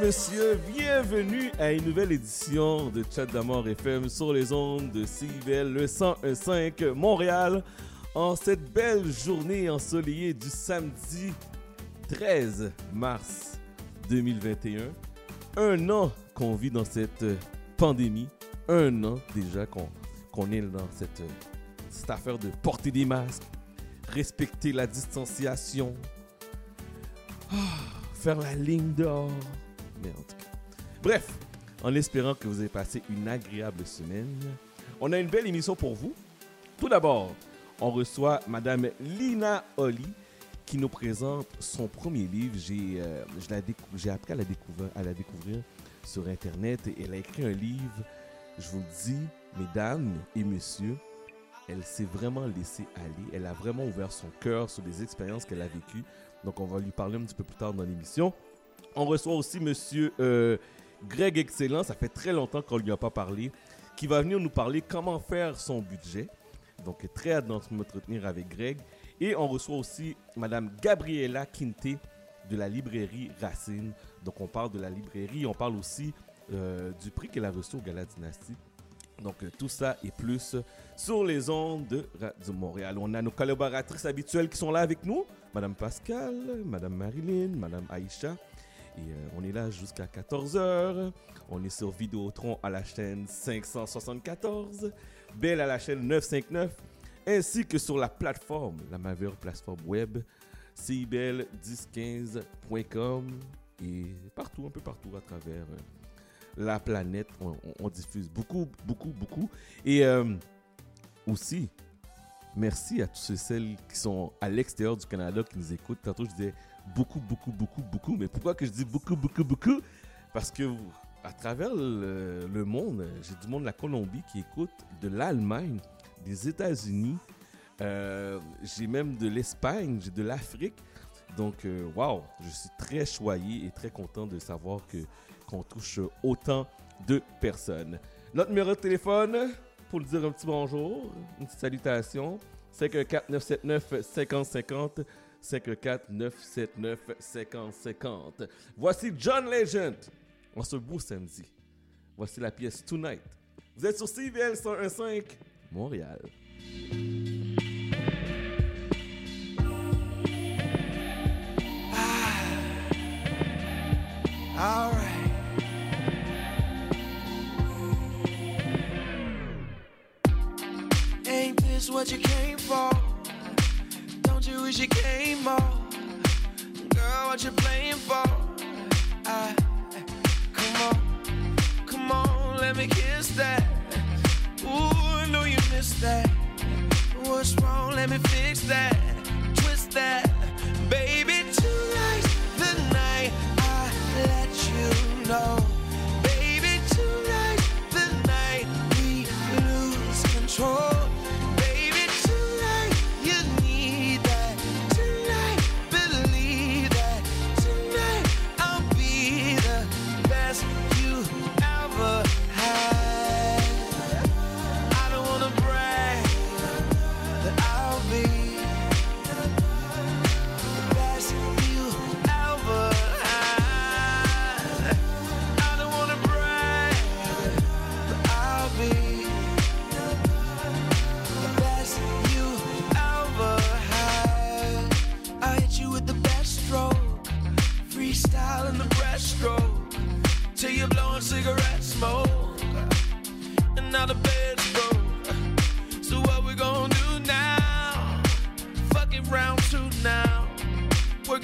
messieurs, bienvenue à une nouvelle édition de Chat d'Amour FM sur les ondes de CIBL le 101.5 Montréal en cette belle journée ensoleillée du samedi 13 mars 2021. Un an qu'on vit dans cette pandémie, un an déjà qu'on est dans cette, cette affaire de porter des masques, respecter la distanciation, ah, faire la ligne dehors. Mais en tout cas. Bref, en espérant que vous avez passé une agréable semaine, on a une belle émission pour vous. Tout d'abord, on reçoit Madame Lina Oli qui nous présente son premier livre. J'ai euh, appris à la, découvrir, à la sur Internet et elle a écrit un livre. Je vous le dis, mesdames et messieurs, elle s'est vraiment laissée aller. Elle a vraiment ouvert son cœur sur des expériences qu'elle a vécues. Donc, on va lui parler un petit peu plus tard dans l'émission. On reçoit aussi Monsieur euh, Greg Excellent. Ça fait très longtemps qu'on ne lui a pas parlé. Qui va venir nous parler comment faire son budget. Donc, très hâte d'en- m'entretenir avec Greg. Et on reçoit aussi Madame Gabriela Quinte de la librairie Racine. Donc, on parle de la librairie. On parle aussi euh, du prix qu'elle a reçu au Gala Dynastie. Donc, euh, tout ça et plus sur les ondes de Montréal. On a nos collaboratrices habituelles qui sont là avec nous. Madame Pascal, Madame Marilyn, Madame Aïcha. Et euh, on est là jusqu'à 14h. On est sur Vidéotron à la chaîne 574, Belle à la chaîne 959, ainsi que sur la plateforme, la meilleure plateforme web, cibel1015.com et partout, un peu partout à travers euh, la planète. On, diffuse beaucoup, beaucoup, beaucoup. Et euh, aussi, merci à tous ceux celles qui sont à l'extérieur du Canada qui nous écoutent. Tantôt, je disais beaucoup, beaucoup, beaucoup, beaucoup. Mais pourquoi que je dis beaucoup, beaucoup, beaucoup? Parce que à travers le, monde, j'ai du monde de la Colombie qui écoute, de l'Allemagne, des États-Unis. euh, j'ai même de l'Espagne, j'ai de l'Afrique. Donc, waouh, je suis très choyé et très content de savoir que qu'on touche autant de personnes. Notre numéro de téléphone, pour lui dire un petit bonjour, une petite salutation, 514-979-5050, 514-979-5050. Voici John Legend, en ce beau samedi. Voici la pièce Tonight. Vous êtes sur CVL 101.5, Montréal. All right. Ain't this what you came for? Don't you wish you came more? Girl, what you playing for? I, come on, come on, let me kiss that. Ooh, I know you missed that. What's wrong? Let me fix that. Twist that. Baby, tonight's the night I let you know.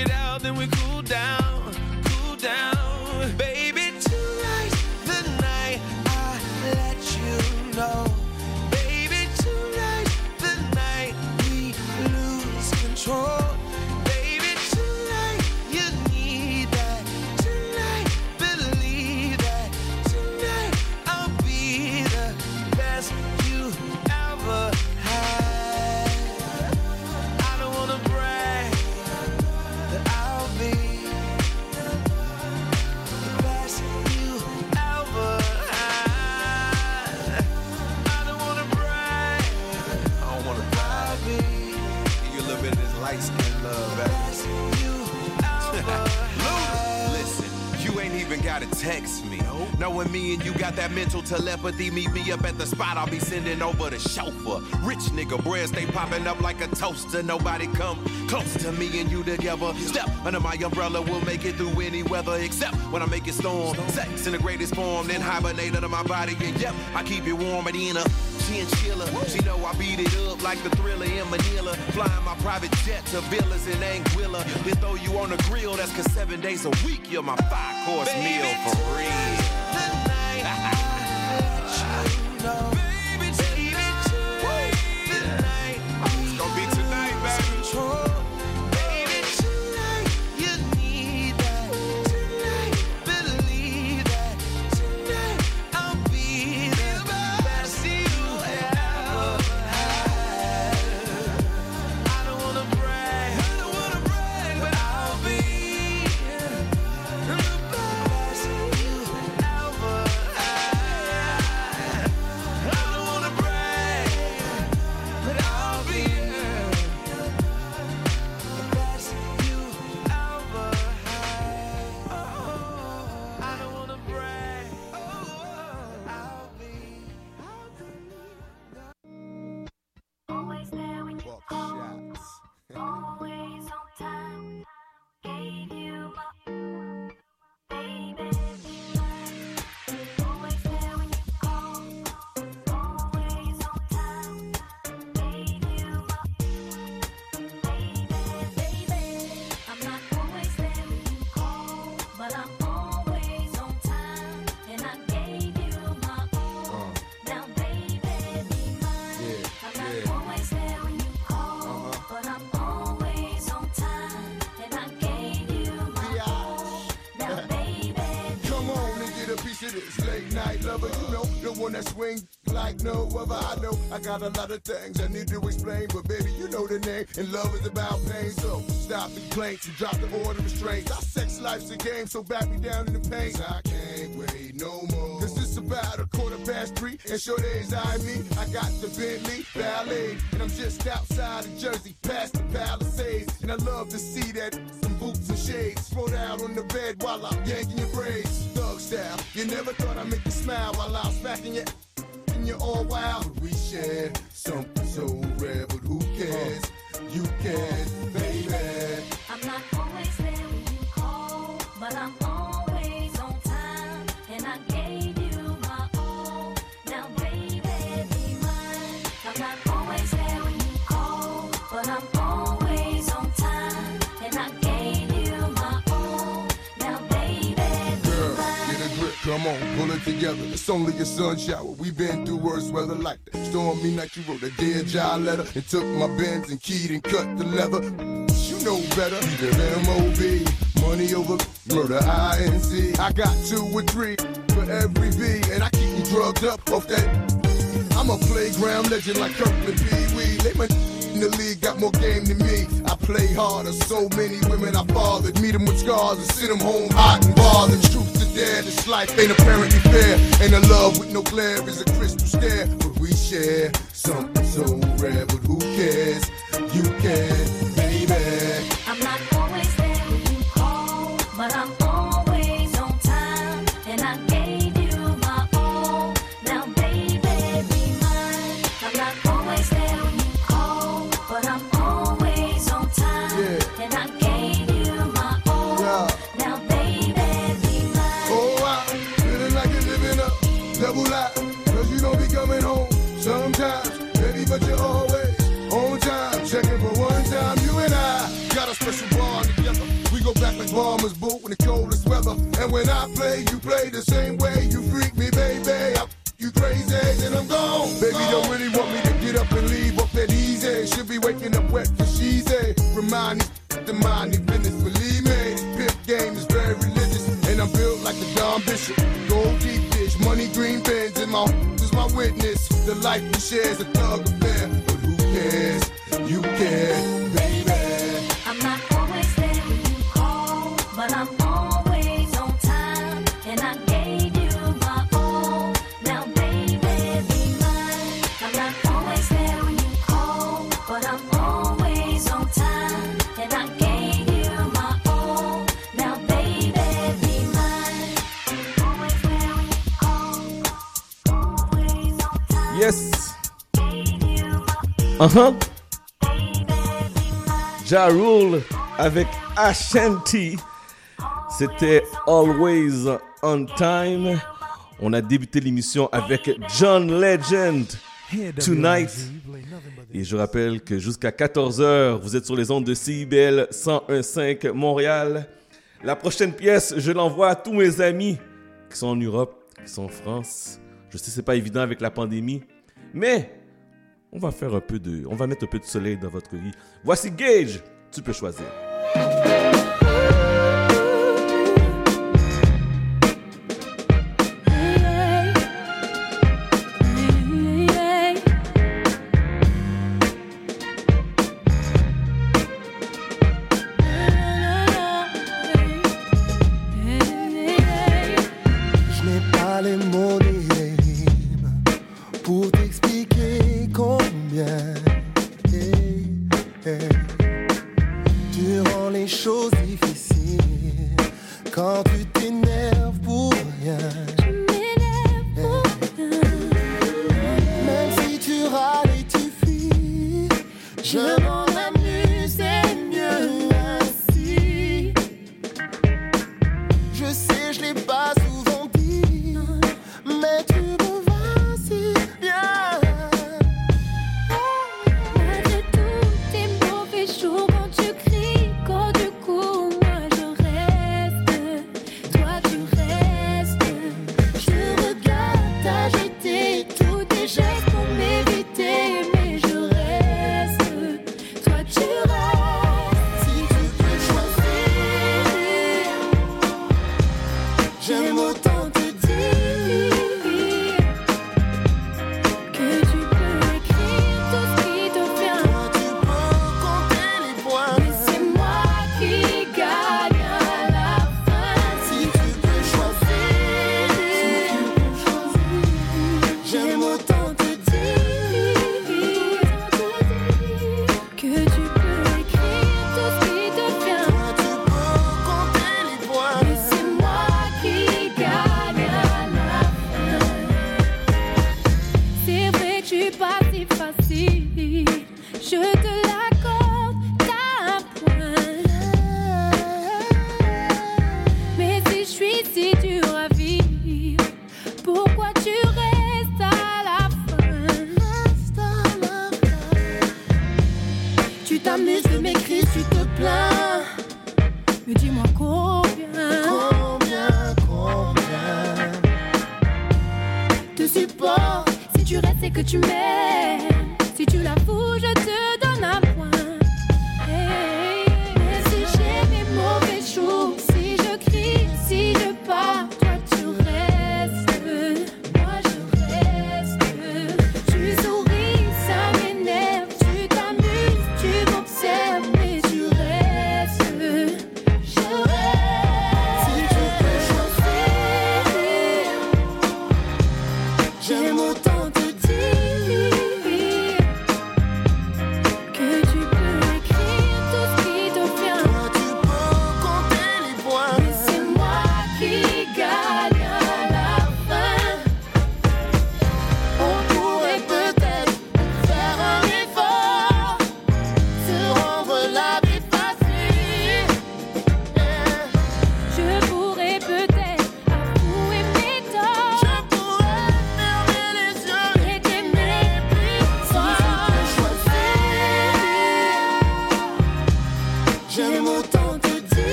It out, then we cool down, cool down. light skin love. Listen, you ain't even gotta text me. Knowing me and you got that mental telepathy, meet me up at the spot. I'll be sending over the chauffeur. Rich nigga bread stay popping up like a toaster. Nobody come close to me and you together. Step under my umbrella, we'll make it through any weather except when I make it storm. Sex in the greatest form, then hibernate under my body. And yep, I keep you warm at the end of chinchilla. She know I beat it up like the thriller in Manila. Flying my private jet to villas in Anguilla. Then throw you on the grill, that's cause seven days a week you're my five course meal for real. A lot of things I need to explain, but baby, you know the name. And love is about pain. So stop the complaints and drop the order of restraints. Our sex life's a game, so back me down in the paint. I can't wait no more. Cause it's about a quarter past three, and sure days I me. I got the Bentley Ballet, and I'm just outside of Jersey, past the Palisades. And I love to see that some boots and shades spread out on the bed while I'm yanking your braids. Thug style, you never thought I'd make you smile while I'm smacking you. All wild, we share something so rare. But who cares? You can, baby. I'm not always there when you call, but I'm come on, pull it together. It's only a sun shower. We've been through worse weather like that. Stormy night, you wrote a dear job letter and took my bends and keyed and cut the leather. You know better. Either M.O.B. Money over murder, I.N.C. I got two or three for every V, and I keep you drugged up off that. I'm a playground legend like Kirkland Pee Wee. My in the league got more game than me. I play harder. So many women I fathered. Meet them with scars and send them home hot and bothered. Truth to dare, this life ain't apparently fair. And a love with no glare is a crystal stare. But we share something so rare. But who cares? You can, And when I play, you play the same way. You freak me, baby. I you crazy, then I'm gone. Baby, don't really want me to get up and leave up that easy. Should be waking up wet for she's a remind me the mind business. Believe me, pimp game is very religious, and I'm built like a dumb Bishop. Gold deep dish, money green bins, and my is my witness. The life we share is a thug affair, but who cares? You care, baby. Uh -huh. Ja Rule avec Ashanti. C'était Always on Time. On a débuté l'émission avec John Legend. Tonight. Et je rappelle que jusqu'à 14h, vous êtes sur les ondes de CIBL 1015 Montréal. La prochaine pièce, je l'envoie à tous mes amis qui sont en Europe, qui sont en France. Je sais, c'est pas évident avec la pandémie, mais on va faire un peu de, on va mettre un peu de soleil dans votre vie. Voici Gage, tu peux choisir.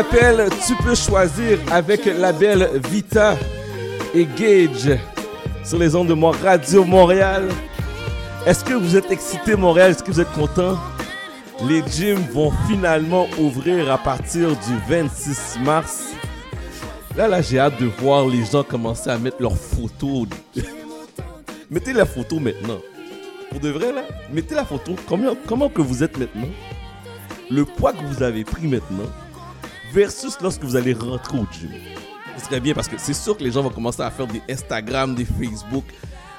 Tu peux choisir avec la belle Vita et Gage sur les ondes de mon Radio Montréal. Est-ce que vous êtes excité Montréal? Est-ce que vous êtes content? Les gyms vont finalement ouvrir à partir du 26 mars. Là, là, j'ai hâte de voir les gens commencer à mettre leurs photos. mettez la photo maintenant. Pour de vrai, là, mettez la photo. Comment que vous êtes maintenant? Le poids que vous avez pris maintenant? Versus lorsque vous allez rentrer au gym. Ce serait bien parce que c'est sûr que les gens vont commencer à faire des Instagram, des Facebook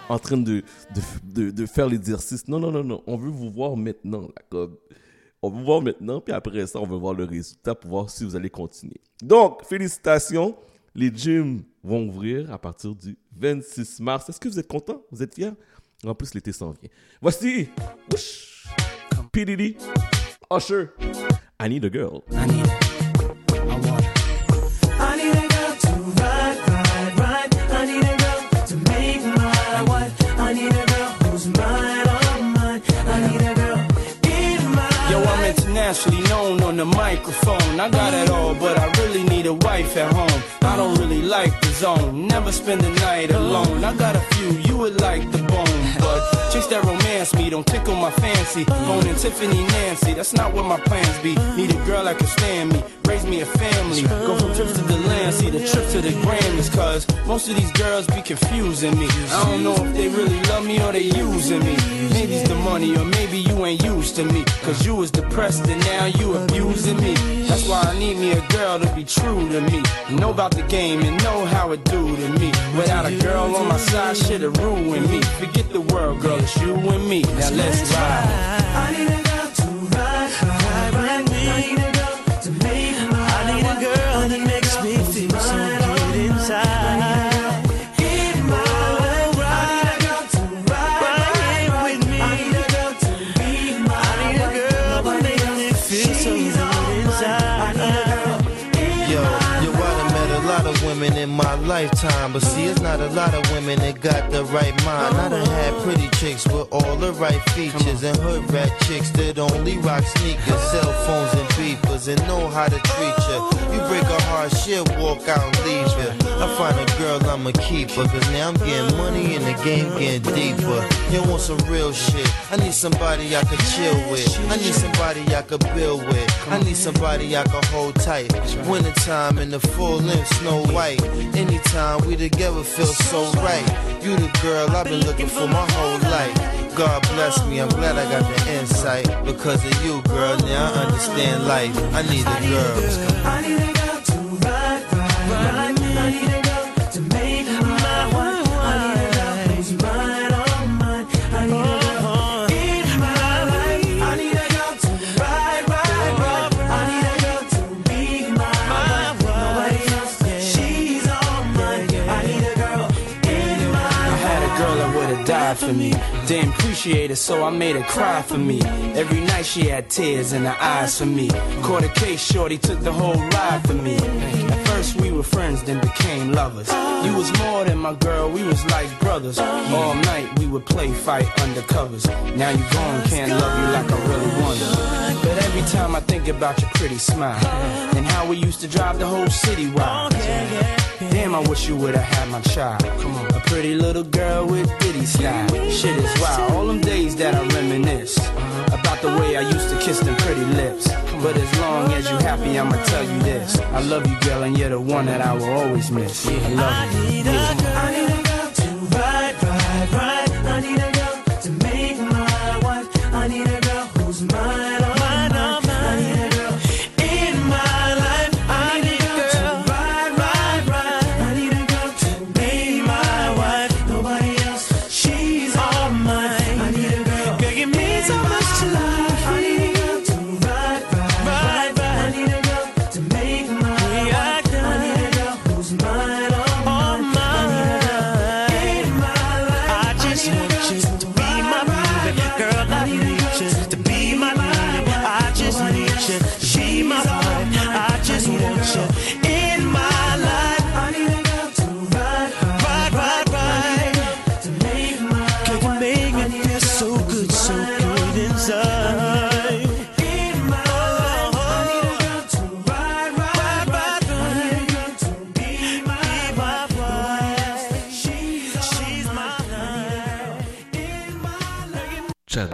en train de, de, de, faire l'exercice. Non, non, non, non. On veut vous voir maintenant. D'accord on veut voir maintenant, puis après ça, on veut voir le résultat pour voir si vous allez continuer. Donc, félicitations. Les gyms vont ouvrir à partir du 26 mars. Est-ce que vous êtes content? Vous êtes fiers? En plus, l'été s'en vient. Voici, whoosh, P. Diddy, Usher, I Need a Girl. I need internationally known on the microphone. I got it all, but I really need a wife at home. I don't really like the zone, never spend the night alone. I got a few, you would like the bone, but chicks that me don't tickle my fancy. Owning Tiffany Nancy, that's not what my plans be. Need a girl that can stand me, raise me a family. Go from trips to the land, see the trip to the Grammys, cause most of these girls be confusing me. I don't know if they really love me or they using me. Maybe it's the money, or maybe you ain't used to me. Cause you was depressed and now you abusing me. That's why I need me a girl to be true to me. Know about the game and know how it do to me. Without a girl on my side, shit'll ruin me. Forget the world, girl, it's you and me. Now let's ride. I need a girl to ride, my lifetime, but see, it's not a lot of women that got the right mind. I done had pretty chicks with all the right features, and hood rat chicks that only rock sneakers, cell phones and beepers, and know how to treat ya. You break a heart, she'll walk out and leave ya. I find a girl, I'ma keep her, cause now I'm getting money and the game getting deeper. You want some real shit? I need somebody I could chill with. I need somebody I could build with. I need somebody I could hold tight. Wintertime in the full length snow white. Anytime we together feel so right. You the girl I've been looking for my whole life. God bless me, I'm glad I got the insight. Because of you, girl, now I understand life. I need a girl. I need a girl to ride, ride, ride. I need a girl that for me. Didn't appreciate it, so I made her cry for me. Every night she had tears in her eyes for me. Caught a case, shorty took the whole ride for me. At first we were friends, then became lovers. You was more than my girl, we was like brothers. All night we would play fight undercovers. Now you gone, can't love you like I really wanted. But every time I think about your pretty smile and how we used to drive the whole city wild. Damn, I wish you would've had my child. Come on, a pretty little girl with ditty style. Shit is wild. All them days that I reminisce about the way I used to kiss them pretty lips. But as long as you happy, I'ma tell you this: I love you, girl, and you're the one that I will always miss. I love you. I need a girl to ride. Vous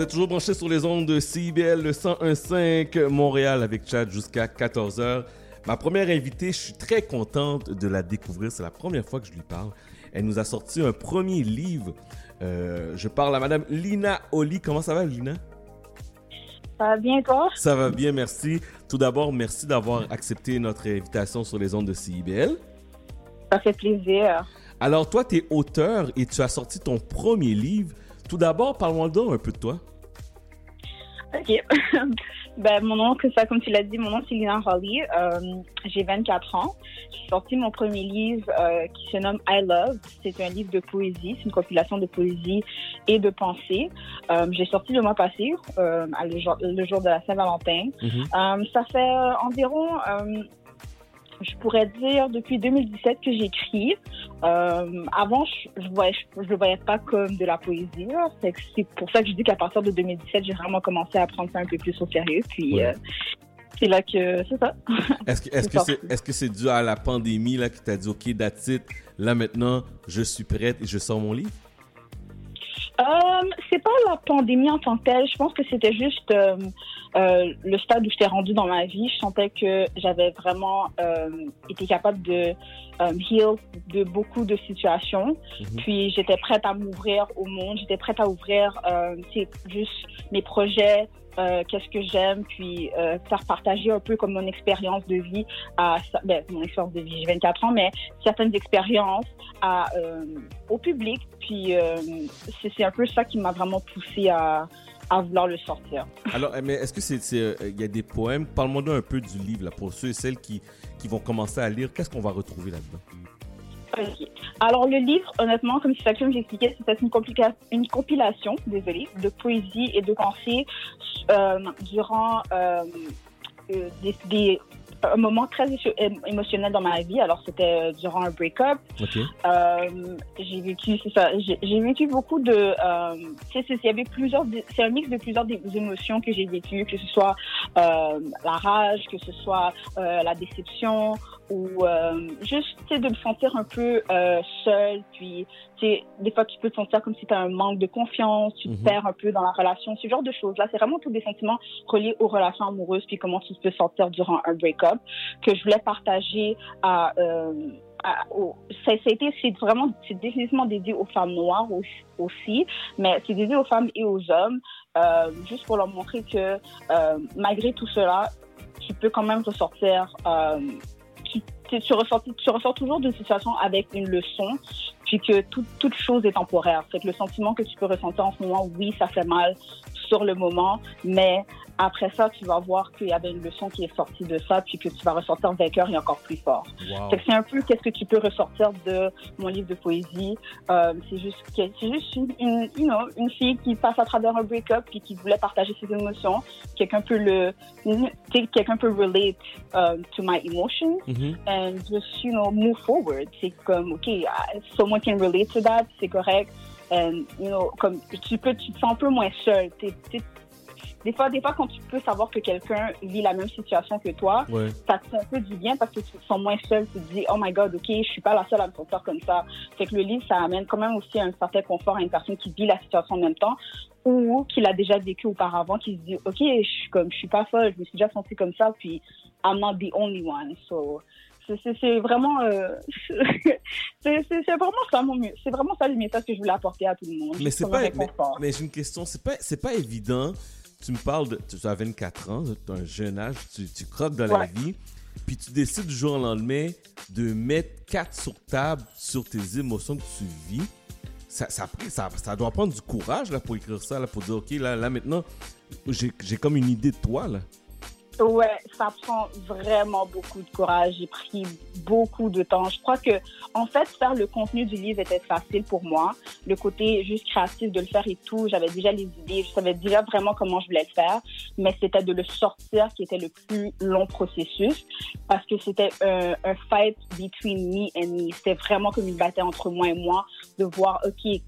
êtes toujours branché sur les ondes de CIBL 1015 Montréal avec Chad jusqu'à 14h. Ma première invitée, je suis très contente de la découvrir. C'est la première fois que je lui parle. Elle nous a sorti un premier livre. Euh, je parle à Madame Lina Oli. Comment ça va, Lina? Ça va bien, toi? Ça va bien, merci. Tout d'abord, merci d'avoir accepté notre invitation sur les ondes de CIBL. Ça fait plaisir. Alors, toi, tu es auteur et tu as sorti ton premier livre. Tout d'abord, parle-moi donc un peu de toi. OK. ben, mon nom, que ça, comme tu l'as dit, mon nom, c'est Lina Holly. Euh, j'ai 24 ans. J'ai sorti mon premier livre euh, qui se nomme I Love. C'est un livre de poésie. C'est une compilation de poésie et de pensée. Euh, j'ai sorti le mois passé, euh, le, jour, le jour de la Saint-Valentin. Euh, ça fait environ, je pourrais dire, depuis 2017 que j'écris. Euh, avant, je ne voyais, je, je le voyais pas comme de la poésie. C'est pour ça que je dis qu'à partir de 2017, j'ai vraiment commencé à prendre ça un peu plus au sérieux. Puis Ouais. euh, c'est là que c'est ça. Est-ce que est-ce que c'est est-ce que c'est dû à la pandémie là qui t'a dit OK, that's it. Là maintenant, je suis prête et je sors mon livre? Euh, c'est pas la pandémie en tant que telle. Je pense que c'était juste euh, euh, le stade où j'étais rendue dans ma vie. Je sentais que j'avais vraiment été capable de heal de beaucoup de situations. Mhm. Puis j'étais prête à m'ouvrir au monde. J'étais prête à ouvrir, c'est juste mes projets. Euh, qu'est-ce que j'aime, puis euh, faire partager un peu comme mon expérience de vie à ben, mon expérience de vie, j'ai 24 ans, mais certaines expériences euh, au public. Puis c'est un peu ça qui m'a vraiment poussé à, vouloir le sortir. Alors, mais est-ce que c'est il y a des poèmes? Parle-moi un peu du livre là pour ceux et celles qui qui vont commencer à lire. Qu'est-ce qu'on va retrouver là-dedans? Alors le livre, honnêtement, comme c'est j'expliquais, c'était une, une compilation, désolé, de poésie et de pensée euh, durant euh, euh, des, des- un moment très émotionnel dans ma vie. Alors c'était euh, durant un break-up. Euh, j'ai vécu, c'est ça, j'ai vécu beaucoup de, c'est, c'est, il y avait plusieurs, c'est un mix de plusieurs des émotions que j'ai vécues, que ce soit la rage, que ce soit la déception ou euh, juste, de me sentir un peu euh, seule, puis, des fois tu peux te sentir comme si tu as un manque de confiance, tu te Mhm. perds un peu dans la relation, ce genre de choses-là. C'est vraiment tous des sentiments reliés aux relations amoureuses, puis comment tu peux sortir durant un break-up que je voulais partager à, euh, à- au- ça, ça a été, c'est vraiment, c'est définitivement dédié aux femmes noires au- aussi, mais c'est dédié aux femmes et aux hommes, euh, juste pour leur montrer que euh, malgré tout cela, tu peux quand même ressortir, euh, tu, ressors, tu ressors toujours d'une situation avec une leçon, puis que tout- toute chose est temporaire. C'est que le sentiment que tu peux ressentir en ce moment, oui, ça fait mal sur le moment, mais après ça, tu vas voir qu'il y avait une leçon qui est sortie de ça, puis que tu vas ressortir vainqueur et encore plus fort. Wow. C'est un peu qu'est-ce que tu peux ressortir de mon livre de poésie. Euh, c'est juste, juste une, you know, une fille qui passe à travers un break-up puis qui voulait partager ses émotions. Quelqu'un peut le, quelqu'un peut relate um, to my emotions Mhm. and just, you know, move forward. C'est comme, OK, someone can relate to that, c'est correct. And, you know, comme, tu peux, tu te sens un peu moins seul. Des fois, des fois, quand tu peux savoir que quelqu'un vit la même situation que toi, Ouais. ça te fait un peu du bien parce que tu te sens moins seul. Tu te dis, oh my god, ok, je suis pas la seule à me sentir comme ça. Fait que le livre, ça amène quand même aussi un certain confort à une personne qui vit la situation en même temps ou qui l'a déjà vécu auparavant, qui se dit, ok, je suis comme, je suis pas folle, je me suis déjà sentie comme ça, puis I'm not the only one. So, c'est- vraiment, euh, c'est vraiment ça mon mieux. C'est vraiment ça le message que je voulais apporter à tout le monde. Mais c'est pas mais, mais j'ai une question, c'est pas c'est pas évident. Tu me parles de tu as 24 ans, tu as un jeune âge, tu, tu croques dans la vie, puis tu décides du jour au lendemain de mettre quatre sur table sur tes émotions que tu vis. Ça, ça, doit prendre du courage là, pour écrire ça, là, pour dire, OK, là, là maintenant, j'ai j'ai comme une idée de toi. Là. Ouais, ça prend vraiment beaucoup de courage. J'ai pris beaucoup de temps. Je crois que, en fait, faire le contenu du livre était facile pour moi. Le côté juste créatif de le faire et tout, j'avais déjà les idées, je savais déjà vraiment comment je voulais le faire. Mais c'était de le sortir qui était le plus long processus parce que c'était un, fight between me and me. C'était vraiment comme une bataille entre moi et moi de voir, OK,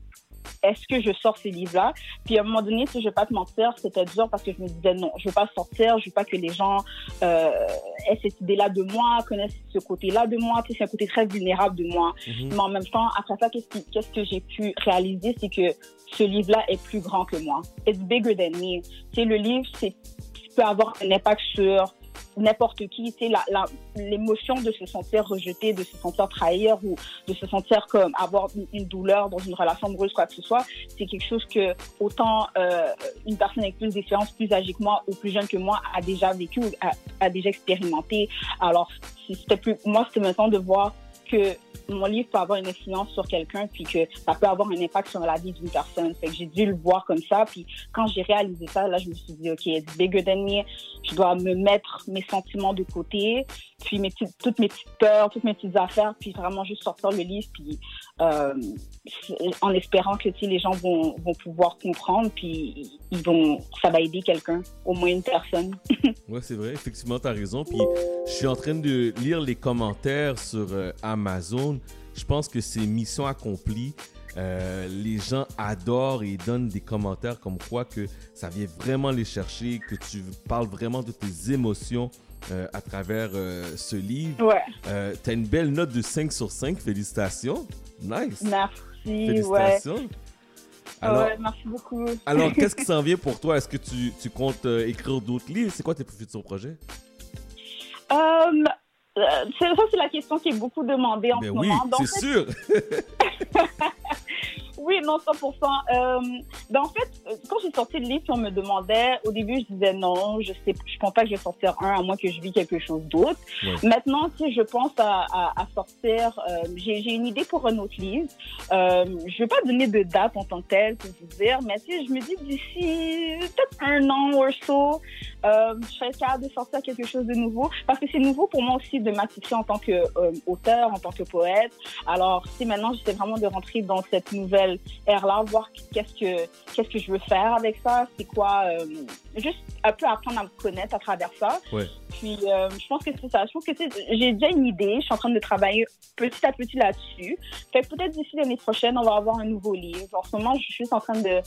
est-ce que je sors ces livres-là? Puis à un moment donné, si je vais pas te mentir, c'était dur parce que je me disais non, je veux pas sortir, je veux pas que les gens euh, aient cette idée-là de moi, connaissent ce côté-là de moi. C'est un côté très vulnérable de moi. Mhm. Mais en même temps, après ça, qu'est-ce qui- qu'est-ce que j'ai pu réaliser, c'est que ce livre-là est plus grand que moi. It's bigger than me. Sais, le livre, c'est peut avoir un impact sur n'importe qui, sais, la- l'émotion de se sentir rejeté, de se sentir trahir ou de se sentir comme avoir une, douleur dans une relation amoureuse, quoi que ce soit, c'est quelque chose que autant euh, une personne avec plus d'expérience, plus âgée que moi ou plus jeune que moi a déjà vécu, a, a déjà expérimenté. Alors, c'était plus, moi, c'était maintenant de voir que mon livre peut avoir une influence sur quelqu'un, puis que ça peut avoir un impact sur la vie d'une personne. Fait que j'ai dû le voir comme ça. Puis quand j'ai réalisé ça, là, je me suis dit, OK, it's bigger than me. Je dois me mettre mes sentiments de côté, puis toutes mes petites peurs, toutes mes petites affaires, puis vraiment juste sortir le livre, puis euh, en espérant que les gens vont, vont pouvoir comprendre, puis ils vont, ça va aider quelqu'un, au moins une personne. Ouais, c'est vrai, effectivement, tu as raison. Puis je suis en train de lire les commentaires sur euh, Amazon. Je pense que c'est mission accomplie. Euh, les gens adorent et donnent des commentaires comme quoi que ça vient vraiment les chercher, que tu parles vraiment de tes émotions euh, à travers euh, ce livre. Ouais. Euh, tu as une belle note de 5 sur 5. Félicitations. Nice. Merci, ouais. Félicitations. Alors, ouais, merci beaucoup. alors qu'est-ce qui s'en vient pour toi? Est-ce que tu, tu comptes écrire d'autres livres? C'est quoi tes futurs projets? C'est- ça, c'est la question qui est beaucoup demandée en Ben ce oui, moment. C'est sûr. Oui, non, 100%. Euh, ben, en fait, euh, quand j'ai sorti le livre, on me demandait, au début, je disais non, je sais, je pense pas que je vais sortir un, à moins que je vis quelque chose d'autre. Ouais. Maintenant, si je pense à, à, à sortir, euh, j'ai une idée pour un autre livre. Euh, je vais pas donner de date en tant que telle pour vous dire, mais sais, je me dis d'ici peut-être un an ou so, euh, je serais capable de sortir quelque chose de nouveau. Parce que c'est nouveau pour moi aussi de m'associer en tant qu'auteur, en tant que poète. Alors, si maintenant j'essaie vraiment de rentrer dans cette nouvelle ère-là, voir qu'est-ce que qu'est-ce que je veux faire avec ça, c'est quoi, euh, juste un peu apprendre à me connaître à travers ça. Ouais. Puis, euh, je pense que c'est ça. Je pense que j'ai déjà une idée. Je suis en train de travailler petit à petit là-dessus. Fait peut-être d'ici l'année prochaine, on va avoir un nouveau livre. En ce moment, je suis juste en train de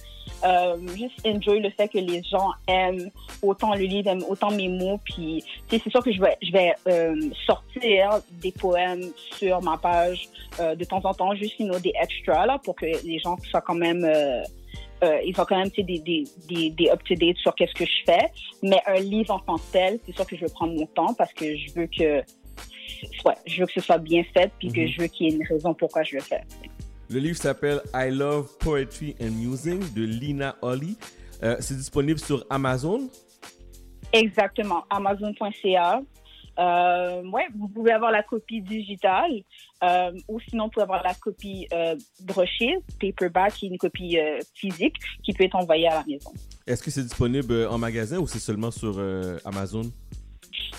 euh, juste enjoy le fait que les gens aiment autant le livre, aiment autant mes mots. Puis, c'est sûr que je vais, je vais euh, sortir des poèmes sur ma page de temps en temps, juste you know, des extras là, pour que les gens soient quand même. Euh, euh, ils ont quand même des, des, des, des up-to-date sur qu'est-ce que je fais. Mais un livre en tant que tel, c'est sûr que je vais prendre mon temps parce que je veux que, ouais, je veux que ce soit bien fait puis que Mhm. je veux qu'il y ait une raison pourquoi je le fais. Le livre s'appelle I Love Poetry and Musing de Lina Holly. Euh, c'est disponible sur Amazon. Exactement. Amazon.ca. Euh, ouais, vous pouvez avoir la copie digitale euh, ou sinon vous pouvez avoir la copie euh, brochée, paperback, qui est une copie euh, physique qui peut être envoyée à la maison. Est-ce que c'est disponible euh, en magasin ou c'est seulement sur euh, Amazon?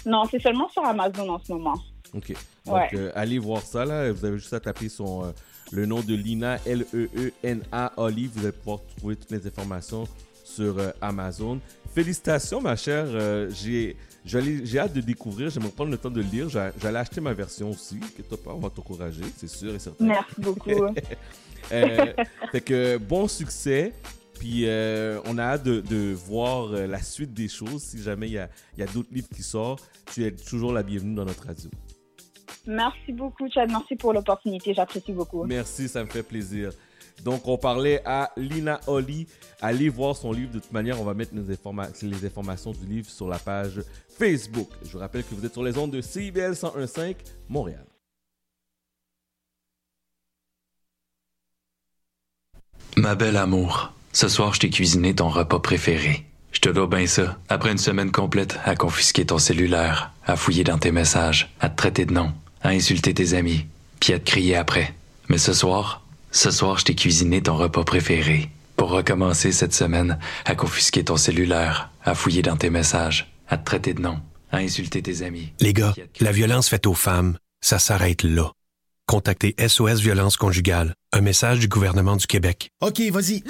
Non, c'est seulement sur Amazon en ce moment. Ok. Donc, Ouais. euh, allez voir ça. Là. Vous avez juste à taper son, euh, le nom de Lina, L-E-E-N-A, Holly. Vous allez pouvoir trouver toutes les informations sur euh, Amazon. Félicitations, ma chère. Euh, j'ai, j'ai hâte de découvrir. J'aimerais prendre le temps de le lire. J'a- J'allais acheter ma version aussi. Que toi pas, on va t'encourager, c'est sûr et certain. Merci beaucoup. Euh, fait que bon succès. Puis euh, on a hâte de, de voir euh, la suite des choses. Si jamais il y a, il y a d'autres livres qui sortent, tu es toujours la bienvenue dans notre radio. Merci beaucoup, Chad. Merci pour l'opportunité. J'apprécie beaucoup. Merci, ça me fait plaisir. Donc, on parlait à Lina Holly. Allez voir son livre. De toute manière, on va mettre les informations du livre sur la page Facebook. Je vous rappelle que vous êtes sur les ondes de CIBL 101.5 Montréal. Ma belle amour, ce soir je t'ai cuisiné ton repas préféré. Je te dois bien ça. Après une semaine complète à confisquer ton cellulaire, à fouiller dans tes messages, à te traiter de nom, à insulter tes amis, puis à te crier après. Mais ce soir, ce soir je t'ai cuisiné ton repas préféré. Pour recommencer cette semaine à confisquer ton cellulaire, à fouiller dans tes messages, à te traiter de nom, à insulter tes amis. Les gars, la violence faite aux femmes, ça s'arrête là. Contactez SOS Violence Conjugale, un message du gouvernement du Québec. OK, vas-y.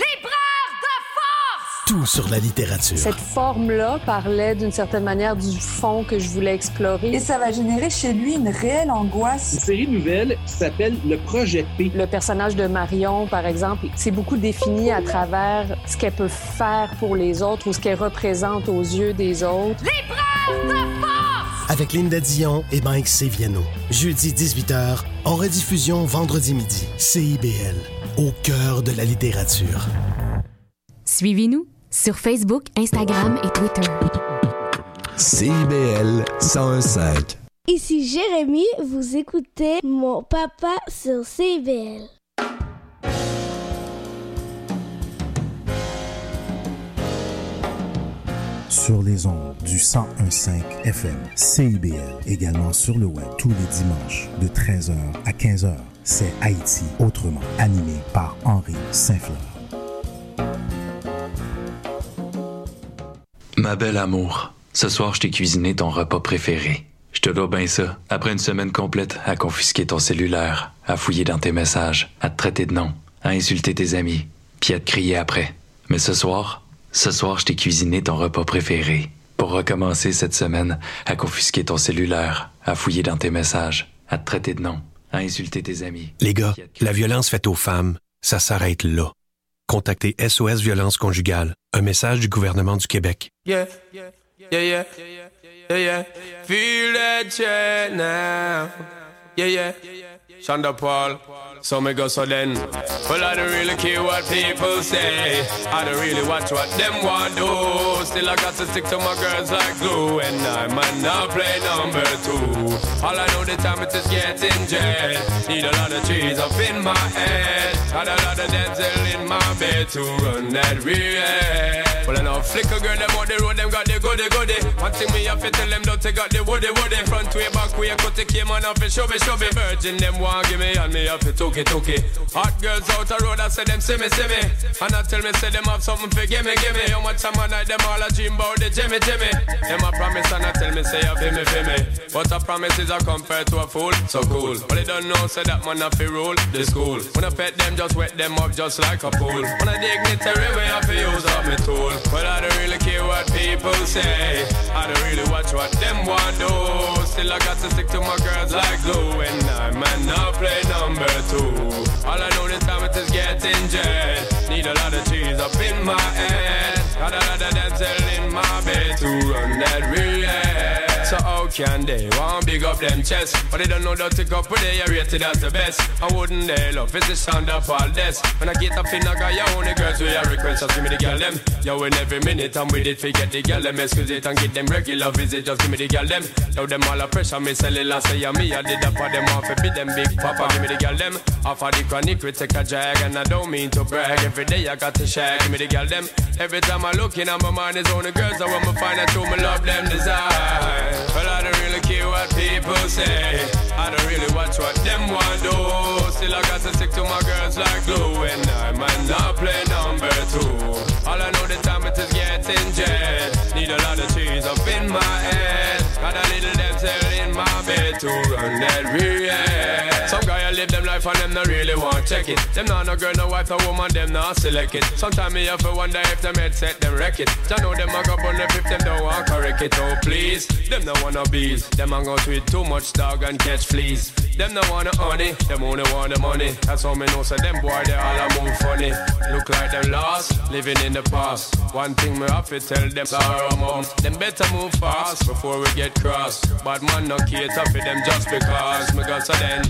Tout sur la littérature. Cette forme-là parlait d'une certaine manière du fond que je voulais explorer. Et ça va générer chez lui une réelle angoisse. Une série nouvelle qui s'appelle Le Projet P. Le personnage de Marion, par exemple, c'est beaucoup défini à travers ce qu'elle peut faire pour les autres ou ce qu'elle représente aux yeux des autres. L'épreuve de force! Avec Linda Dion et Mike Seviano. Jeudi 18h, en rediffusion vendredi midi. CIBL, au cœur de la littérature. Suivez-nous sur Facebook, Instagram et Twitter. CIBL 105. Ici Jérémy, vous écoutez mon papa sur CIBL. Sur les ondes du 1015 FM, CIBL, également sur le web tous les dimanches de 13h à 15h. C'est Haïti autrement, animé par Henri Saint-Fleur. Ma belle amour, ce soir je t'ai cuisiné ton repas préféré. Je te dois bien ça. Après une semaine complète à confisquer ton cellulaire, à fouiller dans tes messages, à te traiter de nom, à insulter tes amis, puis à te crier après. Mais ce soir, ce soir je t'ai cuisiné ton repas préféré. Pour recommencer cette semaine à confisquer ton cellulaire, à fouiller dans tes messages, à te traiter de nom, à insulter tes amis. Les gars, la violence faite aux femmes, ça s'arrête là. Contactez SOS Violence Conjugale, un message du gouvernement du Québec. So me go so then. Well, I don't really care what people say. I don't really watch what them want do. Still, I got to stick to my girls like glue. And I might not play number two. All I know the time it is getting jet. Need a lot of trees up in my head. Got a lot of dental in my bed to run that real. Well, I know flicker girl, them on the road, them got the goody goody. One thing me have to tell them, don't they got the woody woody. Front way, back way, cut the came on off and show me, show me. Virgin, them want give me, and me have to took it, took. Hot girls out the road, I say them see me, see me. And I tell me, say them have something for gimme, gimme. How much time I night, them all a dream about the Jimmy, Jimmy. Them a promise, and I tell me, say, you feel me, feel me. But a promise is a compared to a fool, so cool. But they don't know, say that man have to rule the school. When I pet them, just wet them up just like a pool. When I dignitary way, I to use up me tool. But I don't really care what people say. I don't really watch what them want do. Still I got to stick to my girls like glue. And I'm not play number two. All I know this time it is getting jet. Need a lot of cheese up in my head. Got a lot of dental in my bed to run that real. So how can they want big up them chest? But they don't know that to go put they are rated as the best. I wouldn't they love it's the sound of all this. When I get up in I got your only girls with your request, just give me the girl them. Yo, in every minute I'm with it, forget the girl them. Excuse it and get them regular visit, just give me the girl them. Yo, them all a pressure, me sell it last say me. I did that for them off, be them big papa, give me the girl them. Off of the chronic, we take a drag, and I don't mean to brag. Every day I got to shag, give me the girl them. Every time I look in, my mind is only girls, I want me find out who me love them desire. Well, I don't really care what people say. I don't really watch what them want do. Still, I got to stick to my girls like glue. And I might not play number two. All I know the time it is getting jet. Need a lot of cheese up in my head. Got a little dental in my bed to run that real. Live them life and them not really want check it. Them not no girl, no wife, no woman, them not select it. Sometimes me have to wonder if them head set them wreck it. I know them a go on fifth, them don't want correct it. Oh please, them no wanna bees. Them hang out with too much dog and catch fleas. Them no wanna honey, them only want the money. That's how me know so them boy they all a move funny. Look like them lost, living in the past. One thing me have to tell them sorrow mom. Them better move fast before we get cross. Bad man no cater for them just because me got so then.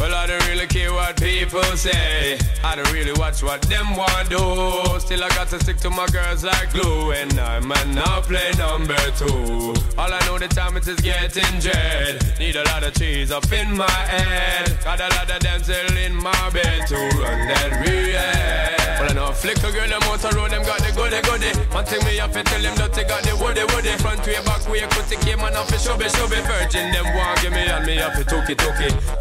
Well I don't really care what people say. I don't really watch what them want do. Still I got to stick to my girls like glue. And I might not play number two. All I know the time it is getting dread. Need a lot of cheese up in my head. Got a lot of dental in my bed to run that real. Well, I know flicker girl, them the road, them got goody goody. One thing me have to tell them that they got the woody woody. Front way, back way, cut the came and off the shove it, shove it. Virgin, them want give me and me have to took it.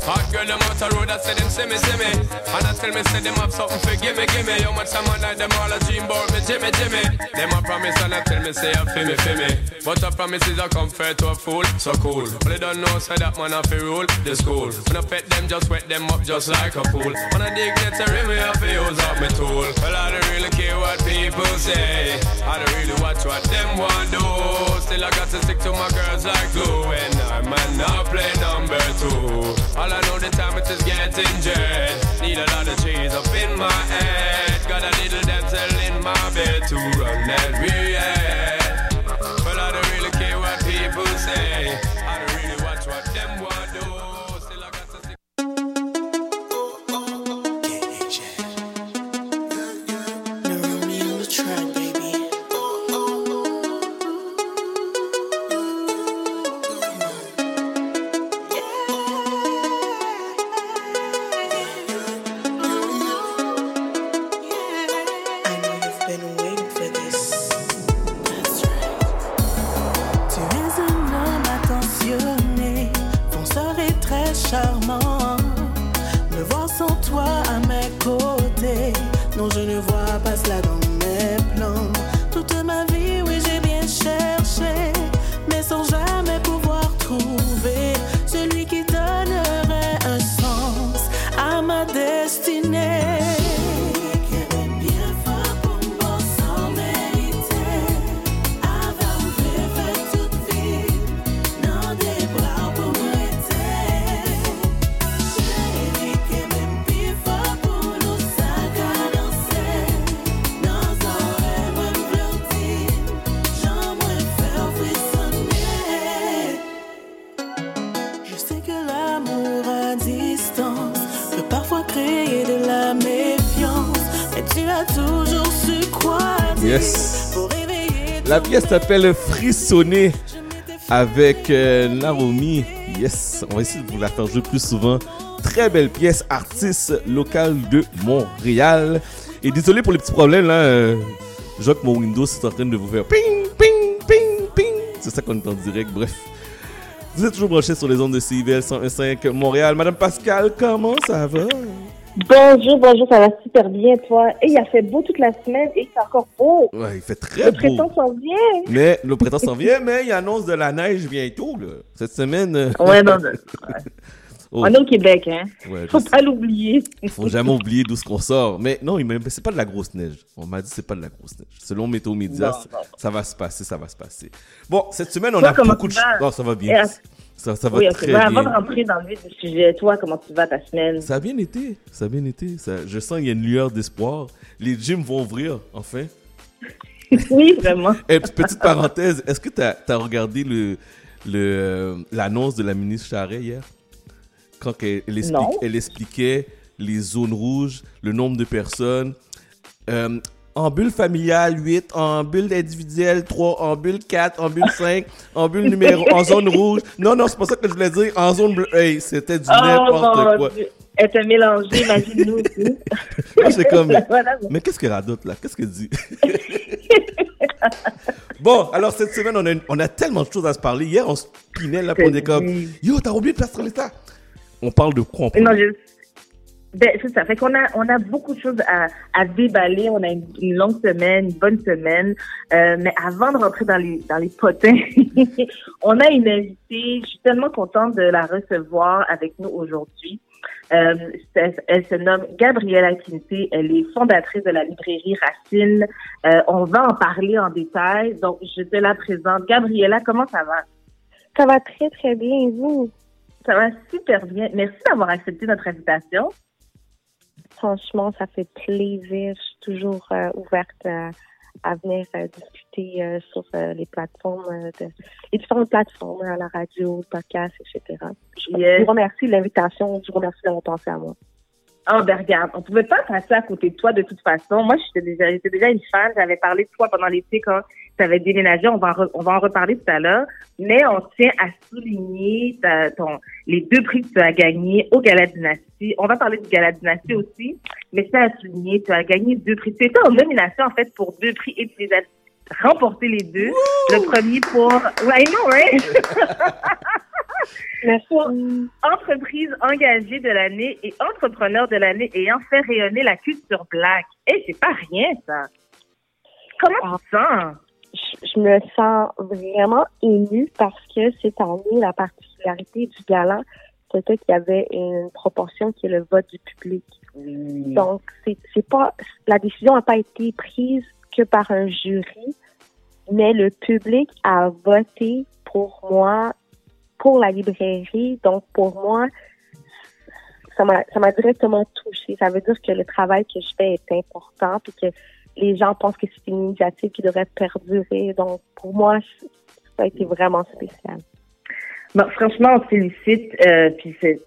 Hot girl, them out the road, I say them see me, see me. And I tell me, say them have something for gimme, gimme. How much time I night, them all a dream about me, Jimmy, Jimmy. Them a promise and I tell me, say I feel me, feel me. But a promise is a comfort to a fool, so cool. But they don't know, say that man have to rule the school. When I pet them, just wet them up just like a pool. When I dig rim, me have to use up my tool. Well, I don't really care what people people say. I don't really watch what them want do. Still I got to stick to my girls like glue. And I might not play number two. All I know the time it is getting jet. Need a lot of trees up in my head. Got a little damsel in my bed to run that react. Pièce s'appelle Frissonner avec euh, Naomi. Yes, on va essayer de vous la faire jouer plus souvent. Très belle pièce, artiste local de Montréal. Et désolé pour les petits problèmes là. euh, que mon Windows est en train de vous faire ping, ping, ping, ping. C'est ça qu'on est en direct, bref. Vous êtes toujours branchés sur les ondes de CIVL 101.5 Montréal. Madame Pascal, comment ça va? Bonjour, bonjour, ça va super bien, toi. Et il a fait beau toute la semaine et c'est encore beau. Ouais, il fait très Le beau. printemps s'en vient. Mais le printemps s'en vient, mais il annonce de la neige bientôt, là. Cette semaine. euh, Ouais, non, non. Oh. On est au Québec, hein. Ouais, Faut pas l'oublier. Faut jamais oublier d'où ce qu'on sort. Mais non, il m'a- c'est pas de la grosse neige. On m'a dit c'est pas de la grosse neige. Selon Météo Média, ça- va se passer, ça va se passer. Bon, cette semaine, on Toi, a beaucoup de choses. Non, ça va bien. Ça, ça va oui, très Ben, bien. Avant de rentrer dans le vif du sujet, toi, comment tu vas ta semaine? Ça a bien été. Ça a bien été. Ça- je sens qu'il y a une lueur d'espoir. Les gyms vont ouvrir, enfin. oui, vraiment. Et petite parenthèse, est-ce que tu as, regardé le, le, euh, l'annonce de la ministre Charret hier? Quand elle, elle explique- Non. elle expliquait les zones rouges, le nombre de personnes. Euh, en bulle familiale, 8. En bulle individuelle, 3. En bulle 4. En bulle 5. en bulle numéro. En zone rouge. Non, non, c'est pas ça que je voulais dire. En zone bleue. Hey, c'était du Oh, n'importe quoi. Dieu. Elle t'a mélangé, imagine-nous aussi. Moi, j'étais comme. Mais qu'est-ce qu'elle radote là? Qu'est-ce qu'elle dit? Bon, alors cette semaine, on a, une- on a tellement de choses à se parler. Hier, on se pinait là pour était comme Yo, t'as oublié de placer l'état On parle de quoi on Non, parle je... Ben, c'est ça. Fait qu'on a, on a beaucoup de choses à, à déballer. On a une, une longue semaine, une bonne semaine. Euh, mais avant de rentrer dans les, dans les potins, on a une invitée. Je suis tellement contente de la recevoir avec nous aujourd'hui. Euh, elle se nomme Gabriella Quinté. Elle est fondatrice de la librairie Racine. Euh, on va en parler en détail. Donc, je te la présente. Gabriella, comment ça va? Ça va très, très bien. Et vous? Ça va super bien. Merci d'avoir accepté notre invitation. Franchement, ça fait plaisir. Je suis toujours euh, ouverte à, à venir euh, discuter euh, sur euh, les plateformes, euh, de, les différentes plateformes, à la radio, le podcast, etc. Je vous remercie de l'invitation. Je vous remercie d'avoir pensé à moi. Oh, ben regarde, on pouvait pas passer à côté de toi de toute façon. Moi, j'étais déjà, j'étais déjà une fan. J'avais parlé de toi pendant l'été quand tu avais déménagé. On va, en re- on va en reparler tout à l'heure. Mais on tient à souligner ta- ton, les deux prix que tu as gagnés au Gala Dynastie. On va parler du Gala Dynastie aussi. Mais c'est à souligner, tu as gagné deux prix. Tu étais en nomination, en fait, pour deux prix et tu les as remportés les deux. Le premier pour... Ouais, I know, right? Pour entreprise engagée de l'année et entrepreneur de l'année ayant fait rayonner la culture black. Et c'est pas rien, ça. Comment tu te sens? Je, je me sens vraiment émue parce que cette année, la particularité du gala, c'était qu'il y avait une proportion qui est le vote du public. Donc, c'est pas la décision n'a pas été prise que par un jury, mais le public a voté pour moi, pour la librairie. Donc, pour moi, ça m'a directement touchée. Ça veut dire que le travail que je fais est important puis que les gens pensent que c'est une initiative qui devrait perdurer. Donc, pour moi, ça a été vraiment spécial. Bon, franchement, on te félicite. euh,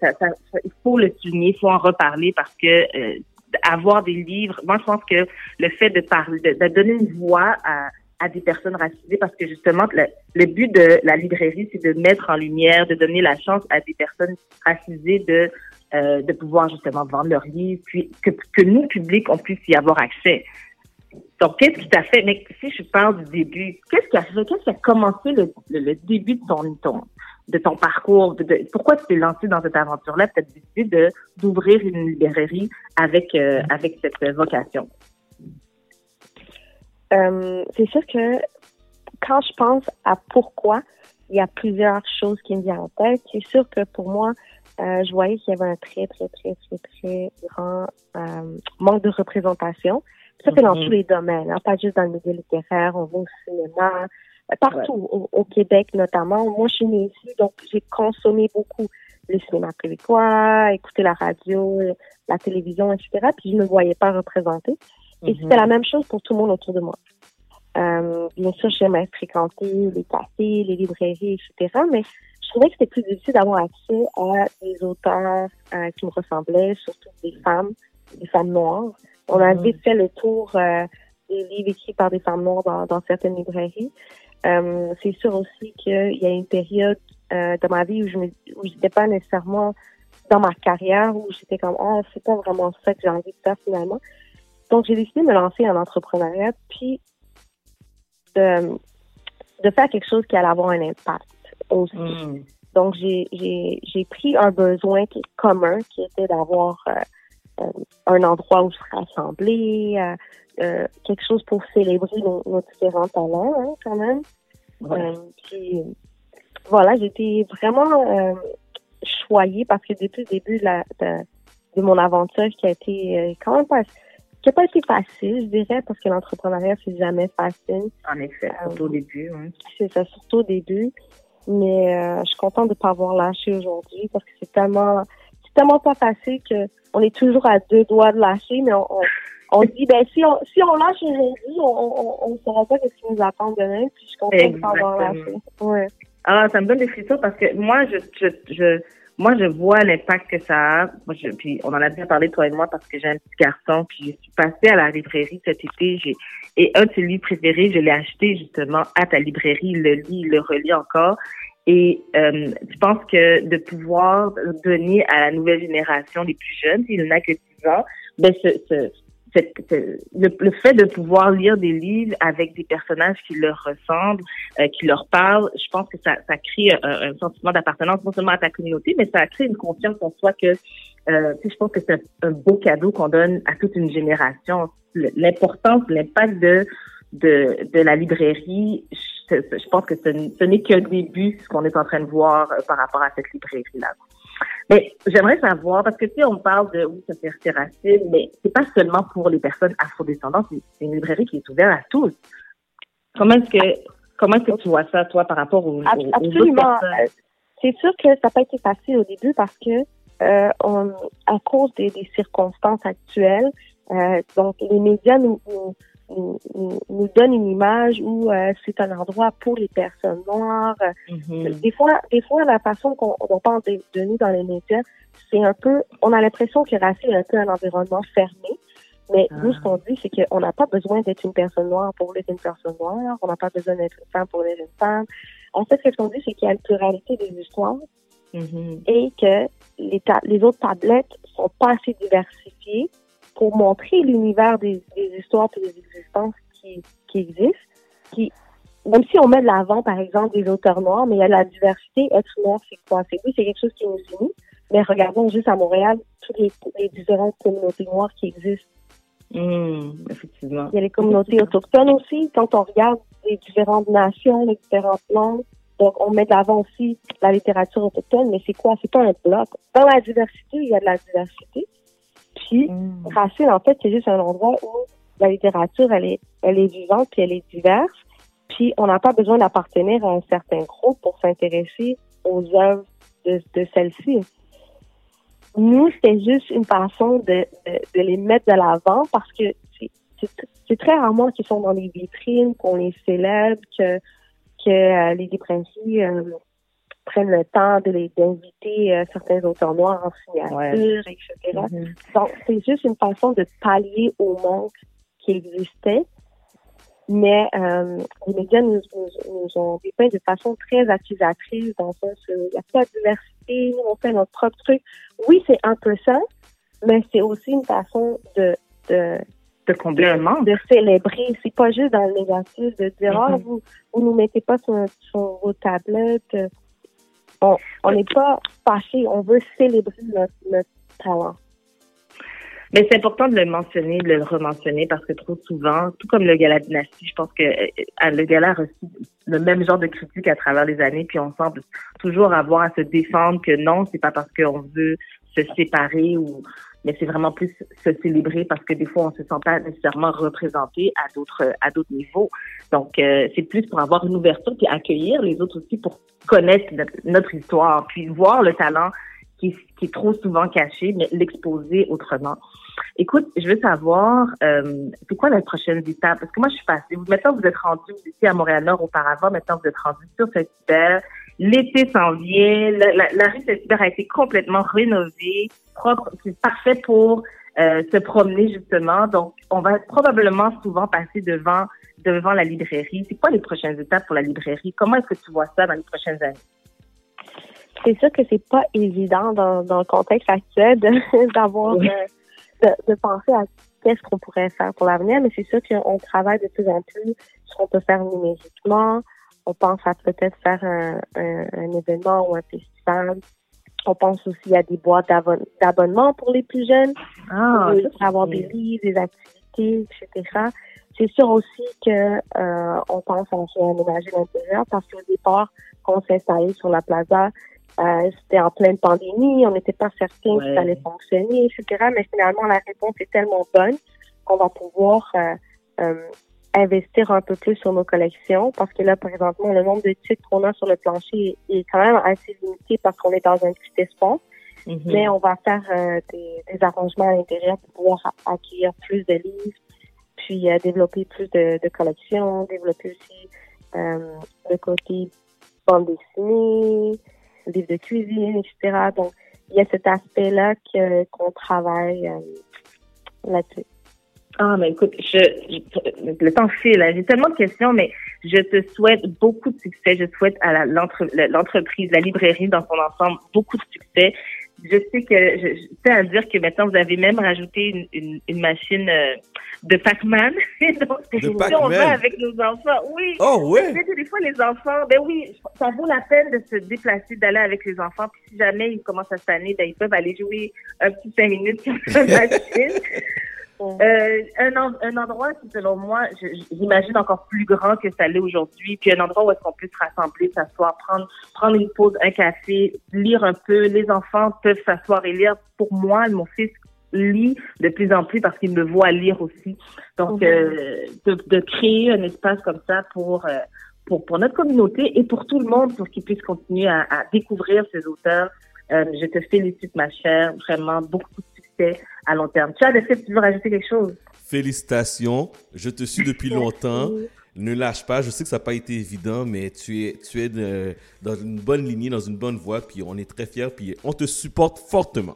ça- il faut le souligner, il faut en reparler parce que euh, avoir des livres, moi je pense que le fait de parler, de, de donner une voix à, à des personnes racisées, parce que justement le, but de la librairie, c'est de mettre en lumière, de donner la chance à des personnes racisées de euh, de pouvoir justement vendre leurs livres, puis que, que nous publics on puisse y avoir accès. Donc, qu'est-ce qui t'a fait, mais si je parle du début, qu'est-ce qui a fait, qu'est-ce qui a commencé le, le, début de ton, de ton parcours, de, pourquoi tu t'es lancé dans cette aventure-là, tu as décidé d'ouvrir une librairie avec, euh, avec cette vocation? Euh, c'est sûr que quand je pense à pourquoi, il y a plusieurs choses qui me viennent en tête. C'est sûr que pour moi, euh, je voyais qu'il y avait un très, très, très, très, très grand euh, manque de représentation. Ça, c'est dans Mhm. tous les domaines, hein, pas juste dans le milieu littéraire, on va au cinéma, partout, au, au Québec notamment. Moi, je suis née ici, donc j'ai consommé beaucoup le cinéma québécois, écouté la radio, la télévision, etc. Puis je ne me voyais pas représentée. Et Mhm. c'était la même chose pour tout le monde autour de moi. Euh, bien sûr, j'aimais fréquenter les cafés, les librairies, etc. Mais je trouvais que c'était plus difficile d'avoir accès à des auteurs euh, qui me ressemblaient, surtout des femmes, des femmes noires. On a Mhm. vite fait le tour euh, des livres écrits par des femmes noires dans, dans certaines librairies. Euh, c'est sûr aussi qu'il y a une période euh, de ma vie où je me, où j'étais pas nécessairement dans ma carrière, où j'étais comme ah c'est pas vraiment ça que j'ai envie de faire finalement. Donc j'ai décidé de me lancer en entrepreneuriat, puis de, de faire quelque chose qui allait avoir un impact aussi. Mm. Donc, j'ai, pris un besoin qui est commun, qui était d'avoir euh, euh, un endroit où se rassembler, euh, euh, quelque chose pour célébrer nos, nos différents talents, hein, quand même. Euh, puis, voilà, été vraiment choyée parce que depuis le début de, la, de, de mon aventure, qui a été quand même pas, qui pas été facile, je dirais, parce que l'entrepreneuriat, c'est jamais facile. En effet, surtout au début. hein. C'est ça, surtout au début. Mais euh, je suis contente de ne pas avoir lâché aujourd'hui parce que c'est tellement, c'est tellement pas facile que on est toujours à deux doigts de lâcher, mais on, on, on se dit, ben, si on, si on lâche aujourd'hui, on, ne saura pas ce qui nous attend demain, puis je suis contente de ne pas avoir lâché. Ouais. Ah, ça me donne des frissons parce que moi, je, je, je, moi, je vois l'impact que ça a. Moi, je, puis on en a bien parlé, toi et moi, parce que j'ai un petit garçon, puis je suis passée à la librairie cet été, j'ai, et un de ses livres préférés, je l'ai acheté justement à ta librairie, il le lit, il le relit encore. Et euh, je pense que de pouvoir donner à la nouvelle génération, les plus jeunes, s'il n'a que 10 ans, ben ce, ce, le, le fait de pouvoir lire des livres avec des personnages qui leur ressemblent, euh, qui leur parlent, je pense que ça, ça crée un, sentiment d'appartenance non seulement à ta communauté, mais ça crée une confiance en soi que euh, je pense que c'est un, beau cadeau qu'on donne à toute une génération. Le- L'importance, l'impact de, de de la librairie, je, pense que ce, ce n'est qu'un début ce qu'on est en train de voir euh, par rapport à cette librairie-là. Mais j'aimerais savoir, parce que tu sais, on parle de oui, ça fait racine, mais c'est pas seulement pour les personnes afrodescendantes, c'est une librairie qui est ouverte à tous. Comment est-ce que comment est-ce que tu vois ça, toi, par rapport aux, aux, Absolument. personnes? C'est sûr que ça n'a pas été facile au début parce que euh, on, à cause des, des circonstances actuelles, euh, donc les médias nous, nous, nous, donnent une image où euh, c'est un endroit pour les personnes noires. Mhm. Des fois, des fois, la façon qu'on on parle de, de nous dans les médias, c'est un peu, on a l'impression que Racine est un peu un environnement fermé. Mais nous, ce qu'on dit, c'est qu'on n'a pas besoin d'être une personne noire pour être une personne noire. On n'a pas besoin d'être une femme pour être une femme. En fait, ce qu'on dit, c'est qu'il y a une pluralité des histoires Mhm. et que les, ta- les autres tablettes sont pas assez diversifiées pour montrer l'univers des, des histoires et des existences qui, qui existent. Qui, même si on met de l'avant, par exemple, des auteurs noirs, mais il y a la diversité. Être noir, c'est quoi? C'est oui, c'est quelque chose qui nous unit. Mais regardons juste à Montréal, toutes les, les différentes communautés noires qui existent. Mhm, effectivement. Il y a les communautés autochtones aussi. Quand on regarde les différentes nations, les différentes langues, donc on met de l'avant aussi la littérature autochtone, mais c'est quoi? C'est pas un bloc. Dans la diversité, il y a de la diversité. Puis, Racine, en fait, c'est juste un endroit où la littérature, elle est, elle est vivante puis elle est diverse. Puis on n'a pas besoin d'appartenir à un certain groupe pour s'intéresser aux œuvres de, de celle-ci. Nous, c'est juste une façon de, de, de les mettre de l'avant parce que c'est- très rarement qu'ils sont dans les vitrines, qu'on les célèbre, que, que euh, les librairies euh, prennent le temps de les d'inviter euh, certains auteurs noirs en signature, etc. Donc, c'est juste une façon de pallier au manque qui existait. Mais euh, les médias nous, nous, nous ont dépeint de façon très accusatrice dans le sens où il n'y a pas de diversité, nous on fait notre propre truc. Oui, c'est un peu ça, mais c'est aussi une façon de de de combler un manque. de célébrer. C'est pas juste dans le négatif de dire Mhm. vous vous nous mettez pas sur, sur vos tablettes. On n'est pas fâché, on veut célébrer notre, notre talent. Mais c'est important de le mentionner, de le rementionner parce que trop souvent, tout comme le gala dynastie, je pense que euh, le gala a reçu le même genre de critiques à travers les années, puis on semble toujours avoir à se défendre que non, c'est pas parce qu'on veut se séparer ou mais c'est vraiment plus se célébrer parce que des fois on se sent pas nécessairement représenté à d'autres à d'autres niveaux. Donc euh, c'est plus pour avoir une ouverture puis accueillir les autres aussi pour connaître notre, histoire puis voir le talent qui, qui est trop souvent caché mais l'exposer autrement. Écoute, je veux savoir euh, c'est quoi la prochaine étape? Parce que moi je suis passée. Maintenant vous êtes rendu étiez à Montréal-Nord auparavant, maintenant vous êtes rendu sur Saint-Hubert. L'été s'en vient, la, la, la rue Saint-Hubert a été complètement rénovée, propre, c'est parfait pour euh, se promener justement. Donc, on va probablement souvent passer devant devant la librairie. C'est quoi les prochaines étapes pour la librairie? Comment est-ce que tu vois ça dans les prochaines années? C'est sûr que c'est pas évident dans, dans le contexte actuel de- d'avoir Oui. de, de penser à qu'est-ce qu'on pourrait faire pour l'avenir, mais c'est sûr qu'on travaille de plus en plus sur ce qu'on peut faire numériquement. On pense à peut-être faire un, un, un événement ou un festival. On pense aussi à des boîtes d'abonn- d'abonnement pour les plus jeunes. Ah, ça, c'est avoir des livres, des activités, etc. C'est sûr aussi que euh, on pense à réaménager l'intérieur parce qu'au départ, quand on s'est installé sur la plaza, euh, c'était en pleine pandémie, on n'était pas certain Ouais. que ça allait fonctionner, etc. Mais finalement, la réponse est tellement bonne qu'on va pouvoir euh, euh, investir un peu plus sur nos collections parce que là, présentement, le nombre de titres qu'on a sur le plancher est, quand même assez limité parce qu'on est dans un petit espace. Mhm. Mais on va faire euh, des, des arrangements à l'intérieur pour pouvoir accueillir plus de livres, puis euh, développer plus de, de collections, développer aussi euh, le côté bande dessinée, livres de cuisine, etc. Donc, il y a cet aspect-là que- qu'on travaille euh, là-dessus. Ah, mais écoute, je, je- le temps file. hein. J'ai tellement de questions, mais je te souhaite beaucoup de succès. Je souhaite à la- l'entre- l'entreprise, la librairie dans son ensemble, beaucoup de succès. Je sais que, je, je tiens à dire que maintenant, vous avez même rajouté une, une, une machine euh, de Pac-Man. Donc, si on va avec nos enfants, oui. Oh, sais, Des fois, les enfants, ben oui, ça vaut la peine de se déplacer, d'aller avec les enfants. Puis si jamais ils commencent à se tanner, ben, ils peuvent aller jouer un petit cinq minutes sur la machine. Euh, un, en- un endroit qui, selon moi, j'imagine encore plus grand que ça l'est aujourd'hui, puis un endroit où est-ce qu'on peut se rassembler, s'asseoir, prendre, prendre une pause, un café, lire un peu. Les enfants peuvent s'asseoir et lire. Pour moi, mon fils lit de plus en plus parce qu'il me voit lire aussi. Donc, Mhm. euh, de, de créer un espace comme ça pour, euh, pour, pour notre communauté et pour tout le monde, pour qu'ils puissent continuer à, à découvrir ces auteurs. Euh, je te félicite, ma chère. Vraiment, beaucoup de succès à long terme. Chad, est-ce que tu veux rajouter quelque chose? Félicitations, je te suis depuis longtemps. Ne lâche pas, je sais que ça n'a pas été évident, mais tu es, tu es de- dans une bonne lignée, dans une bonne voie, puis on est très fiers, puis on te supporte fortement.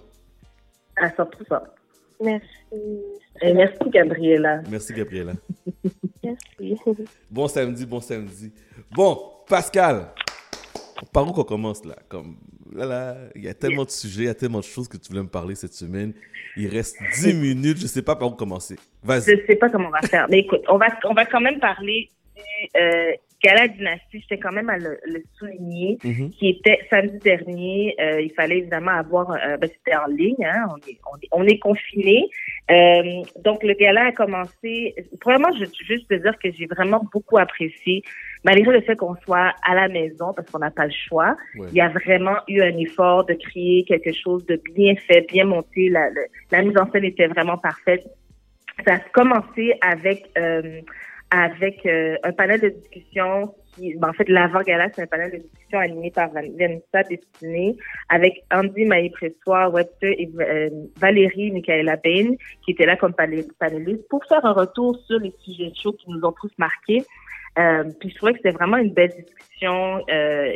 À 100%. Merci. Et merci, Gabriela. Merci, Gabriela. Merci. Bon samedi, bon samedi. Bon, Pascal, par où qu'on commence là? Comme, là, là, il y a tellement de sujets, il y a tellement de choses que tu voulais me parler cette semaine. Il reste 10 minutes, je sais pas par où commencer. Vas-y. Je sais pas comment on va faire. Mais écoute, on va, on va quand même parler du euh, Gala Dynastie. Tiens quand même à le, le souligner, Mhm. qui était samedi dernier. Euh, il fallait évidemment avoir, euh, ben, c'était en ligne, hein, on est, on est, on est confiné. Euh, donc le gala a commencé. Premièrement, je veux juste te dire que j'ai vraiment beaucoup apprécié, malgré le fait qu'on soit à la maison parce qu'on n'a pas le choix. Ouais. Il y a vraiment eu un effort de créer quelque chose de bien fait, bien monté. La, le- la mise en scène était vraiment parfaite. Ça a commencé avec euh, avec euh, un panel de discussion qui, ben, en fait, l'avant-gala, c'est un panel de discussion animé par Van- Vanessa Destiné avec Andy Maillé-Pressoir, Webster et euh, Valérie Michaela Bain, qui étaient là comme panélistes pour faire un retour sur les sujets chauds qui nous ont tous marqués. Euh, puis je trouvais que c'était vraiment une belle discussion. Euh,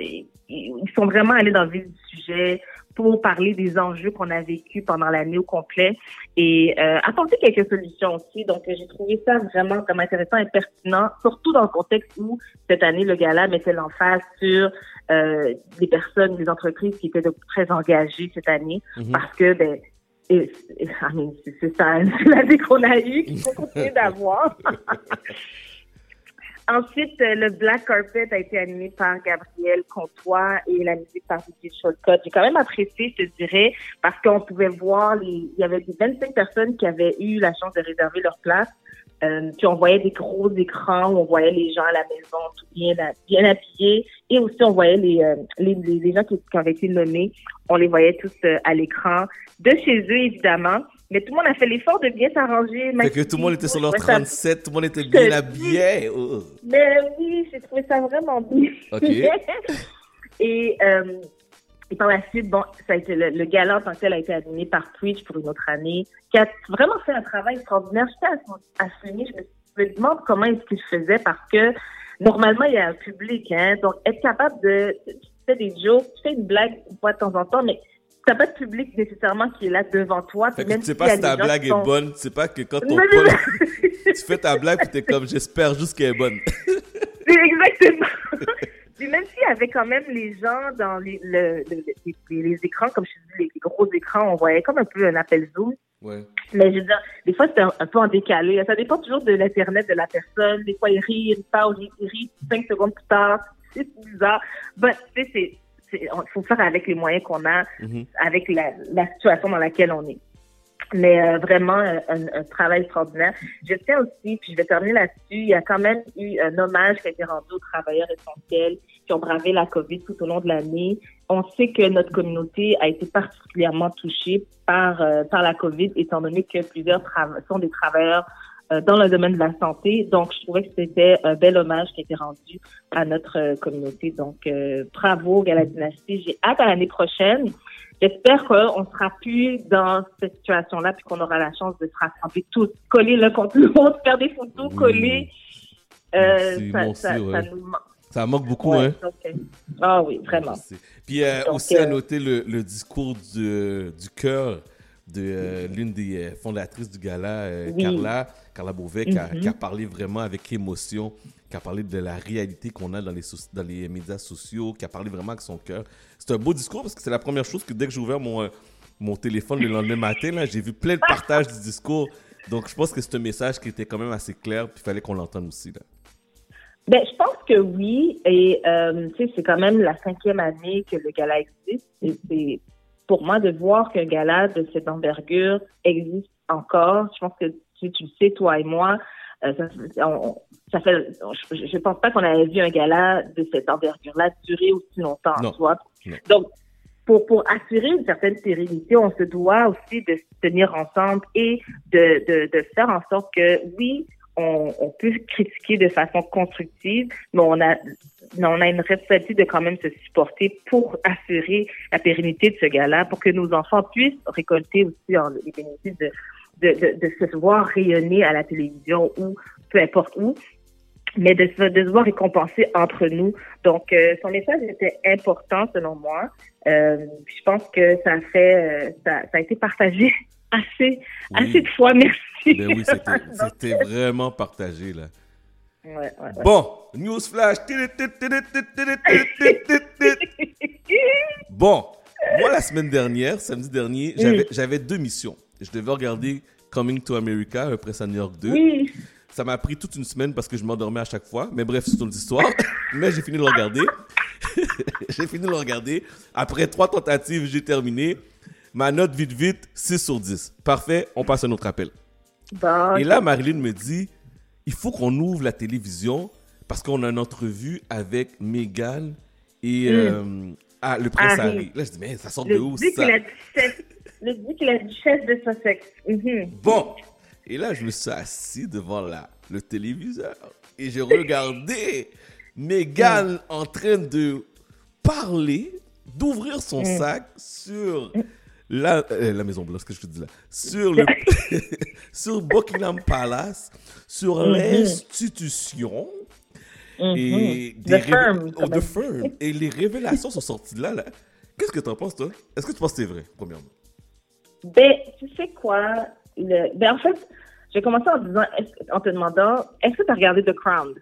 ils sont vraiment allés dans le vif du sujet pour parler des enjeux qu'on a vécu pendant l'année au complet et euh, apporter quelques solutions aussi. Donc, euh, j'ai trouvé ça vraiment comme intéressant et pertinent, surtout dans le contexte où cette année, le gala mettait l'emphase sur euh, des personnes, des entreprises qui étaient de très engagées cette année Mhm. parce que, ben, et, et- c'est c'est ça, c'est l'année qu'on a eue, qu'il faut continuer d'avoir. Ensuite, euh, le Black Carpet a été animé par Gabriel Comtois et la musique par DJ Shortcut. J'ai quand même apprécié, je te dirais, parce qu'on pouvait voir, il y avait des 25 personnes qui avaient eu la chance de réserver leur place. Euh, puis on voyait des gros écrans où on voyait les gens à la maison tout bien, bien habillés et aussi on voyait les, euh, les, les, les gens qui, qui avaient été nommés, on les voyait tous à l'écran, de chez eux évidemment, mais tout le monde a fait l'effort de bien s'arranger. Fait que tout le monde était sur leur Ouais, ça- 37, tout le monde était bien habillé. Oh. mais oui, j'ai trouvé ça vraiment bien. Ok. et, euh, et par la suite, bon, ça a été le, le gala en tant que tel a été animé par Twitch pour une autre année, qui a vraiment fait un travail extraordinaire. J'étais souligner, je me, je me demande comment est-ce qu'il faisait parce que normalement, il y a un public, hein. Donc, être capable de, tu fais des jokes, tu fais une blague une fois de temps en temps, mais t'as pas de public nécessairement qui est là devant toi. Fait que même tu sais pas si ta blague est bonne, tu sais pas que quand pote, tu fais ta blague puis t'es comme j'espère juste qu'elle est bonne. Exactement. Puis même s'il y avait quand même les gens dans les, le, le- les, les- écrans, comme je te dis, les, les gros écrans, on voyait comme un peu un appel Zoom. Ouais. Mais je veux dire, des fois, c'était un, un peu en décalé. Ça dépend toujours de l'Internet de la personne. Des fois, il rit, il parle, il rit cinq secondes plus tard. C'est bizarre. Ben, tu sais, faut faire avec les moyens qu'on a, Mhm. avec la, la situation dans laquelle on est. Mais euh, vraiment, euh, un, un travail extraordinaire. Je tiens aussi, puis je vais terminer là-dessus, il y a quand même eu un hommage qui a été rendu aux travailleurs essentiels qui ont bravé la COVID tout au long de l'année. On sait que notre communauté a été particulièrement touchée par, euh, par la COVID, étant donné que plusieurs sont des travailleurs dans le domaine de la santé. Donc, je trouvais que c'était un bel hommage qui a été rendu à notre euh, communauté. Donc, euh, bravo, Gala Dynastie. J'ai hâte à l'année prochaine. J'espère qu'on sera plus dans cette situation-là, puis qu'on aura la chance de se rassembler tous, coller l'un contre l'autre, faire des photos, coller. Euh, Merci, ça, aussi, ça, ouais. ça nous manque. Ça manque beaucoup, Ouais, hein. euh, Ah oui, vraiment. Puis euh, aussi à euh, noter le, le discours du, du cœur de euh, l'une des euh, fondatrices du gala, euh, Oui. Carla, Carla Beauvais, qui, a, Mhm. qui a parlé vraiment avec émotion, qui a parlé de la réalité qu'on a dans les, dans les médias sociaux, qui a parlé vraiment avec son cœur. C'est un beau discours parce que c'est la première chose que dès que j'ai ouvert mon, euh, mon téléphone le lendemain matin, j'ai vu plein de partages du discours. Donc je pense que c'est un message qui était quand même assez clair, puis il fallait qu'on l'entende aussi. Là. Ben, je pense que oui. Et euh, c'est quand même la cinquième année que le gala existe. C'est pour moi de voir qu'un gala de cette envergure existe encore. Je pense que tu, tu le sais, toi et moi. euh, ça, on- ça fait, je, je pense pas qu'on avait vu un gala de cette envergure-là durer aussi longtemps, Non. Non. Donc, pour, pour assurer une certaine sérénité, on se doit aussi de se tenir ensemble et de, de, de faire en sorte que, oui, on, on peut critiquer de façon constructive, mais on a, on a une responsabilité de quand même se supporter pour assurer la pérennité de ce gala, pour que nos enfants puissent récolter aussi les bénéfices de, de, de, se voir rayonner à la télévision ou peu importe où mais de se, de se voir récompenser entre nous. Donc, euh, son message était important selon moi. Euh, je pense que ça fait, euh, ça, ça a été partagé assez, assez de fois. Merci. Ben oui, c'était vraiment partagé là. Ouais, ouais, ouais. Bon, news flash. Bon, moi la semaine dernière, samedi dernier, j'avais j'avais deux missions. Je devais regarder Coming to America, presse à New York 2. Oui. Ça m'a pris toute une semaine parce que je m'endormais à chaque fois. Mais bref, c'est une autre histoire. Mais j'ai fini de le regarder. j'ai fini de le regarder. Après trois tentatives, j'ai terminé. Ma note vite vite, 6 sur 10. Parfait, on passe à un autre appel. Bon, Et là, Marilyn me dit, il faut qu'on ouvre la télévision parce qu'on a une entrevue avec Meghan et Mm. euh, ah, le prince Harry. Harry. Là, je dis, mais ça sort le de où ça? la duchesse, le duc et la duchesse de Sussex. Mhm. Bon. Et là, je me suis assis devant la, le téléviseur et j'ai regardé Megan en train de parler, d'ouvrir son Mm. sac sur la, euh, la Maison Blanche, ce que je te dis là, sur, le, sur Buckingham Palace, sur Mhm. l'institution. Et Mhm. des The firm, oh, the firm. Et les révélations sont sorties de là. là. Qu'est-ce que tu en penses, toi? Est-ce que tu penses que c'est vrai, premièrement? Ben, tu sais quoi? Le... Ben, en fait, j'ai commencé en, disant, en te demandant, est-ce que tu as regardé The Crown?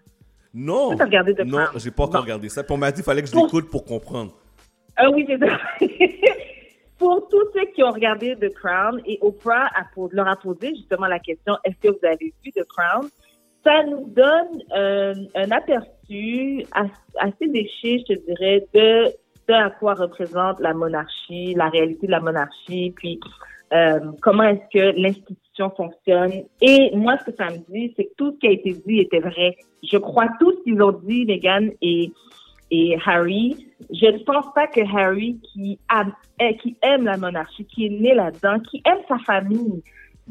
Non. Est-ce que t'as regardé The Non, Crown? j'ai pas encore regardé ça. Puis on m'a dit qu'il fallait que je l'écoute pour comprendre. Ah oui, c'est ça. Pour tous ceux qui ont regardé The Crown, et Oprah a pos- leur a posé justement la question est-ce que vous avez vu The Crown? Ça nous donne euh, un aperçu as- assez déché, je te dirais, de, de à quoi représente la monarchie, la réalité de la monarchie, puis euh, comment est-ce que l'institution fonctionne. Et moi, ce que ça me dit, c'est que tout ce qui a été dit était vrai. Je crois tout ce qu'ils ont dit, Meghan et et Harry. Je ne pense pas que Harry, qui, a- eh, qui aime la monarchie, qui est né là-dedans, qui aime sa famille,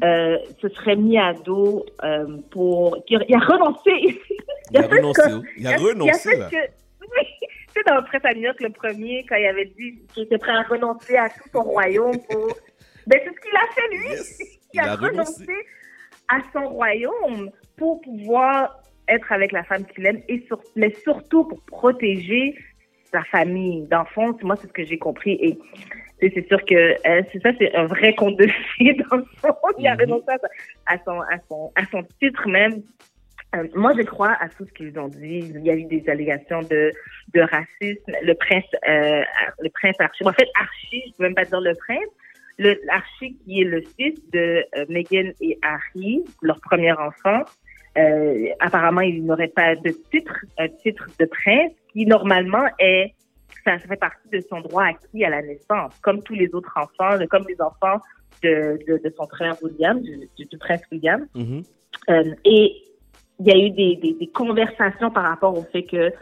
euh, se serait mis à dos euh, pour... Il a, renoncé. Il a renoncé. Il a renoncé, là. oui, tu sais, dans le Prince à New York, le premier, quand il avait dit qu'il était prêt à renoncer à tout son royaume pour... Ben, c'est ce qu'il a fait, lui. il, il a, a renoncé. renoncé à son royaume pour pouvoir être avec la femme qu'il aime, et sur- mais surtout pour protéger sa famille d'enfants. Moi, c'est ce que j'ai compris. Et c'est sûr que euh, c'est ça, c'est un vrai conte de fées dans le fond. Il a renoncé à, sa- à son, à, son, à son titre même. Euh, moi, je crois à tout ce qu'ils ont dit. Il y a eu des allégations de, de racisme. Le prince, euh, le prince Archie. En fait, Archie, je peux même pas dire le prince. Le Archie, qui est le fils de Meghan et Harry, leur premier enfant. Euh, apparemment, il n'aurait pas de titre, un titre de prince, qui normalement est, ça fait partie de son droit acquis à la naissance, comme tous les autres enfants, comme les enfants de, de, de son frère William, du, du- du prince William. Mhm. Euh, et il y a eu des, des, des conversations par rapport au fait que,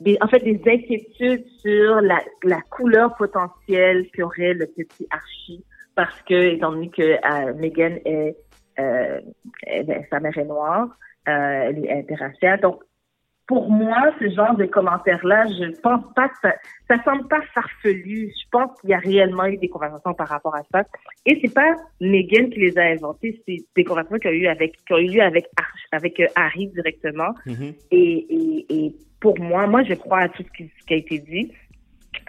des, en fait, des inquiétudes sur la, la couleur potentielle qu'aurait le petit Archie, parce que, étant donné que euh, Meghan est, euh, ben, sa mère est noire, euh, elle est interraciale, donc pour moi, ce genre de commentaires-là, je pense pas que ça, ça semble pas farfelu. Je pense qu'il y a réellement eu des conversations par rapport à ça. Et c'est pas Megan qui les a inventées, c'est des conversations qui ont eu avec, qui ont eu lieu avec, avec euh, Harry directement. Mhm. Et, et, et pour moi, moi, je crois à tout ce qui, ce qui a été dit.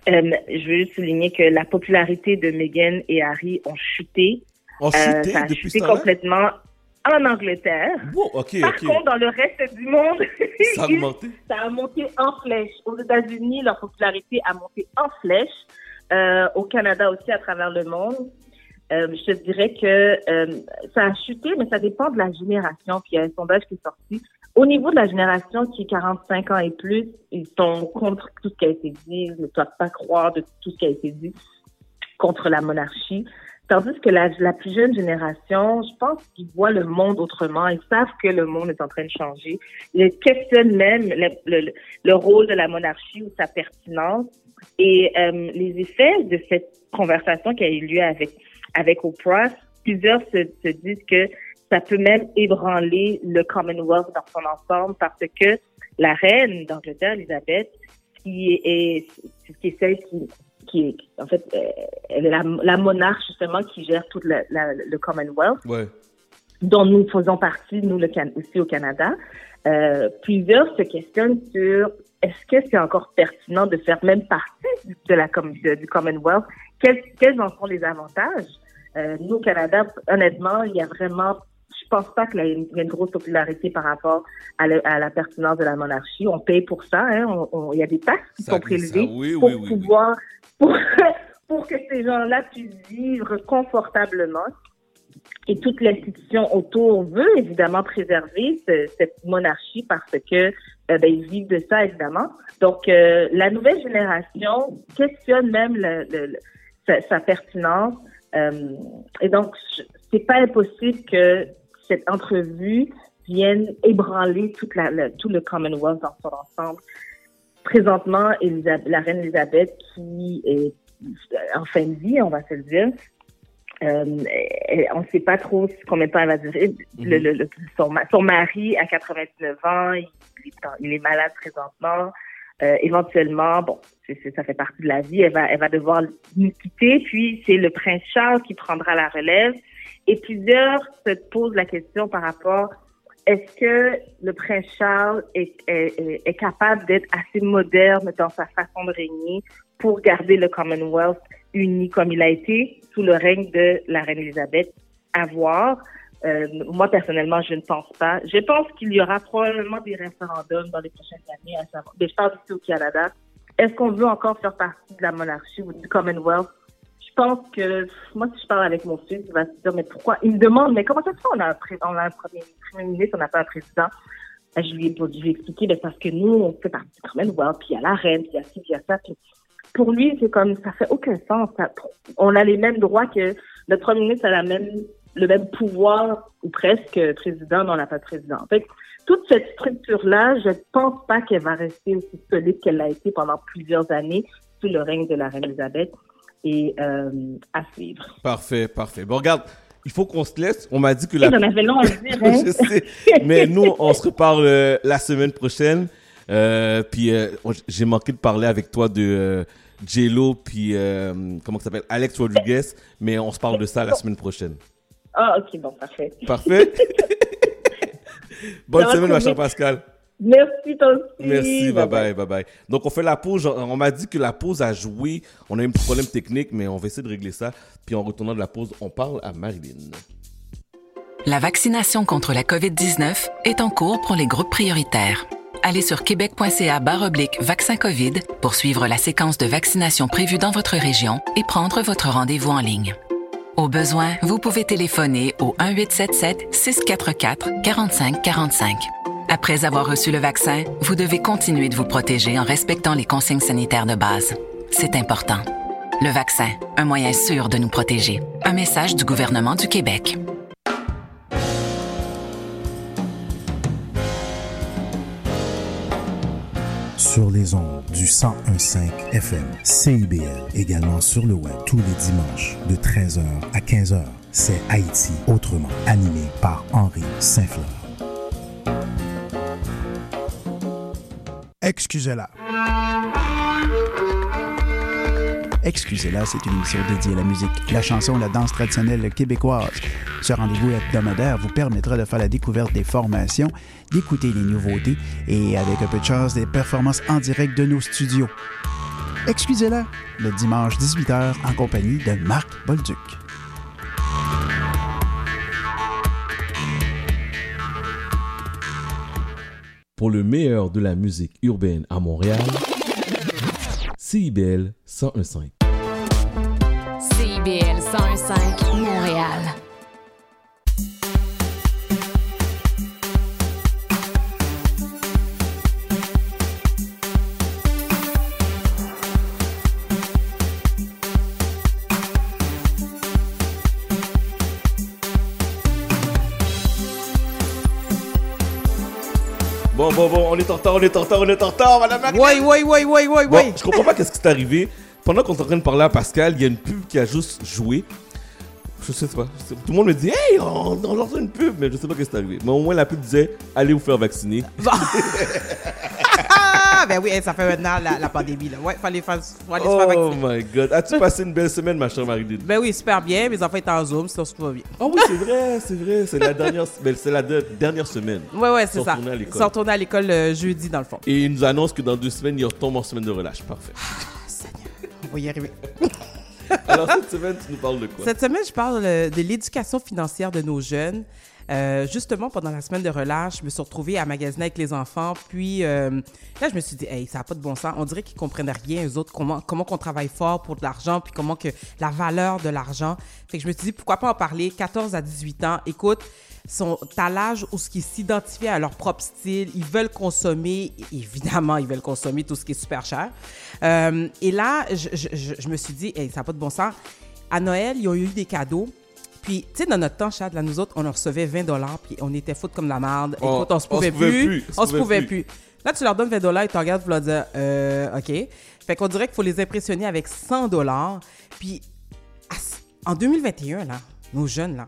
Euh, je veux souligner que la popularité de Meghan et Harry ont chuté. Ont chuté ça a depuis chuté temps-là? En Angleterre. Par contre, dans le reste du monde, Ça a augmenté? ça a monté en flèche. Aux États-Unis, leur popularité a monté en flèche. Euh, au Canada aussi, à travers le monde. Euh, je te dirais que euh, ça a chuté, mais ça dépend de la génération. Puis il y a un sondage qui est sorti. Au niveau de la génération qui est 45 ans et plus, ils sont contre tout ce qui a été dit, ils ne doivent pas croire de tout ce qui a été dit contre la monarchie. Tandis que la, plus jeune génération, je pense qu'ils voient le monde autrement. Ils savent que le monde est en train de changer. Ils questionnent même le rôle de la monarchie ou sa pertinence. Et euh, les effets de cette conversation qui a eu lieu avec, avec Oprah, plusieurs se, se disent que ça peut même ébranler le Commonwealth dans son ensemble parce que la reine d'Angleterre, Elisabeth, qui est, qui est celle qui, qui est, en fait, euh, elle est la, la monarque justement qui gère tout la- la- le Commonwealth, Ouais. dont nous faisons partie, nous le aussi au Canada. Euh, plusieurs se questionnent sur est-ce que c'est encore pertinent de faire même partie de la de- du Commonwealth? Quels, quels en sont les avantages? Euh, Nous au Canada, honnêtement, il y a vraiment, je pense pas qu'il y y a une grosse popularité par rapport à, la- à la pertinence de la monarchie. On paye pour ça, hein, il y a des taxes qui Ça- sont prélevées ça, oui, pour oui, oui. pour, que ces gens-là puissent vivre confortablement. Et toute l'institution autour veut évidemment préserver ce- cette monarchie parce que euh, ben, ils vivent de ça évidemment. Donc euh, la nouvelle génération questionne même sa, pertinence. Euh, et donc c'est pas impossible que cette entrevue vienne ébranler tout le Commonwealth dans son ensemble. Présentement, Elisabeth- la reine Elisabeth qui est en fin de vie, on va se le dire, Euh, on ne sait pas trop combien de temps elle va durer. Le- le- le- son, son mari, à 99 ans, il, est, en- il est malade présentement. Euh, éventuellement, bon, ça fait partie de la vie, elle va, elle va devoir nous quitter. Puis, c'est le prince Charles qui prendra la relève. Et plusieurs se posent la question par rapport est-ce que le prince Charles est, capable d'être assez moderne dans sa façon de régner pour garder le Commonwealth uni comme il a été sous le règne de la reine Elisabeth à voir? Euh, moi, personnellement, je ne pense pas. Je pense qu'il y aura probablement des référendums dans les prochaines années, à savoir, des choses ici au Canada. Est-ce qu'on veut encore faire partie de la monarchie ou du Commonwealth? Je pense que, moi, si je parle avec mon fils, il va se dire, mais pourquoi? Il me demande, mais comment ça se fait, on a un, premier, ministre, on n'a pas un président? Ben, Je lui ai, je lui ai expliqué, ben, parce que nous, on fait partie du Commonwealth, puis il y a la reine, puis il y a ci, puis il y a ça. Pour lui, c'est comme, ça fait aucun sens. On a les mêmes droits que notre premier ministre a la même, le même pouvoir, ou presque, président, mais on n'a pas de président. Toute cette structure-là, je ne pense pas qu'elle va rester aussi solide qu'elle l'a été pendant plusieurs années sous le règne de la reine Elisabeth. Et euh, à suivre. Parfait, parfait. Bon, regarde, il faut qu'on se laisse. On m'a dit que la. En avait long à dire, hein. Je sais. Mais nous, on se reparle euh, la semaine prochaine. Euh, puis on- j'ai manqué de parler avec toi de J-Lo, puis comment ça s'appelle Alex Rodriguez. Mais on se parle de ça la semaine prochaine. Ah, ok, bon, parfait. Parfait. Bonne semaine, ma chère. Pascal. Merci, toi aussi. Merci, bye bye, bye bye. Donc on fait la pause. On m'a dit que la pause a joué. On a eu un petit problème technique, mais on va essayer de régler ça. Puis en retournant de la pause, on parle à Marilyn. La vaccination contre la COVID-19 est en cours pour les groupes prioritaires. Allez sur québec.ca oblique vaccin COVID pour suivre la séquence de vaccination prévue dans votre région et prendre votre rendez-vous en ligne. Au besoin, vous pouvez téléphoner au 1-877-644-4545. Après avoir reçu le vaccin, vous devez continuer de vous protéger en respectant les consignes sanitaires de base. C'est important. Le vaccin, un moyen sûr de nous protéger. Un message du gouvernement du Québec. Sur les ondes du 1015 FM, CIBL, également sur le web tous les dimanches de 13h à 15h. C'est Haïti autrement, animé par Henri Saint-Fleur. Excusez-la. Excusez-la, c'est une émission dédiée à la musique, la chanson, la danse traditionnelle québécoise. Ce rendez-vous hebdomadaire vous permettra de faire la découverte des formations, d'écouter les nouveautés et, avec un peu de chance, des performances en direct de nos studios. Excusez-la, le dimanche 18h en compagnie de Marc Bolduc. Pour le meilleur de la musique urbaine à Montréal, CIBL 1015. CIBL 101.5 Montréal. Bon, bon, on est en retard, on est en retard, on est en retard, madame. Ouais, ouais, ouais, ouais, ouais, Bon, ouais. je comprends pas qu'est-ce qui s'est arrivé. Pendant qu'on est en train de parler à Pascal, il y a une pub qui a juste joué. Je sais pas. Tout le monde me dit, hey, on, on lance une pub, mais je sais pas qu'est-ce qui est arrivé. Mais au moins, la pub disait, allez vous faire vacciner. Ah, ben oui, ça fait maintenant la, la pandémie, là. Ouais, fallait, faire- fallait se faire Oh my god. As-tu passé une belle semaine, ma chère Marilyn? Ben oui, super bien. Mes enfants étaient en Zoom, sinon tout va bien. Ah oui, c'est vrai, c'est vrai. C'est la dernière, ben, c'est la de- dernière semaine. Ouais, ouais, c'est ça. à Ils l'école. sont retournés à l'école euh, jeudi, dans le fond. Et ils nous annoncent que dans deux semaines, ils retombent en semaine de relâche. Parfait. On va y arriver. Alors, cette semaine, tu nous parles de quoi? Cette semaine, je parle euh, de l'éducation financière de nos jeunes. Euh, justement, pendant la semaine de relâche, je me suis retrouvée à magasiner avec les enfants. Puis euh, là, je me suis dit, hey, ça n'a pas de bon sens. On dirait qu'ils comprennent rien, eux autres, comment, comment qu'on travaille fort pour de l'argent, puis comment que la valeur de l'argent. Fait que je me suis dit, pourquoi pas en parler 14 à 18 ans. Écoute, sont à l'âge où ce qui s'identifient à leur propre style, ils veulent consommer, évidemment, ils veulent consommer tout ce qui est super cher. Euh, et là, je, je- je- me suis dit, hey, ça n'a pas de bon sens. À Noël, ils ont eu des cadeaux. Puis, tu sais, dans notre temps, Chad, là, nous autres, on en recevait 20 puis on était foutus comme la merde. On- Écoute, on se pouvait plus. plus, On se pouvait plus. Là, tu leur donnes 20 ils te regardent pour leur dire, euh, OK. Fait qu'on dirait qu'il faut les impressionner avec 100 Puis, à, en 2021, là, nos jeunes, là,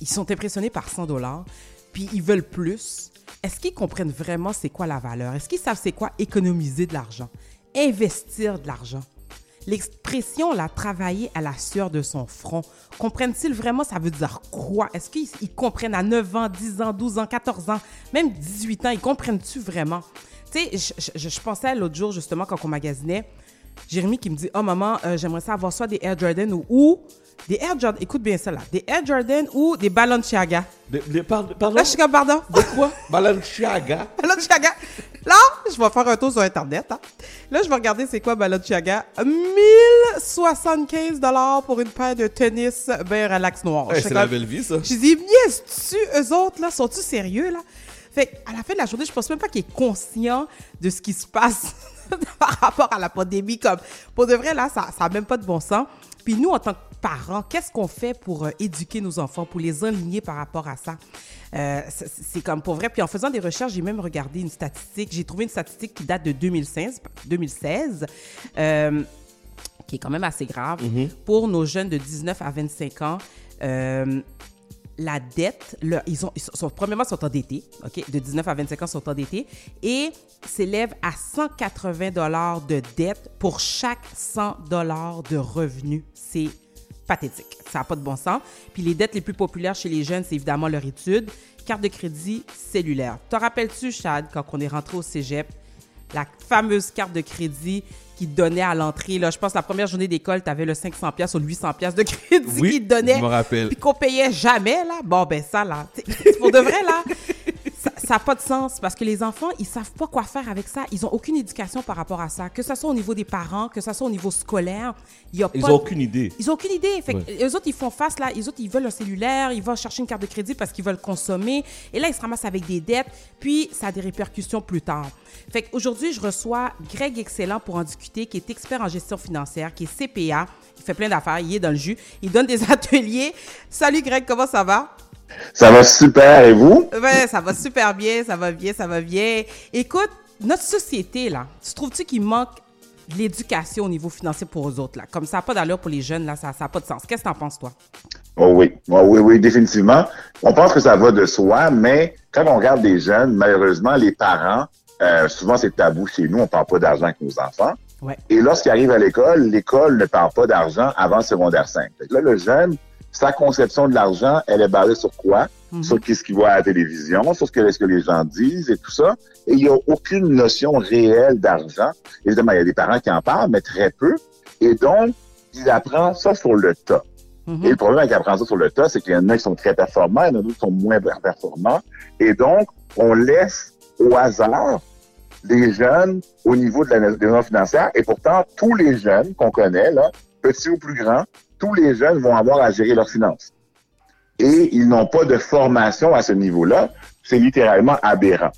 ils sont impressionnés par 100 dollars, puis ils veulent plus. Est-ce qu'ils comprennent vraiment c'est quoi la valeur? Est-ce qu'ils savent c'est quoi économiser de l'argent? Investir de l'argent? L'expression, là, travailler à la sueur de son front, comprennent-ils vraiment ça veut dire quoi? Est-ce qu'ils ils comprennent à 9 ans, 10 ans, 12 ans, 14 ans, même 18 ans, ils comprennent-tu vraiment? Tu sais, je pensais l'autre jour, justement, quand on magasinait, Jérémy qui me dit Oh maman, euh, j'aimerais ça avoir soit des Air Jordan ou, ou des Air Jordan, écoute bien ça là, des Air Jordan ou des Balenciaga? Des- des- pardon, pardon? Là, je suis comme, pardon? De quoi? Balenciaga? Balenciaga. Là, je vais faire un tour sur Internet. hein. Là, je vais regarder c'est quoi Balenciaga. 1075 pour une paire de tennis ben relax noir. Ouais, J'étais c'est la belle vie, ça. Je dis, yes, tu, eux autres, là, sont-tu sérieux, là? Fait à la fin de la journée, je pense même pas qu'il est conscient de ce qui se passe par rapport à la pandémie. Comme, pour de vrai, là, ça n'a même pas de bon sens. Puis nous, en tant que parents, qu'est-ce qu'on fait pour euh, éduquer nos enfants, pour les aligner par rapport à ça? Euh, c'est comme pour vrai. Puis en faisant des recherches, j'ai même regardé une statistique. J'ai trouvé une statistique qui date de 2016, 2016 euh, qui est quand même assez grave. Mhm. Pour nos jeunes de 19 à 25 ans, euh, la dette, ils, ont, ils sont, premièrement, sont endettés, OK? De 19 à 25 ans, sont endettés et s'élèvent à 180 dollars de dette pour chaque 100 dollars de revenus. C'est pathétique. Ça n'a pas de bon sens. Puis les dettes les plus populaires chez les jeunes, c'est évidemment leur étude, carte de crédit cellulaire. Te rappelles-tu, Chad, quand on est rentré au cégep, la fameuse carte de crédit qui te donnait à l'entrée. Là, je pense que la première journée d'école, tu avais le 500 pièces ou le 800 pièces de crédit Oui, qui te donnait. je me rappelle. Puis qu'on payait jamais, là. Bon, ben ça, là. Pour de vrai, là, ça n'a pas de sens parce que les enfants, ils savent pas quoi faire avec ça. Ils ont aucune éducation par rapport à ça. Que ce soit au niveau des parents, que ce soit au niveau scolaire, il y a Ils pas ont de- aucune idée. ils ont aucune idée. Fait Ouais. eux autres, ils font face là. Les autres, ils veulent un cellulaire, ils vont chercher une carte de crédit parce qu'ils veulent consommer. Et là, ils se ramassent avec des dettes. Puis, ça a des répercussions plus tard. Fait qu'aujourd'hui, je reçois Greg Excellent pour en discuter, qui est expert en gestion financière, qui est CPA. Il fait plein d'affaires, il est dans le jus. Il donne des ateliers. Salut Greg, comment ça va? Ça va super, et vous? Ouais, ça va super bien, ça va bien, ça va bien. Écoute, notre société, là, tu trouves-tu qu'il manque de l'éducation au niveau financier pour eux autres, là? Comme ça n'a pas d'allure pour les jeunes, là, ça n'a pas de sens. Qu'est-ce que t'en penses, toi? Oh oui, Oh oui, oui, définitivement. On pense que ça va de soi, mais quand on regarde des jeunes, malheureusement, les parents, euh, souvent c'est tabou chez nous, on parle pas d'argent avec nos enfants. Ouais. Et lorsqu'ils arrivent à l'école, l'école ne parle pas d'argent avant secondaire 5. Fait que là, le jeune, sa conception de l'argent, elle est basée sur quoi? Mhm. Sur qu'est-ce qu'il voit à la télévision, sur ce que, ce que les gens disent et tout ça. Et il n'y a aucune notion réelle d'argent. Évidemment, il y a des parents qui en parlent, mais très peu. Et donc, il apprend ça sur le tas. Et le problème avec apprendre ça sur le tas, c'est qu'il y en a qui sont très performants, il y en a d'autres qui sont moins performants. Et donc, on laisse au hasard les jeunes au niveau de la maison financière. Et pourtant, tous les jeunes qu'on connaît, là, petits ou plus grands, tous les jeunes vont avoir à gérer leurs finances. Et ils n'ont pas de formation à ce niveau-là. C'est littéralement aberrant.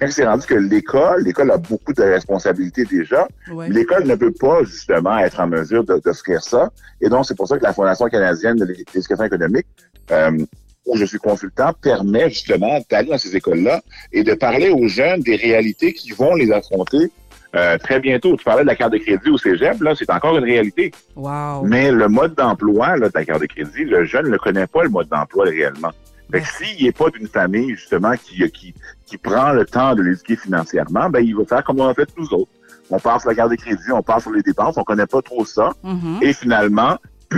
Quand c'est rendu que l'école, l'école a beaucoup de responsabilités déjà, Ouais. l'école ne peut pas justement être en mesure d'offrir ça. Et donc, c'est pour ça que la Fondation canadienne de l'éducation économique, euh, où je suis consultant, permet justement d'aller dans ces écoles-là et de parler aux jeunes des réalités qui vont les affronter euh, très bientôt. Tu parlais de la carte de crédit au cégep, là, c'est encore une réalité. Wow. Mais le mode d'emploi là, de la carte de crédit, le jeune ne connaît pas le mode d'emploi réellement. Fait que s'il n'est pas d'une famille, justement, qui, qui, qui prend le temps de l'éduquer financièrement, ben, il va faire comme on a fait nous autres. On passe sur la carte de crédit, on passe sur les dépenses, on connaît pas trop ça. Mhm. Et finalement,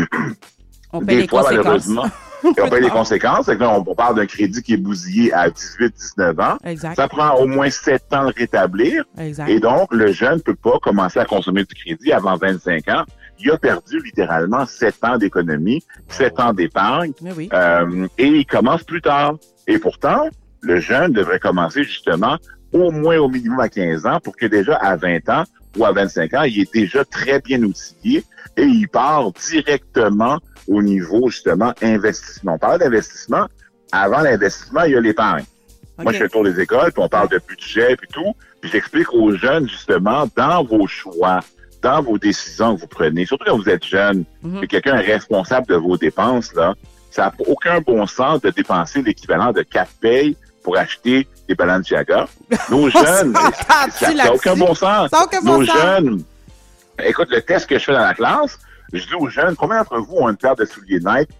On des fois, malheureusement, et on paye les conséquences. Que là, on, on parle d'un crédit qui est bousillé à 18, 19 ans. Exact. Ça prend au moins 7 ans de rétablir. Exact. Et donc, le jeune ne peut pas commencer à consommer du crédit avant 25 ans. Il a perdu littéralement 7 ans d'économie, 7 ans d'épargne. Oui. Euh, et il commence plus tard. Et pourtant, le jeune devrait commencer justement au moins au minimum à 15 ans pour que déjà à 20 ans ou à 25 ans, il est déjà très bien outillé et il part directement au niveau justement investissement. On parle d'investissement. Avant l'investissement, il y a l'épargne. Moi, je fais le tour des écoles, puis on parle de budget, puis tout. Puis j'explique aux jeunes, justement, dans vos choix, dans vos décisions que vous prenez, surtout quand vous êtes jeune, que quelqu'un est responsable de vos dépenses, là, ça n'a aucun bon sens de dépenser l'équivalent de quatre payes pour acheter des Balenciaga. Nos jeunes, ça n'a aucun bon sens. Aucun Nos bon sens. jeunes, écoute, le test que je fais dans la classe, Je dis aux jeunes, combien d'entre vous ont une paire de souliers Nike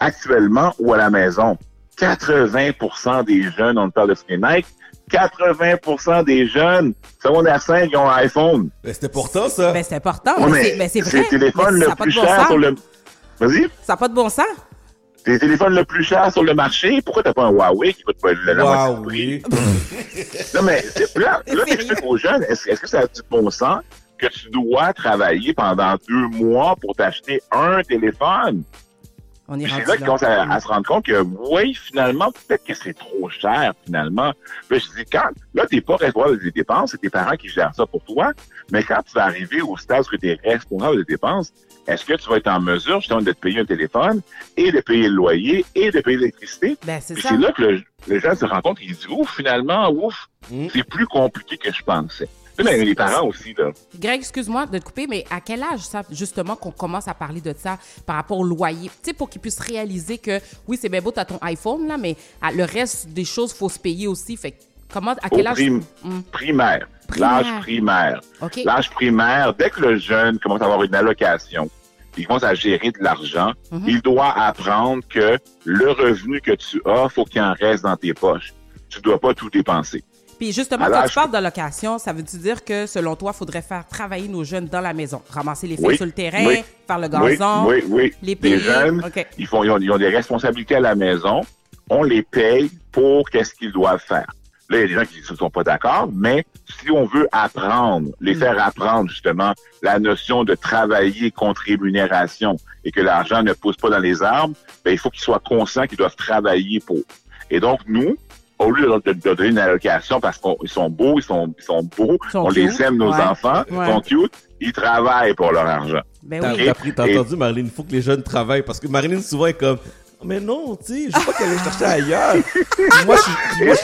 actuellement ou à la maison? 80% des jeunes ont une paire de souliers Nike. 80% des jeunes, secondaire 5, ils ont un iPhone. Ben, c'est important, ça. Ben, c'est important, Ouais, mais mais c'est- mais c'est le téléphone Mais ça le plus bon cher sens. sur le... Vas-y. Ça n'a pas de bon sens. C'est le téléphone le plus cher sur le marché. Pourquoi t'as pas un Huawei qui coûte pas du prix? non, mais c'est- là, là t'expliques aux jeunes, est-ce est-ce que ça a du bon sens? Que tu dois travailler pendant deux mois pour t'acheter un téléphone? On est c'est là qu'ils commencent à, à se rendre compte que, oui, finalement, peut-être que c'est trop cher, finalement. Puis je dis, quand, là, t'es pas responsable des dépenses, c'est tes parents qui gèrent ça pour toi. Mais quand tu vas arriver au stade où tu es responsable des dépenses, est-ce que tu vas être en mesure, justement, de te payer un téléphone et de payer le loyer et de payer l'électricité? Ben, c'est c'est là que le, le jeune se rend compte qu'il dit, ouf, finalement, ouf, Hmm. c'est plus compliqué que je pensais. Tu mais les parents aussi, là. Greg, excuse-moi de te couper, mais à quel âge, ça, justement, qu'on commence à parler de ça par rapport au loyer? Tu sais, pour qu'ils puissent réaliser que, oui, c'est bien beau, t'as ton iPhone, là, mais à- le reste des choses, faut se payer aussi. Fait comment, à Au quel âge? prim- Hmm. primaire. L'âge primaire. L'âge primaire, dès que le jeune commence à avoir une allocation, il commence à gérer de l'argent, Mhm. il doit apprendre que le revenu que tu as, faut qu'il en reste dans tes poches. Tu dois pas tout dépenser. Puis justement, quand tu parles d'allocation, ça veut dire que, selon toi, il faudrait faire travailler nos jeunes dans la maison? Ramasser les feuilles Oui, sur le terrain, oui, faire le gazon, oui, oui. les payer? Les jeunes, ils, font, ils, ont, ils ont des responsabilités à la maison. On les paye pour qu'est-ce qu'ils doivent faire. Là, il y a des gens qui ne sont pas d'accord, mais si on veut apprendre, les Mm. faire apprendre justement la notion de travailler contre rémunération et que l'argent ne pousse pas dans les arbres, ben, il faut qu'ils soient conscients qu'ils doivent travailler pour. Et donc, nous, au lieu de, donner une allocation parce qu'ils sont beaux, ils sont, ils sont beaux, Ils sont on cute. les aime, nos Ouais. enfants, Ouais. ils sont cute, ils travaillent pour leur argent. Ben T'as OK? t'as Et- entendu, Marilyn, il faut que les jeunes travaillent parce que Marilyn, souvent, est comme Mais non, tu sais, je veux pas qu'elle aille chercher ailleurs. Moi, je suis- moi,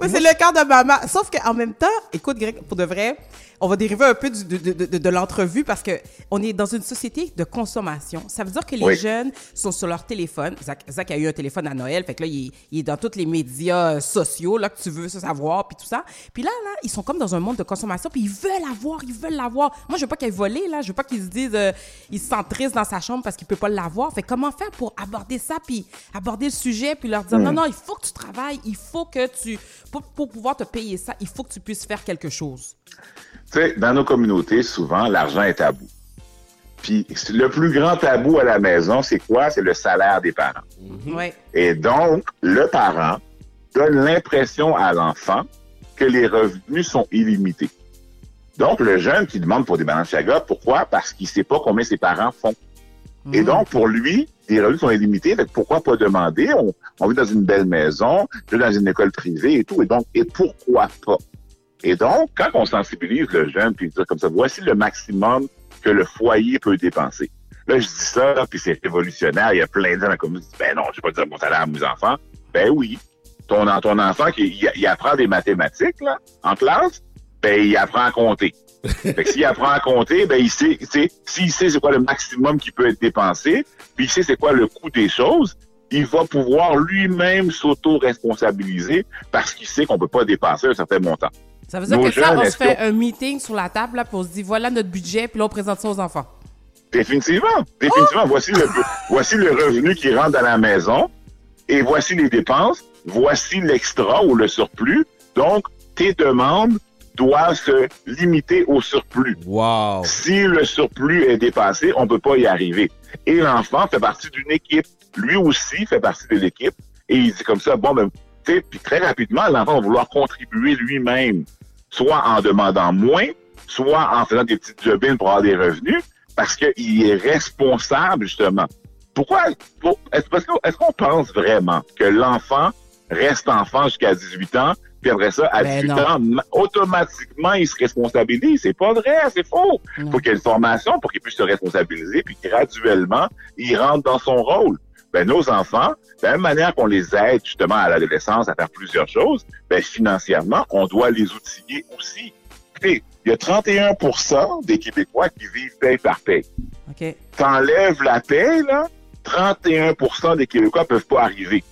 Mais c'est le cas de maman. Sauf qu'en même temps, écoute, Greg, pour de vrai, on va dériver un peu du- de, de- de- de l'entrevue parce que on est dans une société de consommation. Ça veut dire que les Oui. jeunes sont sur leur téléphone. Zach, Zach a eu un téléphone à Noël, fait que là, il, est- il est dans tous les médias euh, sociaux là, que tu veux savoir, puis tout ça. Puis là, là, ils sont comme dans un monde de consommation, puis ils veulent avoir, ils veulent l'avoir. Moi, je veux pas qu'ils volent, là. Je veux pas qu'ils se disent, euh, ils se sentent tristes dans sa chambre parce qu'il peut pas l'avoir. Fait comment faire pour aborder ça, puis aborder le sujet, puis leur dire, Hmm. non, non, il faut que tu travailles, il faut que tu, pour, pour pouvoir te payer ça, il faut que tu puisses faire quelque chose? Tu sais, dans nos communautés, souvent, l'argent est tabou. Puis le plus grand tabou à la maison, c'est quoi? C'est le salaire des parents. Ouais. Et donc, le parent donne l'impression à l'enfant que les revenus sont illimités. Donc, le jeune qui demande pour des balanciagas, pourquoi? Parce qu'il sait pas combien ses parents font. Et donc, pour lui, les revenus sont illimités. Fait que pourquoi pas demander? On, on vit dans une belle maison, je vais dans une école privée et tout. Et donc, et pourquoi pas? Et donc, quand on sensibilise le jeune, puis dire comme ça, voici le maximum que le foyer peut dépenser. Là, je dis ça, puis c'est révolutionnaire. Il y a plein de gens dans la communauté qui disent, ben non, je vais pas dire mon salaire à mes enfants. Ben oui. Ton, ton enfant, qui, il, il apprend des mathématiques, là, en classe, ben il apprend à compter. fait que s'il apprend à compter, ben il sait, il sait- s'il sait c'est quoi le maximum qui peut être dépensé, puis il sait c'est quoi le coût des choses, il va pouvoir lui-même s'auto-responsabiliser parce qu'il sait qu'on peut pas dépasser un certain montant. Ça veut dire Nos que ça, jeunes, on se fait un meeting sur la table, là, on se dit, voilà notre budget, puis là, on présente ça aux enfants. Définitivement. Oh! Définitivement. Voici, le, voici le revenu qui rentre dans la maison et voici les dépenses. Voici l'extra ou le surplus. Donc, tes demandes doivent se limiter au surplus. Wow. Si le surplus est dépassé, on peut pas y arriver. Et l'enfant fait partie d'une équipe. Lui aussi fait partie de l'équipe. Et il dit comme ça, bon, ben, tu sais, puis très rapidement, l'enfant va vouloir contribuer lui-même, soit en demandant moins, soit en faisant des petites jobines pour avoir des revenus, parce qu'il est responsable, justement. Pourquoi? pour- Est-ce qu'on pense vraiment que l'enfant reste enfant jusqu'à 18 ans, puis après ça, à Ben 18 non. ans, ma- automatiquement, il se responsabilise? C'est pas vrai, c'est faux. Il faut qu'il y ait une formation pour qu'il puisse se responsabiliser, puis graduellement, il rentre dans son rôle. Ben, nos enfants, de la même manière qu'on les aide justement à l'adolescence à faire plusieurs choses, ben, financièrement, on doit les outiller aussi. Écoutez, il y a 31% des Québécois qui vivent paye par paye. OK. T'enlèves la paye, là, 31% des Québécois peuvent pas arriver.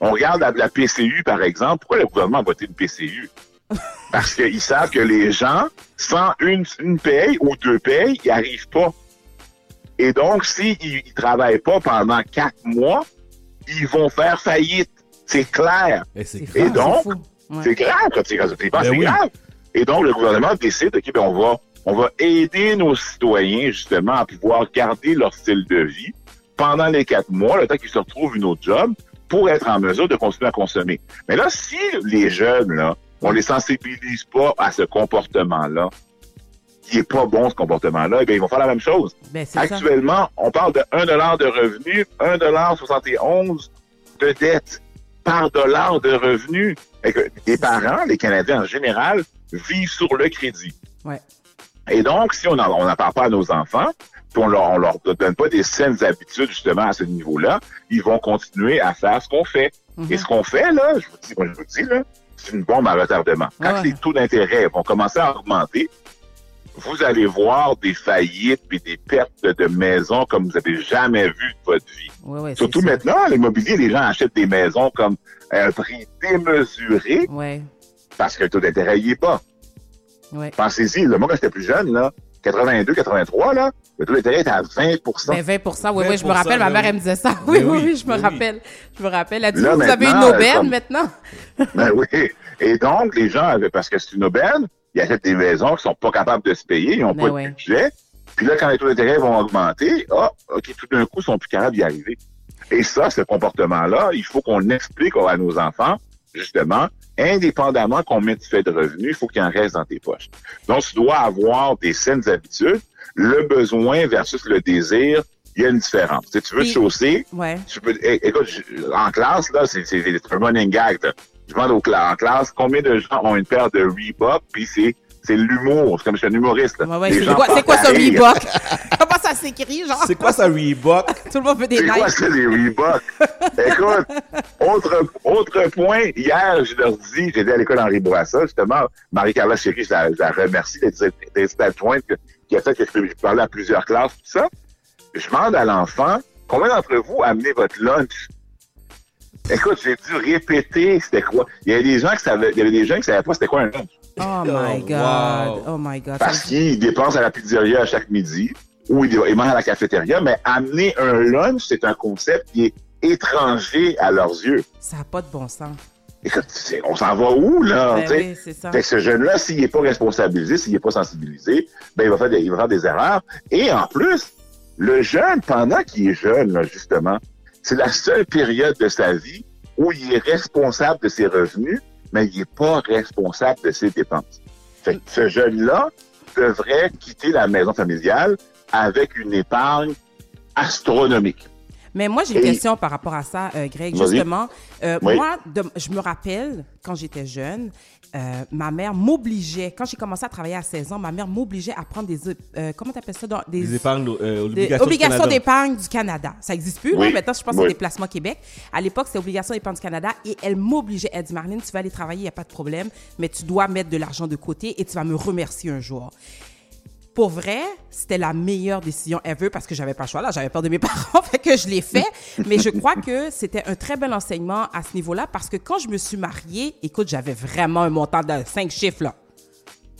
On regarde la, la PCU, par exemple. Pourquoi le gouvernement a voté une PCU? Parce qu'ils savent que les gens, sans une, une paye ou deux payes, ils arrivent pas. Et donc, s'ils ne travaillent pas pendant quatre mois, ils vont faire faillite. C'est clair. Et, c'est Et donc, Ouais. c'est grave quand y penses, Ben c'est oui. grave. Et donc, le gouvernement décide, OK, ben, on va, on va aider nos citoyens, justement, à pouvoir garder leur style de vie pendant les quatre mois, le temps qu'ils se retrouvent une autre job, pour être en mesure de continuer à consommer. Mais là, si les jeunes, là, on les sensibilise pas à ce comportement-là, qui est pas bon, ce comportement-là, eh bien, ils vont faire la même chose. Ben, ça. Actuellement, on parle de 1 de revenu, 1,71 de dette par dollar de revenu. Et que les parents, les Canadiens en général, vivent sur le crédit. Ouais. Et donc, si on n'en parle pas à nos enfants, puis on leur, on leur donne pas des saines habitudes justement à ce niveau-là, ils vont continuer à faire ce qu'on fait. Mhm. Et ce qu'on fait, là, je vous dis, moi, je vous dis, là, c'est une bombe à retardement. Quand Ouais. les taux d'intérêt vont commencer à augmenter, vous allez voir des faillites puis des pertes de maisons comme vous avez jamais vu de votre vie. Ouais, c'est Surtout maintenant, l'immobilier, les gens achètent des maisons comme à un prix démesuré Ouais, parce que le taux d'intérêt n'y est pas. Pensez-y, là, moi, quand j'étais plus jeune, là, 82, 83, là, le taux d'intérêt était à 20 Ben 20% oui, oui, je me 20%, rappelle, ma mère, oui. elle me disait ça. Oui, Ben oui, oui, oui, je me ben oui. rappelle. Je me rappelle. Elle a dit, Là, vous avez une aubaine comme- maintenant? Ben oui. Et donc, les gens avaient, parce que c'est une aubaine, ils achètent des maisons qui sont pas capables de se payer, ils n'ont pas ouais. de budget. Puis là, quand les taux d'intérêt vont augmenter, ah, OK, tout d'un coup, ils sont plus capables d'y arriver. Et ça, ce comportement-là, il faut qu'on explique à nos enfants, justement, indépendamment combien tu fais de revenus, il faut qu'il en reste dans tes poches. Donc, tu dois avoir des saines habitudes. Le besoin versus le désir, il y a une différence. Tu, sais, tu veux te chausser, Ouais. tu peux, écoute, en classe, là, c'est un running gag. Demande aux cla- en classe combien de gens ont une paire de Reebok, puis c'est c'est l'humour. C'est comme je suis un humoriste. Ouais, ouais, Les c'est gens quoi, quoi rire. Reebok? Comment ça s'écrit, genre? C'est quoi ça, Reebok? Tout le monde veut des C'est quoi ça, les Reebok? Écoute, autre, autre point, hier, je leur dis, j'étais à l'école Henri Bourassa, justement, Marie-Carla Chéry, je la, je la remercie d'être adjointe qui a fait que je peux parler à plusieurs classes, tout ça. Je demande à l'enfant, combien d'entre vous amenez votre lunch? Écoute, j'ai dû répéter c'était quoi. Il y avait des gens qui savaient, il y avait des gens qui savaient pas c'était quoi un lunch. Oh my Oh, God. wow. Oh my God. Parce qu'ils dépensent à la pizzeria à chaque midi ou ils, ils mangent à la cafétéria, mais amener un lunch, c'est un concept qui est étranger à leurs yeux. Ça n'a pas de bon sens. Écoute, on s'en va où, là? Ben oui, c'est ça. Fait que ce jeune-là, s'il n'est pas responsabilisé, s'il n'est pas sensibilisé, ben, il va faire des, il va faire des erreurs. Et en plus, le jeune, pendant qu'il est jeune, là, justement, c'est la seule période de sa vie où il est responsable de ses revenus, mais il n'est pas responsable de ses dépenses. Fait que ce jeune-là devrait quitter la maison familiale avec une épargne astronomique. Mais moi, j'ai une Et- question par rapport à ça, euh, Greg. Justement, euh, Oui. moi, de- je me rappelle, quand j'étais jeune, euh, ma mère m'obligeait, quand j'ai commencé à travailler à 16 ans, ma mère m'obligeait à prendre des... euh, comment tu appelles ça? dans- Des épargnes, euh, des obligations du obligations Canada. d'épargne du Canada. Ça n'existe plus, Oui. là. Maintenant, je pense que Oui. c'est des placements Québec. À l'époque, c'était obligation d'épargne du Canada et elle m'obligeait. Elle dit, Marlène, tu vas aller travailler, il n'y a pas de problème, mais tu dois mettre de l'argent de côté et tu vas me remercier un jour. Pour vrai, c'était la meilleure décision ever parce que j'avais pas le choix là, j'avais peur de mes parents, fait que je l'ai fait. Mais je crois que c'était un très bel enseignement à ce niveau-là parce que quand je me suis mariée, écoute, j'avais vraiment un montant de cinq chiffres là.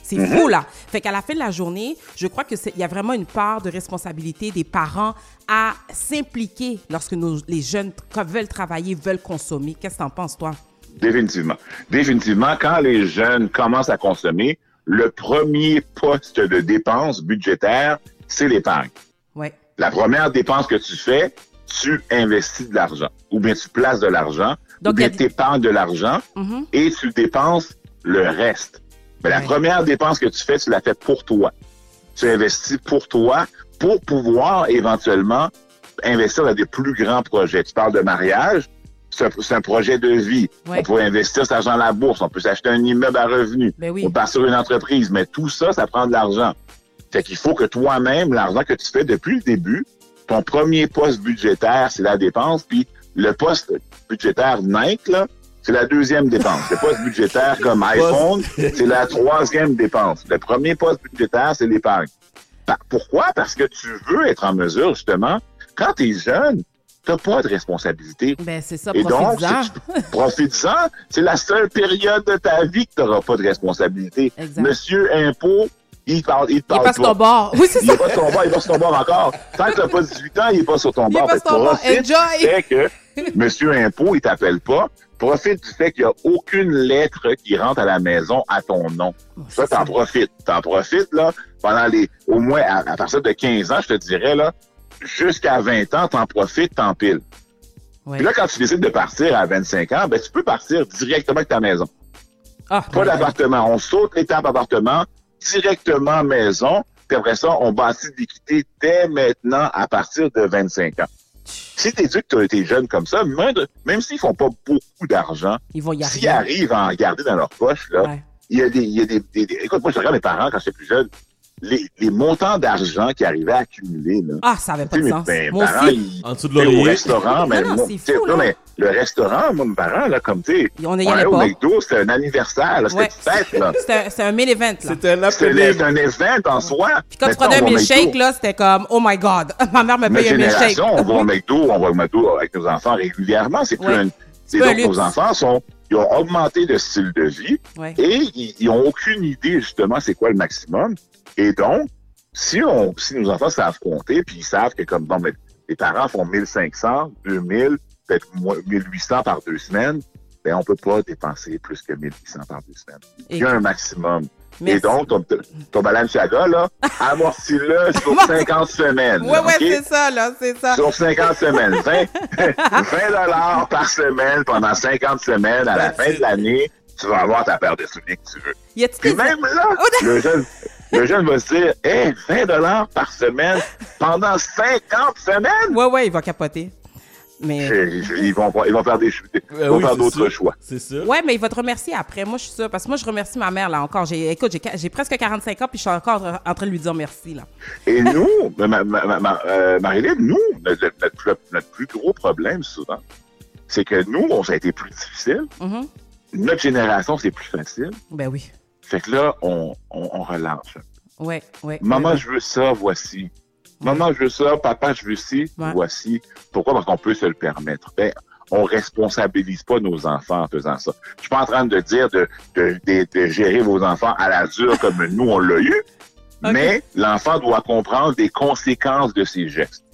C'est Mhm. fou, là. Fait qu'à la fin de la journée, je crois qu'il y a vraiment une part de responsabilité des parents à s'impliquer lorsque nos, les jeunes veulent travailler, veulent consommer. Qu'est-ce que t'en penses, toi? Définitivement. Définitivement, quand les jeunes commencent à consommer, le premier poste de dépense budgétaire, c'est l'épargne. Ouais. La première dépense que tu fais, tu investis de l'argent. Ou bien tu places de l'argent. Ou bien a tu épargnes de l'argent Mhm. et tu dépenses le reste. Mais la première dépense que tu fais, tu la fais pour toi. Tu investis pour toi pour pouvoir éventuellement investir dans des plus grands projets. Tu parles de mariage, c'est un, projet de vie. Ouais. On peut investir cet argent à la bourse, on peut s'acheter un immeuble à revenus, Ben oui. on peut partir une entreprise, mais tout ça, ça prend de l'argent. Fait qu'il faut que toi-même, l'argent que tu fais depuis le début, ton premier poste budgétaire, c'est la dépense, puis le poste budgétaire net, là, c'est la deuxième dépense. Le poste budgétaire comme iPhone, c'est la troisième dépense. Le premier poste budgétaire, c'est l'épargne. Pa- Pourquoi? Parce que tu veux être en mesure, justement, quand tu es jeune, tu pas de responsabilité. Ben, c'est ça, Et donc, profites-en. c'est- la seule période de ta vie que tu n'auras pas de responsabilité. Exact. Monsieur Impôt, il parle, il Il parle pas sur ton bord. Oui, c'est il ça. est pas sur ton bord, il est pas sur ton bord encore. Tant que t'as pas 18 ans, il est pas sur ton Il bord. pas Fait sur ton bord. Enjoy. que Monsieur Impôt, il t'appelle pas. Profite du fait qu'il n'y a aucune lettre qui rentre à la maison à ton nom. ça, t'en profites. T'en profites, là, pendant les, au moins, à, à partir de 15 ans, je te dirais, là, jusqu'à 20 ans, t'en profites, t'en piles. Puis là, quand tu décides de partir à 25 ans, ben, tu peux partir directement avec ta maison. Ah, Pas d'appartement. On saute l'étape appartement, directement maison, puis après ça, on bâtit l'équité dès maintenant à partir de 25 ans. Si tu éduques tes jeunes comme ça, même, même s'ils font pas beaucoup d'argent, Ils vont y s'ils arrivent à en garder dans leur poche, là, il y a des, il y a des, des- des- écoute, moi, je regarde mes parents quand j'étais plus jeune, les, les montants d'argent qu'ils arrivaient à accumuler, là. Ah, ça avait pas de sens. mes Moi parents, aussi. ils- En dessous de tu sais, l'oreiller. Au restaurant, mais, Non, non, moi, fou, non, là. mais le restaurant, moi, mes parents, là, comme, tu sais, On y on allait au. McDo, c'était un anniversaire, là, c'était Ouais. une fête, là. C'est un, c'est un event, là. C'était un C'était c'était un event en soi. Puis quand tu prenais un on va au milkshake, McDo. là, c'était comme, oh my God, ma mère me paye un milkshake. génération, on va au McDo, on va au McDo avec nos enfants régulièrement. C'est plus un. Donc, nos enfants sont, ils ont augmenté de style de vie Ouais. et ils, ils ont aucune idée, justement, c'est quoi le maximum. Et donc, si on, si nos enfants savent compter, puis ils savent que comme, bon, mais les parents font 1500, 2000, peut-être moins- 1800 par deux semaines, ben, on peut pas dépenser plus que 1800 par deux semaines. Il y a un maximum. Merci. Et donc, ton, ton Balenciaga, là, amortis-le sur 50 semaines. Ouais, ouais, OK? c'est ça, là, c'est ça. Sur 50 semaines. 20, 20 dollars par semaine pendant 50 semaines. À la fin de l'année, tu vas avoir ta paire de souliers que tu veux. Y a-tu Puis des- même là, le jeune, le jeune va se dire, hey, 20 dollars par semaine pendant 50 semaines? Ouais, ouais, il va capoter. Mais. Ils vont, ils vont faire des choix- ils vont oui, faire d'autres sûr. choix. C'est sûr. Ouais, mais il va te remercier après. Moi, je suis sûre. Parce que moi, je remercie ma mère, là, encore. J'ai, écoute, j'ai, j'ai presque 45 ans, puis je suis encore en train de lui dire merci, là. Et nous, ma, ma, ma, ma- euh, Marilyn, nous, notre, notre plus- notre plus gros problème souvent, c'est que nous, on, ça a été plus difficile. Mhm. Notre génération, c'est plus facile. Ben oui. Fait que là, on, on. Ouais, ouais. Maman, ouais, je veux ça, voici. Maman, je veux ça, papa, je veux ci, Ouais. voici. Pourquoi? Parce qu'on peut se le permettre. Ben, on responsabilise pas nos enfants en faisant ça. Je suis pas en train de dire de, de, de, de gérer vos enfants à la dure comme nous, on l'a eu, mais l'enfant doit comprendre des conséquences de ses gestes.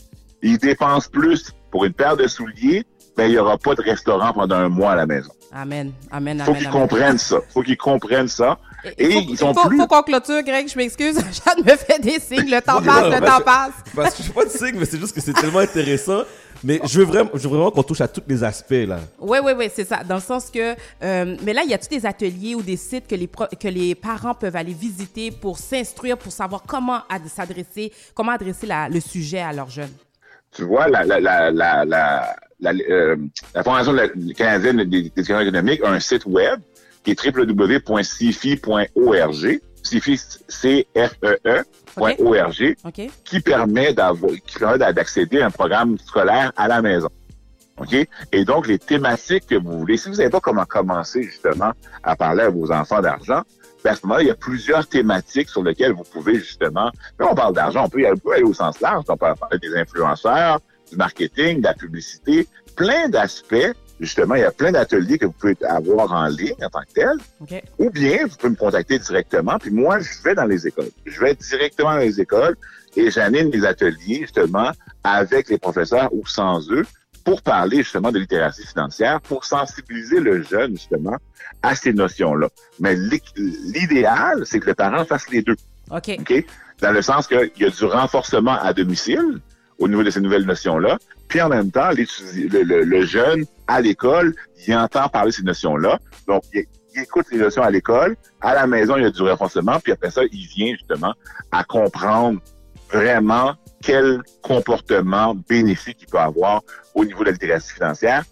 Il dépense plus pour une paire de souliers, ben, il y aura pas de restaurant pendant un mois à la maison. Amen, amen, Faut qu'ils comprennent ça. Faut qu'ils comprennent ça. Et faut, ils faut, plus... faut qu'on clôture, Greg, je m'excuse. Jeanne me fait des signes. Le temps passe, le temps passe. Parce que je suis pas de signe, mais c'est juste que c'est tellement intéressant. Mais je veux vraiment, je veux vraiment qu'on touche à tous les aspects, là. Oui, oui, oui, c'est ça. Dans le sens que. euh, mais là, y a-tu des ateliers ou des sites que les, pro- que les parents peuvent aller visiter pour s'instruire, pour savoir comment ad- s'adresser, comment adresser la- le sujet à leurs jeunes? tu vois, la, la, la, la, la, la, euh, la Fondation de la- canadienne d'éducation économique a un site web qui est www.cifi.org. CIFI, OK? qui permet d'avoir, qui permet d'accéder à un programme scolaire à la maison. OK? Et donc, les thématiques que vous voulez, si vous savez pas comment commencer, justement, à parler à vos enfants d'argent, ben à ce moment-là, il y a plusieurs thématiques sur lesquelles vous pouvez, justement, là, on parle d'argent, on peut y aller, au sens large, on peut parler des influenceurs, marketing, de la publicité, plein d'aspects. Justement, il y a plein d'ateliers que vous pouvez avoir en ligne en tant que tel. OK. Ou bien, vous pouvez me contacter directement. Puis moi, je vais dans les écoles. Je vais directement dans les écoles et j'anime des ateliers, justement, avec les professeurs ou sans eux pour parler, justement, de littératie financière, pour sensibiliser le jeune, justement, à ces notions-là. Mais l'i- l'idéal, c'est que le parent fasse les deux. OK. OK? Dans le sens qu'il y a du renforcement à domicile au niveau de ces nouvelles notions-là. Puis en même temps, le, le- le jeune à l'école, il entend parler de ces notions-là. Donc, il, il écoute les notions à l'école. À la maison, il y a du renforcement. Puis après ça, il vient justement à comprendre vraiment quel comportement bénéfique il peut avoir au niveau de la littératie financière,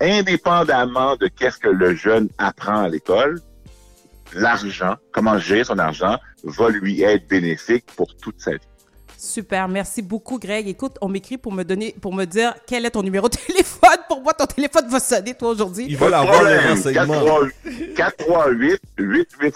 indépendamment de qu'est-ce que le jeune apprend à l'école l'argent, comment gérer son argent, va lui être bénéfique pour toute sa vie. Super, merci beaucoup, Greg. Écoute, on m'écrit pour me donner, pour me dire quel est ton numéro de téléphone. Pour moi, ton téléphone va sonner, toi, aujourd'hui. Il va l'avoir, le renseignement.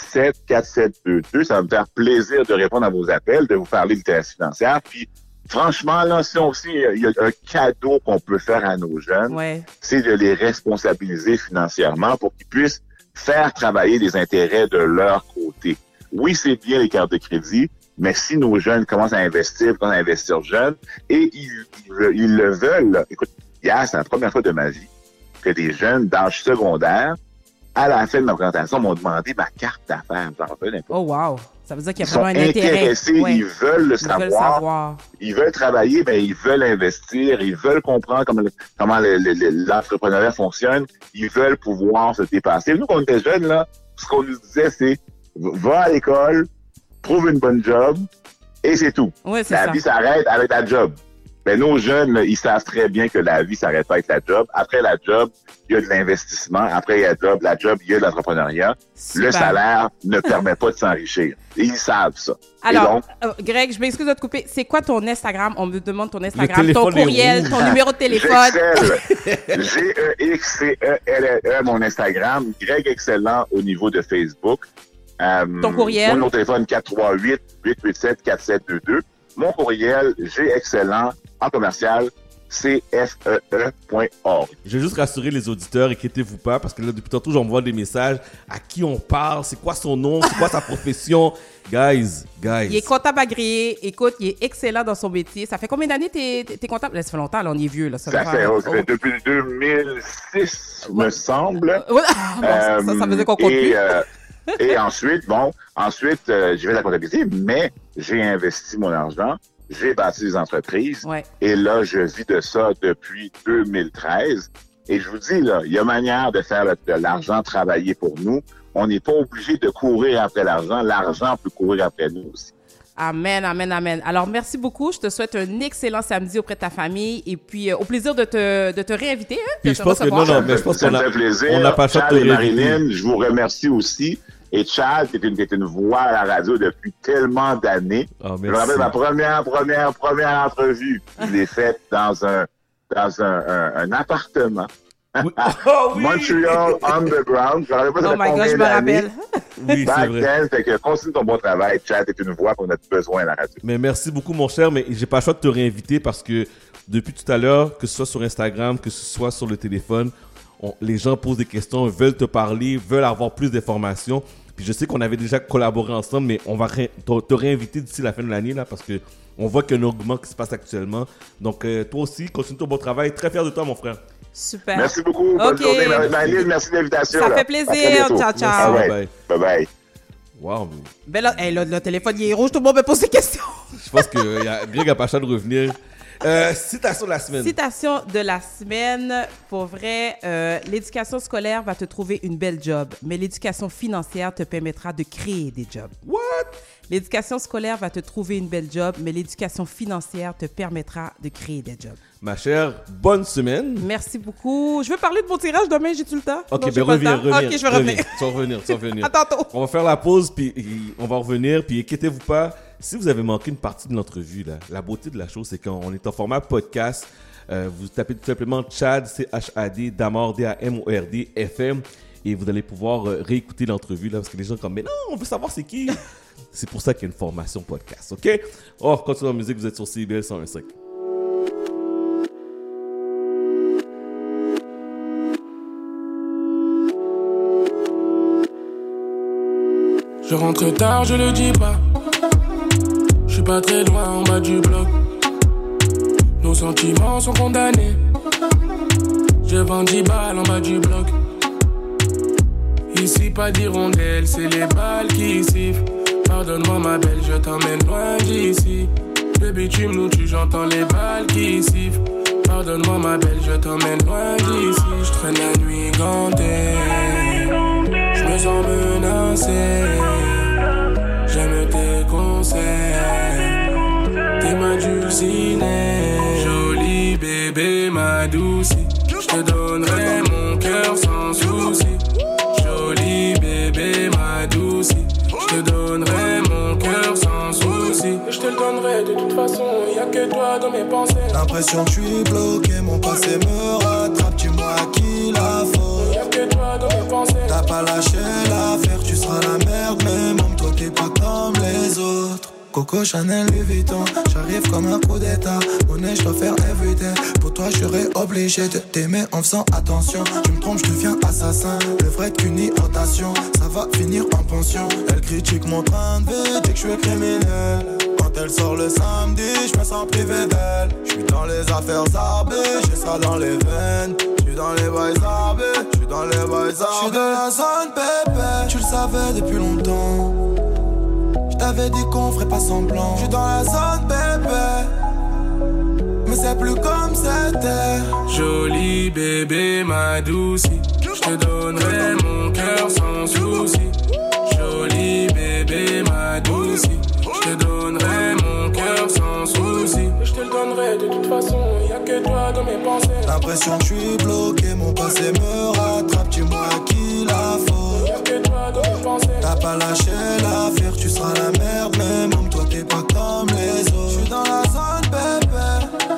438-887-4722. Ça va me faire plaisir de répondre à vos appels, de vous parler de littératie financière. Puis, franchement, là, si on aussi, il y a un cadeau qu'on peut faire à nos jeunes, Ouais. c'est de les responsabiliser financièrement pour qu'ils puissent faire travailler les intérêts de leur côté. oui, c'est bien les cartes de crédit, mais si nos jeunes commencent à investir, commencent à investir jeunes, et ils, ils, ils le veulent, écoute, hier, c'est la première fois de ma vie que des jeunes d'âge secondaire, à la fin de ma présentation, m'ont demandé ma carte d'affaires. J'en peu. Oh, wow. Ça veut dire qu'il y a vraiment un intérêt. intéressés, Ouais. ils veulent le Ils savoir, veulent savoir. ils veulent travailler, mais ils veulent investir, ils veulent comprendre comment, le- comment le- le- le- l'entrepreneuriat fonctionne, ils veulent pouvoir se dépasser. Nous, quand on était jeunes, là, ce qu'on nous disait, c'est va à l'école, trouve une bonne job, et c'est tout. Ouais, la ça. vie s'arrête avec la job. Mais nos jeunes, ils savent très bien que la vie s'arrête pas avec la job. Après la job, il y a de l'investissement. Après il y a la job, la job, il y a de l'entrepreneuriat. Le salaire ne permet pas de s'enrichir. Ils savent ça. Alors, donc, euh, Greg, je m'excuse de te couper. C'est quoi ton Instagram? On me demande ton Instagram, ton est courriel, ton numéro de téléphone. G-E-X-C-E-L-L-E, mon Instagram. Greg Excellent au niveau de Facebook. Euh, Ton courriel? Mon téléphone 438-887-4722. Mon courriel, G Excellent en commercial, cfee.org. Je vais juste rassurer les auditeurs, inquiétez-vous pas, parce que là, depuis tantôt, j'envoie des messages. À qui on parle? C'est quoi son nom? C'est quoi sa profession? Guys, guys. Il est comptable agréé. Écoute, il est excellent dans son métier. Ça fait combien d'années t'es es comptable? Là, ça fait longtemps, là, on est vieux. Là, ça, Ça va fait, oh, ça fait depuis 2006, me semble. Ouais. Bon, ça- ça veut dire qu'on compte et, plus. euh, et ensuite, bon, ensuite, euh, j'ai fait la comptabilité, mais j'ai investi mon argent, j'ai bâti des entreprises, Ouais. et là, je vis de ça depuis 2013. Et je vous dis, là, il y a manière de faire de l'argent travailler pour nous. On n'est pas obligé de courir après l'argent. L'argent peut courir après nous aussi. Amen, amen, amen. Alors, merci beaucoup. Je te souhaite un excellent samedi auprès de ta famille et puis euh, au plaisir de te, de te réinviter. Hein, de Puis te je pense que non, non, mais je pense qu'on a, fait plaisir. on n'a pas choix de. Marilyn, je vous remercie aussi. Et Chad, t'es une, t'es une voix à la radio depuis tellement d'années. Ah, je me rappelle ma première, première, première entrevue. Je l'ai faite dans un, dans un, un, un appartement. Montreal Underground. Je me rappelle pas Oh my God, je me rappelle. Oui, c'est vrai. then, fait que continue ton bon travail. Chad, t'es une voix qu'on a besoin à la radio. Mais merci beaucoup, mon cher. Mais j'ai pas le choix de te réinviter parce que depuis tout à l'heure, que ce soit sur Instagram, que ce soit sur le téléphone, on- les gens posent des questions, veulent te parler, veulent avoir plus d'informations. Puis je sais qu'on avait déjà collaboré ensemble, mais on va ré- te, te réinviter d'ici la fin de l'année là parce que on voit qu'il y a un augment qui se passe actuellement. Donc euh, toi aussi, continue ton bon travail. Très fier de toi, mon frère. Super. Merci beaucoup. Bonne Ok. journée. Merci de l'invitation. Ça là. fait plaisir. Ciao, ciao. Right. Bye. Bye bye. Wow. Ben là, hey, là, le téléphone, il est rouge. Tout le monde me pose des questions. Je pense que euh, y a- Greg a pas le choix de revenir. Euh, citation de la semaine. Citation de la semaine. Pour vrai, euh, l'éducation scolaire va te trouver une belle job, mais l'éducation financière te permettra de créer des jobs. What? L'éducation scolaire va te trouver une belle job, mais l'éducation financière te permettra de créer des jobs. Ma chère, bonne semaine. Merci beaucoup. Je veux parler de mon tirage demain, j'ai-tu le temps? Ok, j'ai ben reviens, temps. reviens. Ok, je vais revenir. Tu vas revenir, tu vas revenir. À tantôt. On va faire la pause, puis on va revenir, puis inquiétez-vous pas, si vous avez manqué une partie de l'entrevue, là, la beauté de la chose, c'est qu'on est en format podcast. Euh, vous tapez tout simplement Chad, C-H-A-D, Damord, D-A-M-O-R-D, FM, et vous allez pouvoir euh, réécouter l'entrevue, là, parce que les gens sont comme, mais non, on veut savoir c'est qui. c'est pour ça qu'il y a une formation podcast, ok? Oh, continue en musique, vous êtes sur CBL 101.5. Je rentre tard, je le dis pas. Pas très loin en bas du bloc. Nos sentiments sont condamnés. Je vends 10 balles en bas du bloc. Ici, pas d'hirondelle, c'est les balles qui sifflent. Pardonne-moi, ma belle, je t'emmène loin d'ici. Le bitume nous tue, j'entends les balles qui sifflent. Pardonne-moi, ma belle, je t'emmène loin d'ici. Je traîne la nuit gantée. Je me sens menacé. J'aime tes conseils. T'es ma dulcinée. Jolie bébé, ma douce. Je te donnerai mon cœur sans souci. Jolie bébé, ma douce. Je te donnerai mon cœur sans souci. Je te le donnerai de toute façon. Y a que toi dans mes pensées. L'impression que je suis bloqué, mon passé me rattrape, dis-moi à qui la faute. Y'a que toi dans mes pensées. T'as pas lâché l'affaire, tu seras la merde, mais même toi t'es pas comme les autres. Coco Chanel Louis Vuitton, j'arrive comme un coup d'état. Monnaie, je dois faire everyday. Pour toi, je serais obligé de t'aimer en faisant attention. Tu me trompes, je deviens assassin. Le vrai qu'une irritation, ça va finir en pension. Elle critiquent mon train de vie, dis que je suis criminel. Quand elle sort le samedi, je me sens privé d'elle. Je suis dans les affaires arbées, j'ai ça dans les veines. Je suis dans les bails arbés, je suis dans les bails arbés. Je suis dans la zone pépé, tu le savais depuis longtemps. Je t'avais dit qu'on ferait pas semblant. Je suis dans la zone bébé. Mais c'est plus comme c'était. Joli bébé, ma douce, je te donnerai mon cœur sans souci. Joli bébé, ma douce, je te donnerai mon cœur sans souci. Je te le donnerai de toute façon, y a que toi dans mes pensées. L'impression que je suis bloqué, mon passé me rattrape. Dis-moi à qui la faute. T'as pas lâché l'affaire, tu seras la merde. Mais même toi, t'es pas comme les autres. Je suis dans la zone bébé.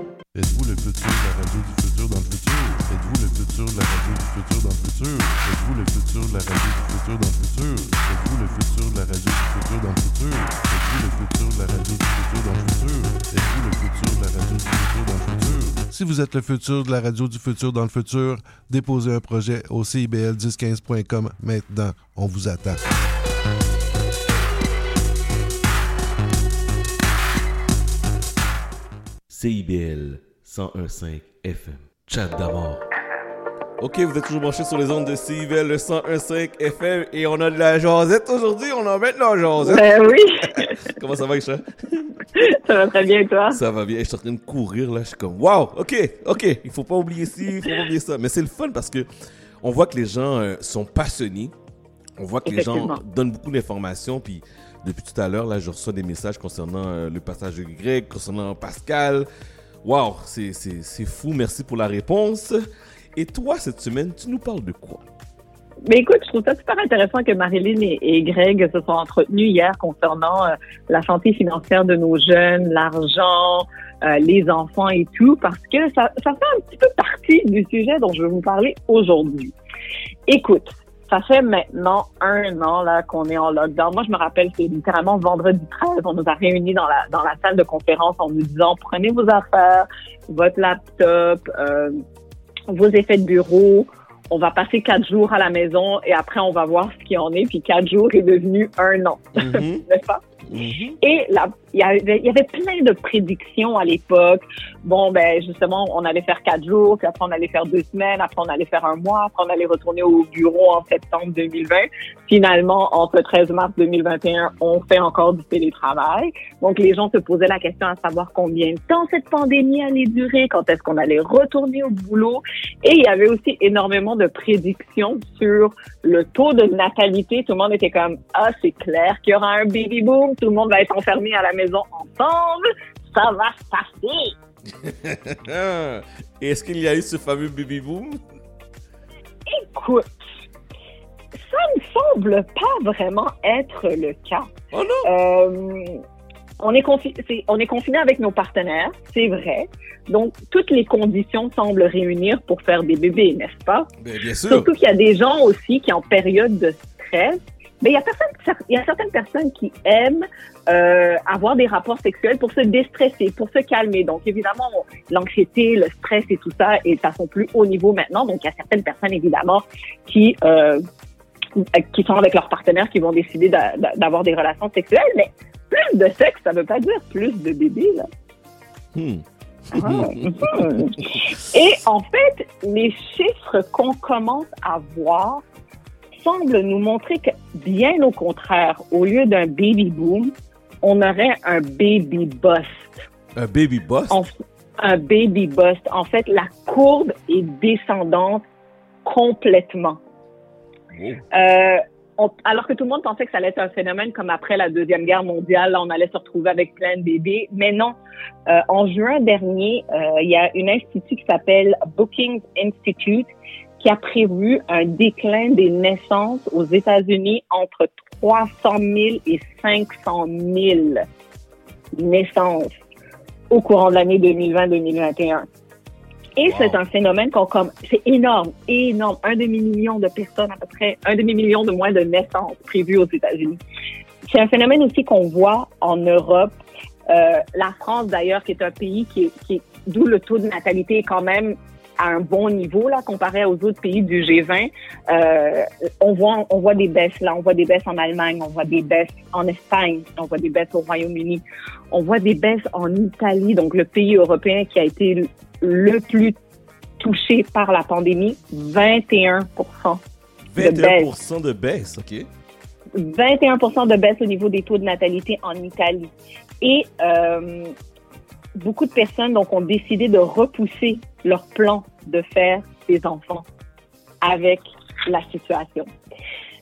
Êtes-vous le futur de la radio du futur dans le futur? Êtes-vous le futur de la radio du futur dans le futur? Êtes-vous le futur de la radio du futur dans le futur? Êtes-vous le futur de la radio du futur dans le futur? Êtes-vous le futur de la radio du futur dans le futur? Êtes-vous le futur de la radio du futur dans le futur? Si vous êtes le futur de la radio du futur dans le futur, déposez un projet au CIBL1015.com maintenant. On vous attend. CIBL 101.5 FM. Chat d'amour. Ok, vous êtes toujours branchés sur les ondes de CIBL le 101.5 FM et on a de la jasette aujourd'hui. On en met de la jasette. Ben oui. Comment ça va, Isha? Ça va très bien, toi? Ça va bien. Je suis en train de courir là. Je suis comme, waouh, ok, ok. Il faut pas oublier ci, il faut pas oublier ça. Mais c'est le fun parce que on voit que les gens euh, sont passionnés. On voit que les gens donnent beaucoup d'informations. Puis depuis tout à l'heure, là, je reçois des messages concernant euh, le passage de Greg, concernant Pascal. Waouh, c'est fou. Merci pour la réponse. Et toi, cette semaine, tu nous parles de quoi? Mais écoute, je trouve ça super intéressant que Marilyn et, et Greg se sont entretenus hier concernant euh, la santé financière de nos jeunes, l'argent, euh, les enfants et tout, parce que ça, ça fait un petit peu partie du sujet dont je vais vous parler aujourd'hui. Écoute, ça fait maintenant un an là qu'on est en lockdown. Moi, je me rappelle, c'est littéralement vendredi 13, on nous a réunis dans la dans la salle de conférence en nous disant prenez vos affaires, votre laptop, euh, vos effets de bureau. On va passer quatre jours à la maison et après on va voir ce qu'il en est. Puis quatre jours est devenu un an, n'est-ce pas? Et là, il y avait, plein de prédictions à l'époque. Bon, ben justement, on allait faire quatre jours, puis après on allait faire deux semaines, après on allait faire un mois, après on allait retourner au bureau en septembre 2020. Finalement, entre le 13 mars 2021, on fait encore du télétravail. Donc les gens se posaient la question à savoir combien de temps cette pandémie allait durer, quand est-ce qu'on allait retourner au boulot. Et il y avait aussi énormément de prédictions sur le taux de natalité. Tout le monde était comme, ah, c'est clair qu'il y aura un baby boom, tout le monde va être enfermé à la maison ensemble, ça va se passer. Est-ce qu'il y a eu ce fameux baby boom? Écoute, ça ne semble pas vraiment être le cas. Oh non! Euh, on est, confi- c'est- on est confiné avec nos partenaires, c'est vrai. Donc, toutes les conditions semblent réunir pour faire des bébés, n'est-ce pas? Ben, bien sûr. Surtout qu'il y a des gens aussi qui, en période de stress, mais il y a, personne, il y a certaines personnes qui aiment euh, avoir des rapports sexuels pour se déstresser, pour se calmer. Donc, évidemment, l'anxiété, le stress et tout ça est à son plus haut niveau maintenant. Donc, il y a certaines personnes, évidemment, qui, euh, qui sont avec leur partenaire, qui vont décider d'a- d'a- d'avoir des relations sexuelles. Mais plus de sexe, ça veut pas dire plus de bébés, là. Hmm. Mhm. Et en fait, les chiffres qu'on commence à voir semblent nous montrer que, bien au contraire, au lieu d'un baby boom, on aurait un baby bust. Un baby? En- un baby bust. En fait, la courbe est descendante complètement. Euh, on- alors que tout le monde pensait que ça allait être un phénomène comme après la Deuxième Guerre mondiale, là, on allait se retrouver avec plein de bébés. Mais non. Euh, en juin dernier, euh, il y a une institut qui s'appelle Bookings Institute qui a prévu un déclin des naissances aux États-Unis entre 300 000 et 500 000 naissances au courant de l'année 2020-2021. Et c'est un phénomène qu'on comme c'est énorme, énorme, un demi-million de personnes à peu près, un demi-million de moins de naissances prévues aux États-Unis. C'est un phénomène aussi qu'on voit en Europe, Euh, la France d'ailleurs, qui est un pays qui qui d'où le taux de natalité est quand même à un bon niveau là comparé aux autres pays du G20. Euh, on voit on voit des baisses là, on voit des baisses en Allemagne, on voit des baisses en Espagne, on voit des baisses au Royaume-Uni, on voit des baisses en Italie, donc le pays européen qui a été le- plus touché par la pandémie, 21 de baisse. 21% de baisse, OK. 21% de baisse au niveau des taux de natalité en Italie. Et euh, beaucoup de personnes donc, ont décidé de repousser leur plan de faire des enfants avec la situation.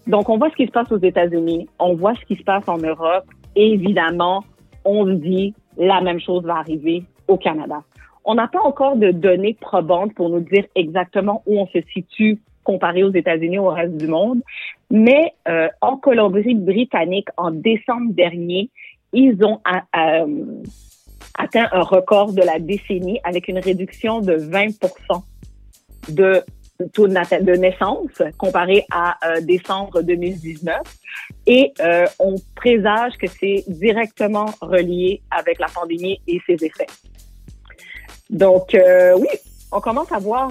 Donc, on voit ce qui se passe aux États-Unis, on voit ce qui se passe en Europe. Et évidemment, on se dit la même chose va arriver au Canada. On n'a pas encore de données probantes pour nous dire exactement où on se situe comparé aux États-Unis au reste du monde. Mais euh, en Colombie-Britannique, en décembre dernier, ils ont a- a- atteint un record de la décennie avec une réduction de 20 de taux de, naissance comparé à euh, décembre 2019. Et euh, on présage que c'est directement relié avec la pandémie et ses effets. Donc, euh, oui, on commence à voir,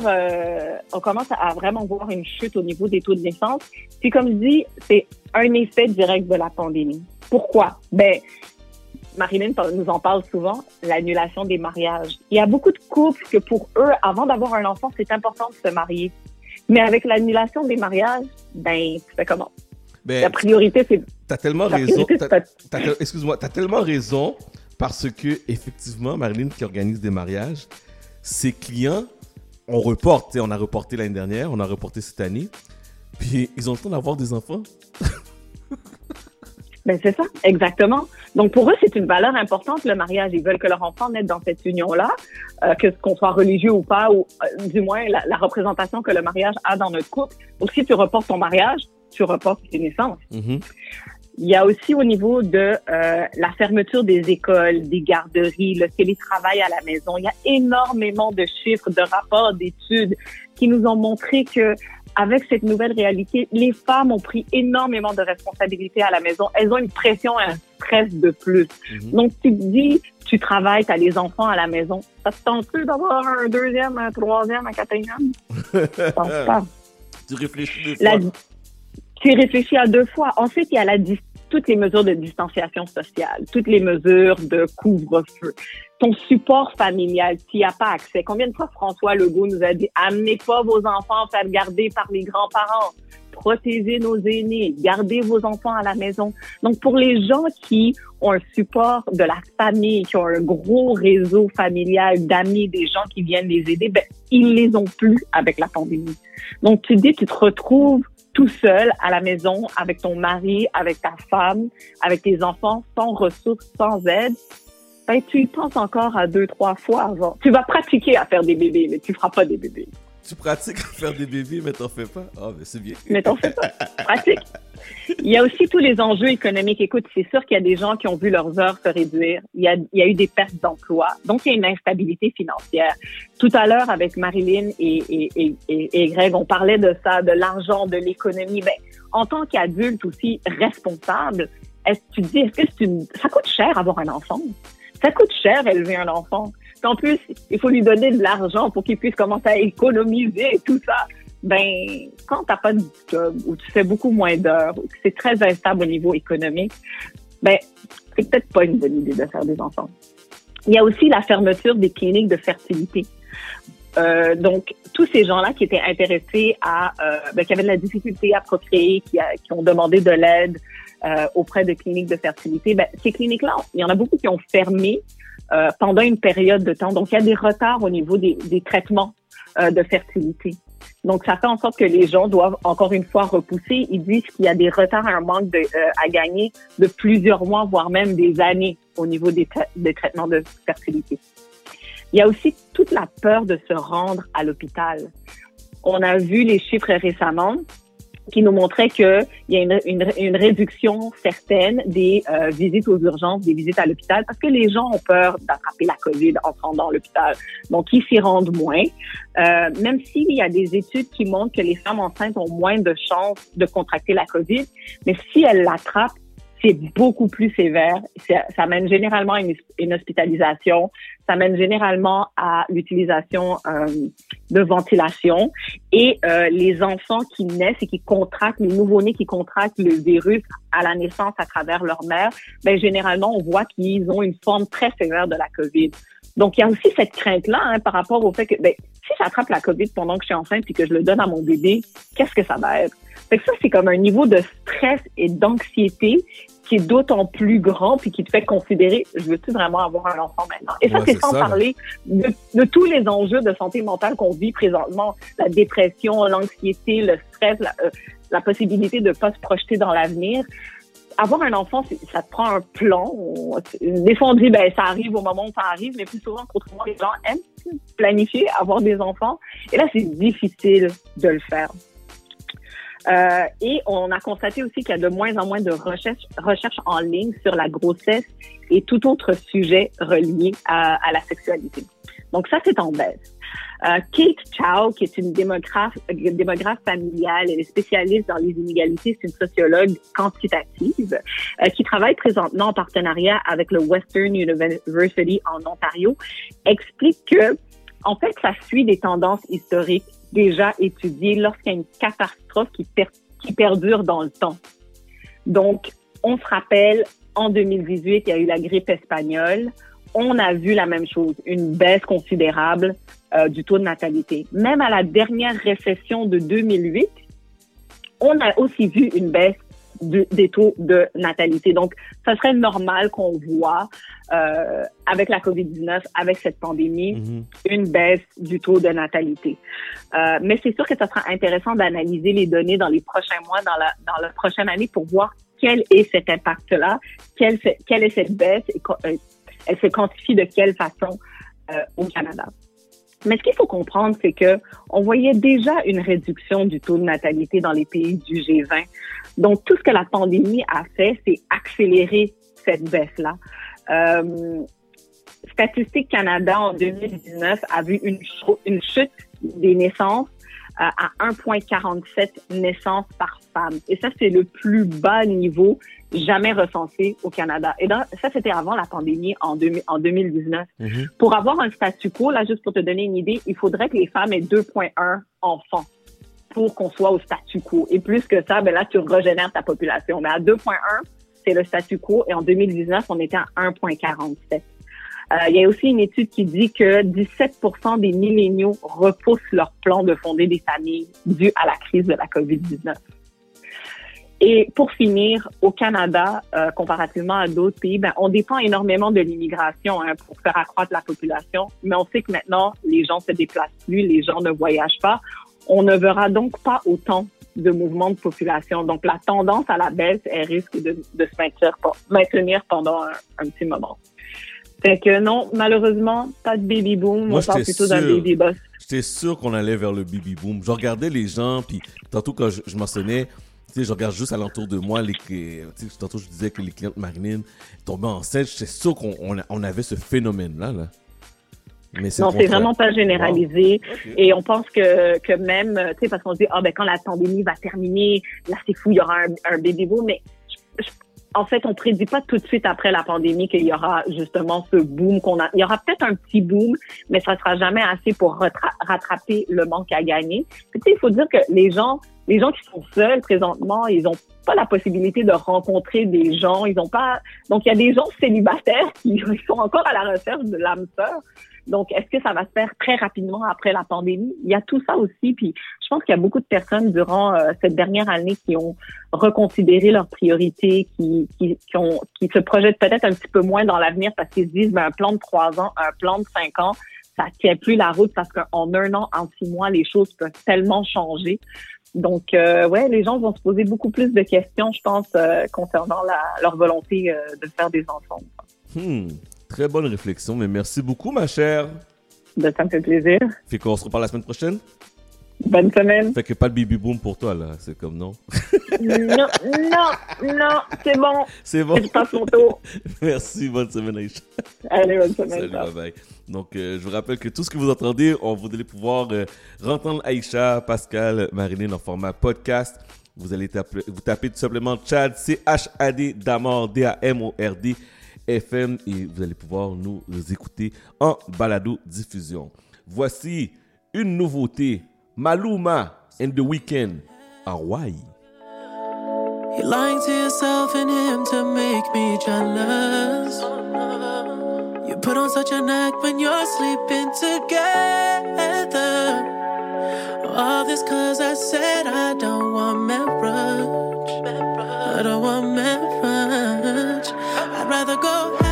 on commence à vraiment voir une chute au niveau des taux de naissance. Puis, comme je dis, c'est un effet direct de la pandémie. Pourquoi? Ben, Marilyn nous en parle souvent, l'annulation des mariages. Il y a beaucoup de couples que pour eux, avant d'avoir un enfant, c'est important de se marier. Mais avec l'annulation des mariages, ben, tu fais comment? Ben, la priorité, c'est T'as tellement raison. Excuse-moi, t'as tellement raison parce que effectivement, Marilyn qui organise des mariages, ses clients, on reporte. On a reporté l'année dernière, on a reporté cette année, puis ils ont le temps d'avoir des enfants. Ben c'est ça, exactement. Donc pour eux, c'est une valeur importante le mariage. Ils veulent que leur enfant naisse dans cette union-là, euh, que qu'on soit religieux ou pas, ou euh, du moins la, la représentation que le mariage a dans notre couple. Donc si tu reportes ton mariage, tu reportes tes naissances. Mhm. Il y a aussi au niveau de euh, la fermeture des écoles, des garderies, le télétravail à la maison. Il y a énormément de chiffres, de rapports, d'études qui nous ont montré que avec cette nouvelle réalité, les femmes ont pris énormément de responsabilités à la maison. Elles ont une pression et un stress de plus. Donc, tu te dis, tu travailles, tu as les enfants à la maison. Ça te tente plus d'avoir un deuxième, un troisième, un quatrième? Je pense pas. tu réfléchis deux La- fois. tu réfléchis à deux fois. Ensuite, il y a la toutes les mesures de distanciation sociale, toutes les mesures de couvre-feu, ton support familial, tu n'y as pas accès. Combien de fois François Legault nous a dit amenez pas vos enfants faire garder par les grands-parents, protégez nos aînés, gardez vos enfants à la maison. Donc, pour les gens qui ont un support de la famille, qui ont un gros réseau familial d'amis, des gens qui viennent les aider, ben, ils les ont plus avec la pandémie. Donc, tu dis, tu te retrouves tout seul à la maison avec ton mari, avec ta femme, avec tes enfants, sans ressources, sans aide. Ben, tu y penses encore à deux, trois fois avant. Tu vas pratiquer à faire des bébés, mais tu feras pas des bébés. Tu pratiques à faire des bébés, mais t'en fais pas? Ah, mais c'est bien. Mais t'en fais pas. Pratique. Il y a aussi tous les enjeux économiques. Écoute, c'est sûr qu'il y a des gens qui ont vu leurs heures se réduire. Il y a, il y a eu des pertes d'emploi. Donc, il y a une instabilité financière. Tout à l'heure, avec Marilyn et, et, et, et, et Greg, on parlait de ça, de l'argent, de l'économie. Ben, en tant qu'adulte aussi responsable, est-ce que tu te dis, est-ce que c'est une... ça coûte cher avoir un enfant? Ça coûte cher élever un enfant. En plus, il faut lui donner de l'argent pour qu'il puisse commencer à économiser et tout ça. Ben, quand t'as pas de job ou tu fais beaucoup moins d'heures ou que c'est très instable au niveau économique, ben, c'est peut-être pas une bonne idée de faire des enfants. Il y a aussi la fermeture des cliniques de fertilité. Euh, donc, tous ces gens-là qui étaient intéressés à, euh, ben, qui avaient de la difficulté à procréer, qui, ont demandé de l'aide auprès de cliniques de fertilité, ben, ces cliniques-là, il y en a beaucoup qui ont fermé euh, pendant une période de temps. Donc, il y a des retards au niveau des, des traitements euh, de fertilité. Donc, ça fait en sorte que les gens doivent encore une fois repousser. Ils disent qu'il y a des retards, un manque de, euh, à gagner de plusieurs mois, voire même des années au niveau des, des traitements de fertilité. Il y a aussi toute la peur de se rendre à l'hôpital. On a vu les chiffres récemment qui nous montraient qu'il y a une réduction certaine des euh, visites aux urgences, des visites à l'hôpital, parce que les gens ont peur d'attraper la COVID en se rendant à l'hôpital. Donc, ils s'y rendent moins. Euh, même s'il y a des études qui montrent que les femmes enceintes ont moins de chances de contracter la COVID, mais si elles l'attrapent, c'est beaucoup plus sévère. Ça, mène généralement à une, hospitalisation. Ça mène généralement à l'utilisation euh, de ventilation. Et euh, les enfants qui naissent et qui contractent, les nouveau-nés qui contractent le virus à la naissance à travers leur mère, ben, généralement, on voit qu'ils ont une forme très sévère de la COVID. Donc, il y a aussi cette crainte-là hein, par rapport au fait que ben, si j'attrape la COVID pendant que je suis enceinte et que je le donne à mon bébé, qu'est-ce que ça va être? Fait que ça, c'est comme un niveau de stress et d'anxiété qui est d'autant plus grand puis qui te fait considérer, je veux-tu vraiment avoir un enfant maintenant? Et ça, Ouais, c'est sans ça, parler de, de tous les enjeux de santé mentale qu'on vit présentement, la dépression, l'anxiété, le stress, la, euh, la possibilité de pas se projeter dans l'avenir. Avoir un enfant, ça te prend un plan. Des fois, on dit, ben, ça arrive au moment où ça arrive, mais plus souvent qu'autrement, les gens aiment planifier, avoir des enfants. Et là, c'est difficile de le faire. Euh, et on a constaté aussi qu'il y a de moins en moins de recherches en ligne sur la grossesse et tout autre sujet relié à, la sexualité. Donc ça, c'est en baisse. Euh, Kate Chow, qui est une démographe, démographe familiale, elle est spécialiste dans les inégalités, c'est une sociologue quantitative euh, qui travaille présentement en partenariat avec le Western University en Ontario, explique que en fait, ça suit des tendances historiques déjà étudiées lorsqu'il y a une catastrophe qui perdure dans le temps. Donc, on se rappelle, en 2018, il y a eu la grippe espagnole. On a vu la même chose, une baisse considérable euh, du taux de natalité. Même à la dernière récession de 2008, on a aussi vu une baisse de- des taux de natalité. Donc, ça serait normal qu'on voit euh, avec la COVID-19, avec cette pandémie, une baisse du taux de natalité. Euh, mais c'est sûr que ça sera intéressant d'analyser les données dans les prochains mois, dans la, dans la prochaine année, pour voir quel est cet impact-là, quelle, est cette baisse, et euh, elle se quantifie de quelle façon au Canada. Mais ce qu'il faut comprendre, c'est que on voyait déjà une réduction du taux de natalité dans les pays du G20. Donc, tout ce que la pandémie a fait, c'est accélérer cette baisse-là. Euh, Statistique Canada en 2019 a vu une, chute des naissances euh, à 1,47 naissances par femme. Et ça, c'est le plus bas niveau jamais recensé au Canada. Et dans- ça, c'était avant la pandémie en, 2000 en 2019. Pour avoir un statu quo, là, juste pour te donner une idée, il faudrait que les femmes aient 2,1 enfants pour qu'on soit au statu quo. Et plus que ça, ben là, tu régénères ta population. Mais à 2,1, c'est le statu quo. Et en 2019, on était à 1,47. Euh, il y a aussi une étude qui dit que 17% des milléniaux repoussent leur plan de fonder des familles dû à la crise de la COVID-19. Et pour finir, au Canada, euh, comparativement à d'autres pays, ben, on dépend énormément de l'immigration hein, pour faire accroître la population. Mais on sait que maintenant, les gens se déplacent plus, les gens ne voyagent pas. On ne verra donc pas autant de mouvements de population. Donc, la tendance à la baisse, elle risque de, de se maintenir, maintenir pendant un, un petit moment. Fait que non, malheureusement, pas de baby boom. Moi, on parle plutôt d'un baby bust. J'étais sûr qu'on allait vers le baby boom. Je regardais les gens, puis tantôt quand je, je mentionnais, tu sais, je regarde juste alentour de moi, les, tu sais, tantôt je disais que les clientes Marilyn tombaient enceintes. J'étais sûr qu'on on, on avait ce phénomène-là. Là. Mais Non, c'est vraiment pas généralisé. Et on pense que, que même, tu sais, parce qu'on se dit, ah, ben, quand la pandémie va terminer, là, c'est fou, il y aura un, un baby boom. Mais je- je- en fait, on prédit pas tout de suite après la pandémie qu'il y aura justement ce boom qu'on a. Il y aura peut-être un petit boom, mais ça sera jamais assez pour rattraper le manque à gagner. Tu sais, il faut dire que les gens les gens qui sont seuls présentement, ils ont pas la possibilité de rencontrer des gens, ils ont pas. Donc il y a des gens célibataires qui sont encore à la recherche de l'âme sœur. Donc, est-ce que ça va se faire très rapidement après la pandémie? Il y a tout ça aussi. Puis, je pense qu'il y a beaucoup de personnes durant euh, cette dernière année qui ont reconsidéré leurs priorités, qui, qui, ont, qui se projettent peut-être un petit peu moins dans l'avenir parce qu'ils se disent, ben, un plan de trois ans, un plan de cinq ans, ça tient plus la route parce qu'en un an, en six mois, les choses peuvent tellement changer. Donc, euh, ouais, les gens vont se poser beaucoup plus de questions, je pense, euh, concernant la, leur volonté euh, de faire des enfants. Hmm, très bonne réflexion, mais merci beaucoup, ma chère. Ben, ça me fait plaisir. Fait qu'on se reparle la semaine prochaine? Bonne semaine. Fait que pas de baby boom pour toi, là. C'est comme non. non, non, non, c'est bon. C'est bon. Je passe mon tour. Merci, bonne semaine, Aïcha. Allez, bonne semaine. Salut, bye bye. Donc, euh, je vous rappelle que tout ce que vous entendez, on vous allez pouvoir euh, entendre Aïcha, Pascal, Marinine en format podcast. Vous allez taper, vous tapez tout simplement Chad, C-H-A-D, Damord, D-A-M-O-R-D, FM, et vous allez pouvoir nous écouter en balado diffusion. Voici une nouveauté, Maluma and the Weeknd, Hawaii. You're lying to yourself and him to make me jealous. You put on such an act when you're sleeping together. All this cause I said I don't want marriage. I don't want marriage. I'd rather go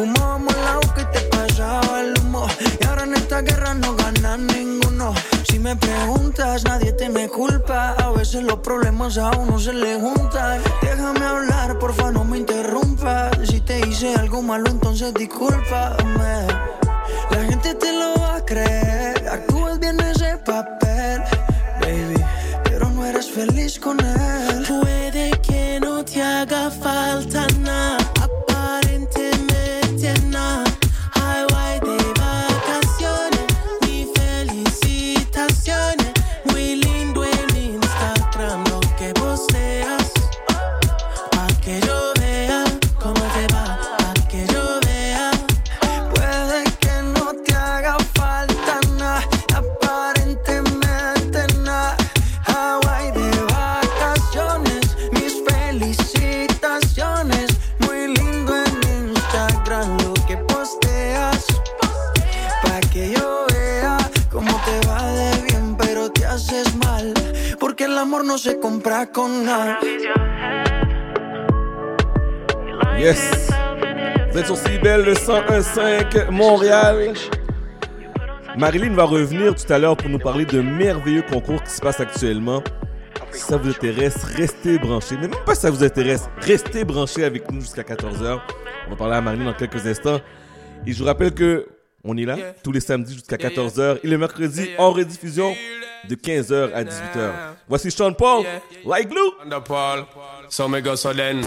Fumábamos el agua que te pasaba el humo. Y ahora en esta guerra no gana ninguno. Si me preguntas, nadie te me culpa. A veces los problemas a uno se le juntan. Déjame hablar, porfa, no me interrumpas. Si te hice algo malo, entonces discúlpame. Marilyn va revenir tout à l'heure pour nous parler de merveilleux concours qui se passe actuellement. Si ça vous intéresse, restez branchés. Mais même pas si ça vous intéresse, restez branchés avec nous jusqu'à 14h. On va parler à Marilyn dans quelques instants. Et je vous rappelle que on est là tous les samedis jusqu'à 14h et le mercredi en rediffusion de 15h à 18h. Voici Sean Paul, Like Glue. Under Paul. So me go so then.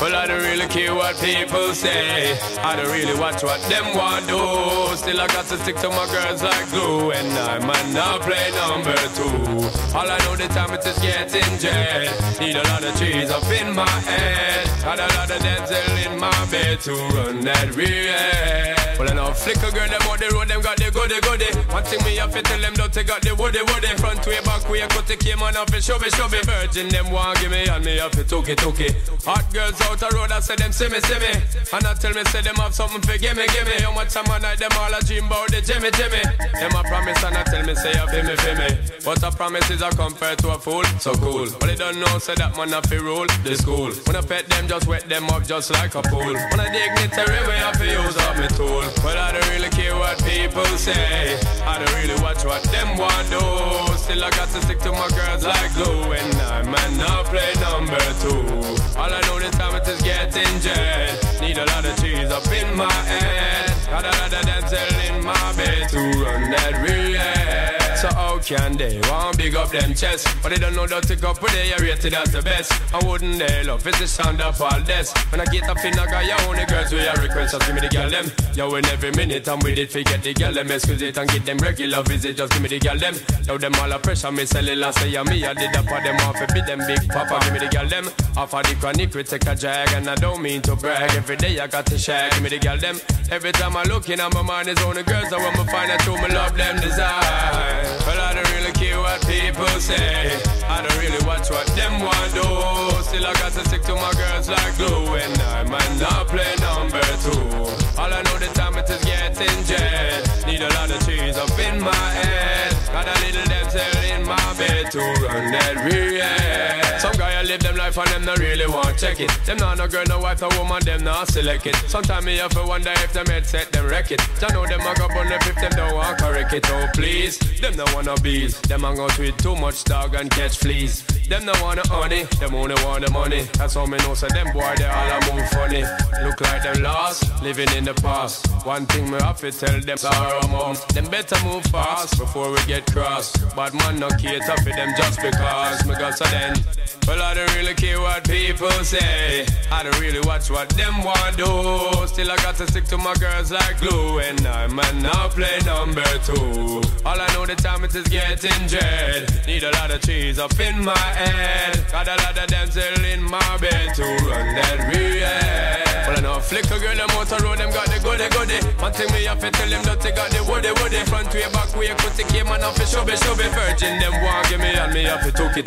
Well, I don't really care what people say. I don't really watch what them want do. Still, I got to stick to my girls like glue. And I might not play number two. All I know the time it is getting jet. Need a lot of trees up in my head. Got a lot of dental in my bed to run that real. Well, I know flicker girl, them on the road, them got the goody goody. One thing me have to tell them, don't take got the woody woody. Front way, back way, cut the came on off it, show me, show me. Virgin, them want give me, and me have to took it, took it. Hot girls out the road, I say them see me, see me. And I tell me, say them have something for give me, give me. How much time I night, them all a dream about the Jimmy, Jimmy. Them a promise, and I tell me, say, I feel me, feel me. But a promise is a compare to a fool, so cool. But they don't know, say that man have to rule the school. When I pet them, just wet them up just like a pool. When I dignitary way, I feel use up my tool. But I don't really care what people say. I don't really watch what them want do. Still I got to stick to my girls like glue. And I might not play number two. All I know this time it is getting jet. Need a lot of cheese up in my head. Got a lot of dental in my bed to run that real. Can they want big up them chest? But they don't know that to go up they are rated as the best. I wouldn't they love it's the sound of all this. When I get up in I got your only girls we are request just give me the girl them. Yo, in every minute I'm with it, forget the girl them. Excuse it and get them regular visit, just give me the girl them. Yo, them all a pressure, me sell it last say me. I did up for them off, be them big papa, give me the girl them. Off of the chronic, we take a drag, and I don't mean to brag. Every day I got to shag, give me the girl them. Every time I look in, my mind is on the girls, I want to find out who me love them design. Well, I don't really care what people say. I don't really watch what them want do. Still, I got to stick to my girls like glue, and I might not play number two. All I know the time it is getting jet. Need a lot of cheese up in my head. Got a little dental in my bed to run that real. I live them life and them not really want check it. Them not no girl, no wife, no woman, them not select it. Sometimes me have to wonder if them headset them wreck it. I know them a go bun if them don't want correct it. Oh please, them no wanna bees. Them a go tweet too much dog and catch fleas. Them no wanna honey, them only want the money. That's how me know so them boy they all a move funny. Look like them lost, living in the past. One thing me have to tell them sorrow mom. Them better move fast before we get cross. But man no cater for them just because me got so then. Well I don't really care what people say. I don't really watch what them want do. Still I got to stick to my girls like glue. And I might not play number two. All I know the time it is getting jet. Need a lot of cheese up in my head. Got a lot of dental in my bed to run that real. Well I know flicker girl them out road them got the goody goody. One thing me have to tell them that they got the woody woody. Front way back way cut the came and off the shubby shubby. Virgin them want give me and me have to took it.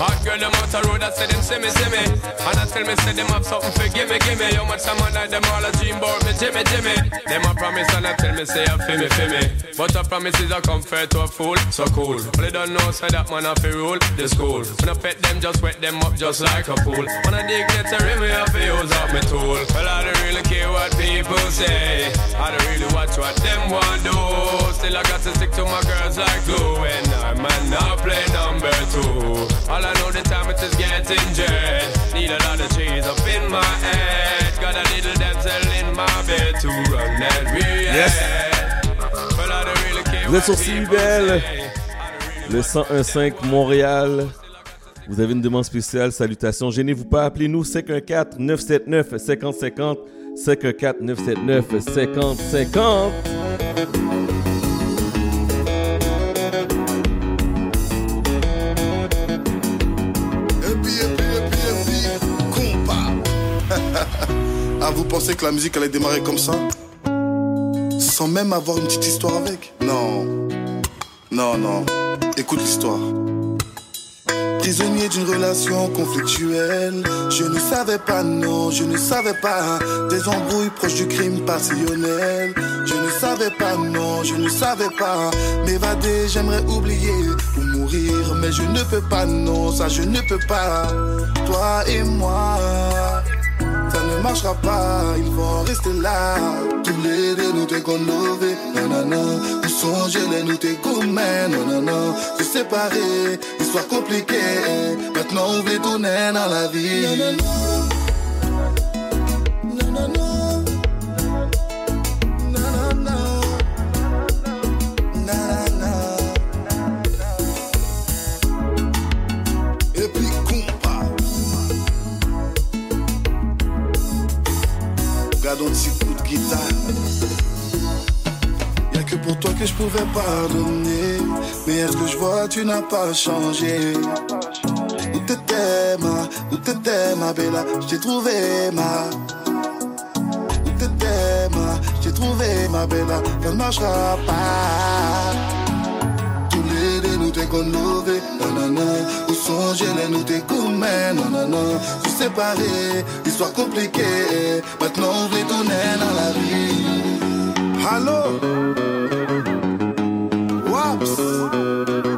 Hot girl them out the road I say them see me see me. And I tell me say them have something for give me give me. How much time I like them all a dream about me Jimmy Jimmy. Them a promise and I tell me say I feel me feel me. But a promise is a comfort to a fool so cool. But they don't know say that man have to rule the school. When I pet them just wet them up just like a pool. When I dig get a rim me have to use up my tool. Well I don't really care what people say. I don't really watch what them want do. Still I got to stick to my girls like glue. And I might not play number two. All I know the time it is getting jet. Need a lot of cheese up in my head. Got a little dental in my bed to run that real. Yes. Vous êtes sur CIBL, le 1015 Montréal. Vous avez une demande spéciale, salutations. Gênez-vous pas, appelez-nous 514-979-5050. 514-979-5050. Pensez que la musique allait démarrer comme ça Sans même avoir une petite histoire avec Non. Non, non. Écoute l'histoire. Prisonnier d'une relation conflictuelle, je ne savais pas, non, je ne savais pas. Des embrouilles proches du crime passionnel. Je ne savais pas, non, je ne savais pas. M'évader, j'aimerais oublier ou mourir, mais je ne peux pas, non, ça je ne peux pas. Toi et moi, marchera pas, il faut rester là. Tous les deux nous t'es connovés, nanana. Nous songer les nous t'es gourmets, nanana. Se séparer, histoire compliquée. Maintenant on veut tourner dans la vie. Regarde un petit coup de guitare. Y'a que pour toi que je pouvais pardonner. Mais est-ce que je vois, tu n'as pas changé? Où t'étais, ma, où t'étais, ma bella, j'ai trouvé ma. Où t'étais, ma, j'ai trouvé ma bella, Ça ne marchera pas. T'es connové, nanana. Où sont les nous t'es gourmets, nanana. Se séparer, histoire compliquée. Maintenant on veut tourner dans la vie. Allô? Waps!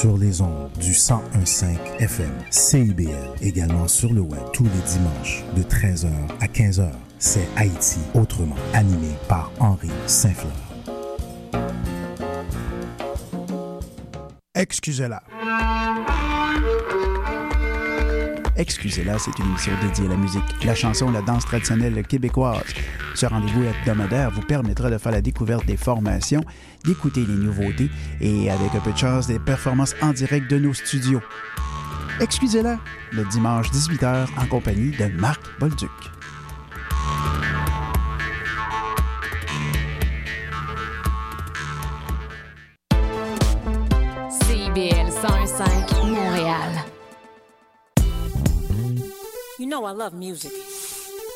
Sur les ondes du 1015 FM CIBL, également sur le web tous les dimanches de 13h à 15h. C'est Haïti autrement, animé par Henri Saint-Fleur. Excusez-la. Excusez-la, c'est une émission dédiée à la musique, la chanson, la danse traditionnelle québécoise. Ce rendez-vous hebdomadaire vous permettra de faire la découverte des formations, d'écouter les nouveautés et, avec un peu de chance, des performances en direct de nos studios. Excusez-la, le dimanche 18h en compagnie de Marc Bolduc. CIBL 101.5 Montréal. You know I love music.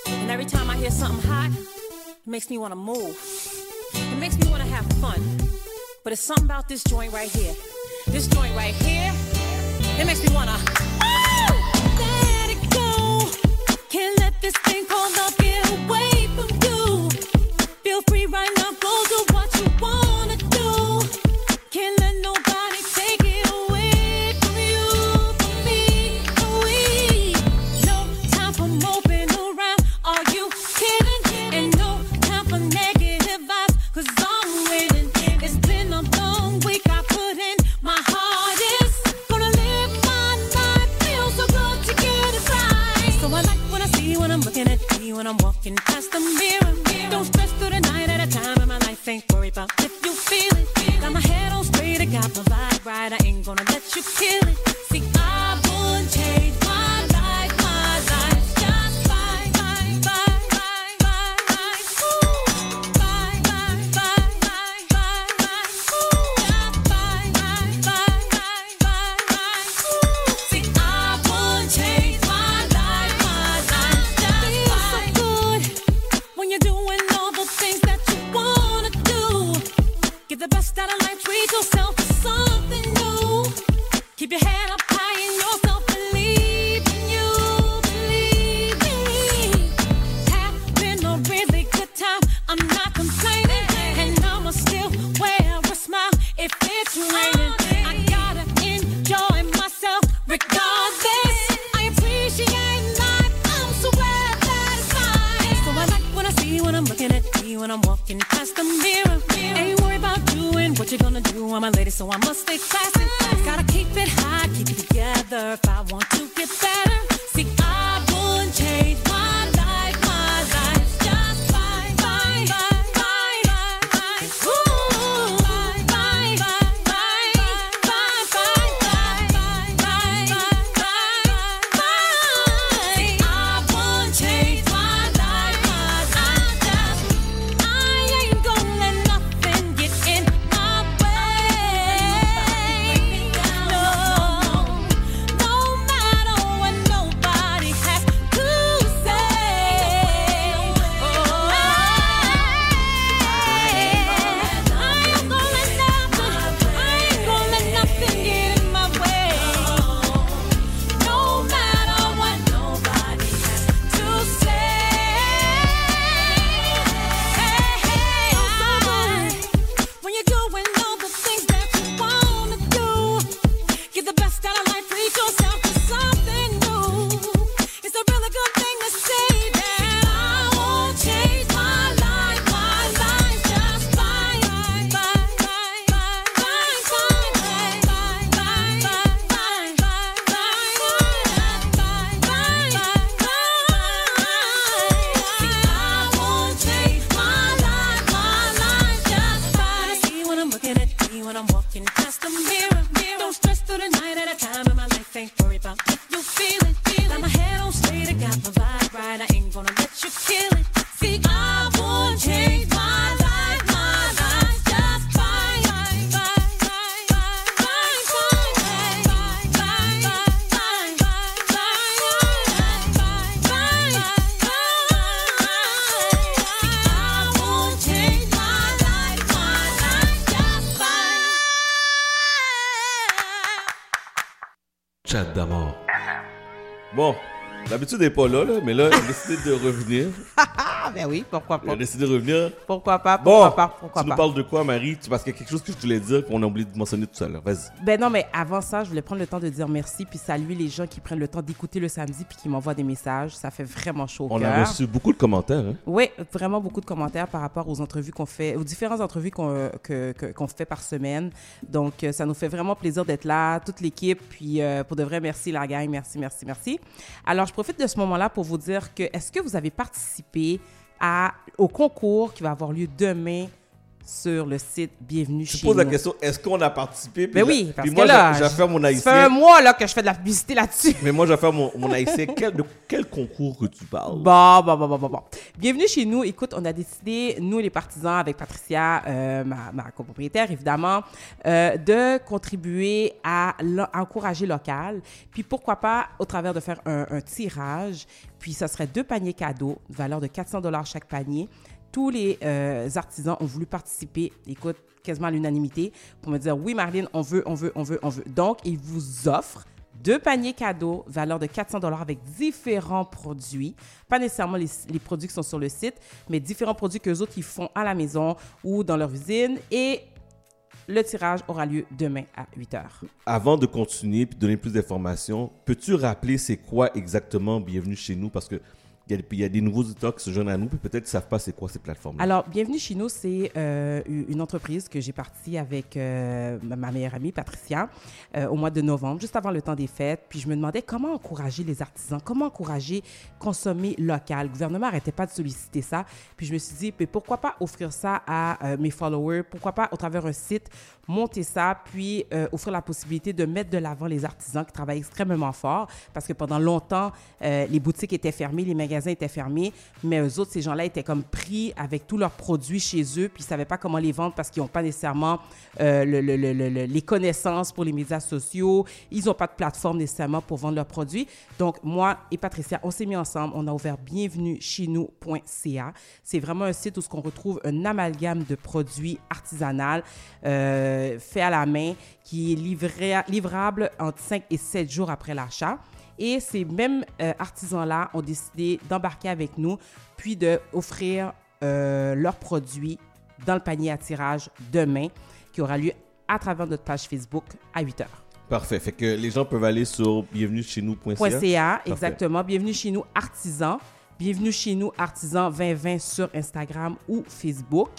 And every time I hear something hot, it makes me want to move. It makes me want to have fun. But it's something about this joint right here. This joint right here, it makes me want to. Let it go. Can't let this thing called love get away d'habitude, n'est pas là, là, mais là, elle a décidé de revenir. Ben oui, pourquoi Elle pas. a décidé de revenir. Pourquoi pas, pourquoi Bon, pas, pourquoi tu nous pas. parles de quoi, Marie? Tu- Parce qu'il y a quelque chose que je voulais dire qu'on a oublié de mentionner tout à l'heure. Vas-y. Ben non, mais avant ça, je voulais prendre le temps de dire merci puis saluer les gens qui prennent le temps d'écouter le samedi puis qui m'envoient des messages. Ça fait vraiment chaud au On a reçu beaucoup de commentaires. Hein? Oui, vraiment beaucoup de commentaires par rapport aux entrevues qu'on fait, aux différentes entrevues qu'on que- que- qu'on fait par semaine. Donc, euh, ça nous fait vraiment plaisir d'être là, toute l'équipe. Puis, euh, pour de vrai, merci la gang, merci, merci, merci. Alors, je profite de ce moment-là pour vous dire que est-ce que vous avez participé à, au concours qui va avoir lieu demain sur le site Bienvenue chez poses la nous? question, est-ce qu'on a participé? Puis Ben là- oui, parce puis que moi, là, je je vais faire mon ça haïtien. fait un mois là, que je fais de la publicité là-dessus. Mais moi, je vais faire mon, mon haïtien. Quel, de quel concours que tu parles? Bon, bon, bon, bon, bon. Bienvenue chez nous. Écoute, on a décidé, nous les partisans, avec Patricia, euh, ma, ma copropriétaire évidemment, euh, de contribuer à encourager local. Puis pourquoi pas, au travers de faire un, un tirage. Puis ça serait deux paniers cadeaux, valeur de 400 dollars chaque panier. Tous les euh, artisans ont voulu participer. Écoute, quasiment à l'unanimité pour me dire oui, Marlene, on veut, on veut, on veut, on veut. Donc, ils vous offrent deux paniers cadeaux, valeur de 400 dollars avec différents produits. Pas nécessairement les, les produits qui sont sur le site, mais différents produits que autres ils font à la maison ou dans leur usine. Et le tirage aura lieu demain à 8 heures. Avant de continuer et de donner plus d'informations, peux-tu rappeler c'est quoi exactement Bienvenue chez nous? Parce que il y, a- des nouveaux auditeurs qui se joignent à nous, puis peut-être ne savent pas c'est quoi ces plateformes. Alors, Bienvenue chez nous, c'est euh, une entreprise que j'ai partie avec euh, ma meilleure amie, Patricia, euh, au mois de novembre, juste avant le temps des fêtes. Puis je me demandais comment encourager les artisans, comment encourager consommer local. Le gouvernement n'arrêtait pas de solliciter ça. Puis je me suis dit, mais pourquoi pas offrir ça à mes followers? Pourquoi pas, au travers un site, monter ça, puis offrir la possibilité de mettre de l'avant les artisans qui travaillent extrêmement fort. Parce que pendant longtemps, les boutiques étaient fermées, les magasins étaient fermés, mais eux autres, ces gens-là étaient comme pris avec tous leurs produits chez eux, puis ils ne savaient pas comment les vendre parce qu'ils n'ont pas nécessairement euh, le- le- le- le- le- les connaissances pour les médias sociaux, ils n'ont pas de plateforme nécessairement pour vendre leurs produits. Donc, moi et Patricia, on s'est mis ensemble, on a ouvert bienvenue chez nous.ca. C'est vraiment un site où on retrouve un amalgame de produits artisanaux euh, faits à la main qui est livré, livrable entre 5 et 7 jours après l'achat. Et ces mêmes euh, artisans-là ont décidé d'embarquer avec nous, puis d'offrir euh, leurs produits dans le panier à tirage demain, qui aura lieu à travers notre page Facebook à 8 h. Parfait. Fait que les gens peuvent aller sur bienvenue chez nous.ca. .ca, exactement. Bienvenue chez nous, artisans. Bienvenue chez nous, artisans 2020 sur Instagram ou Facebook.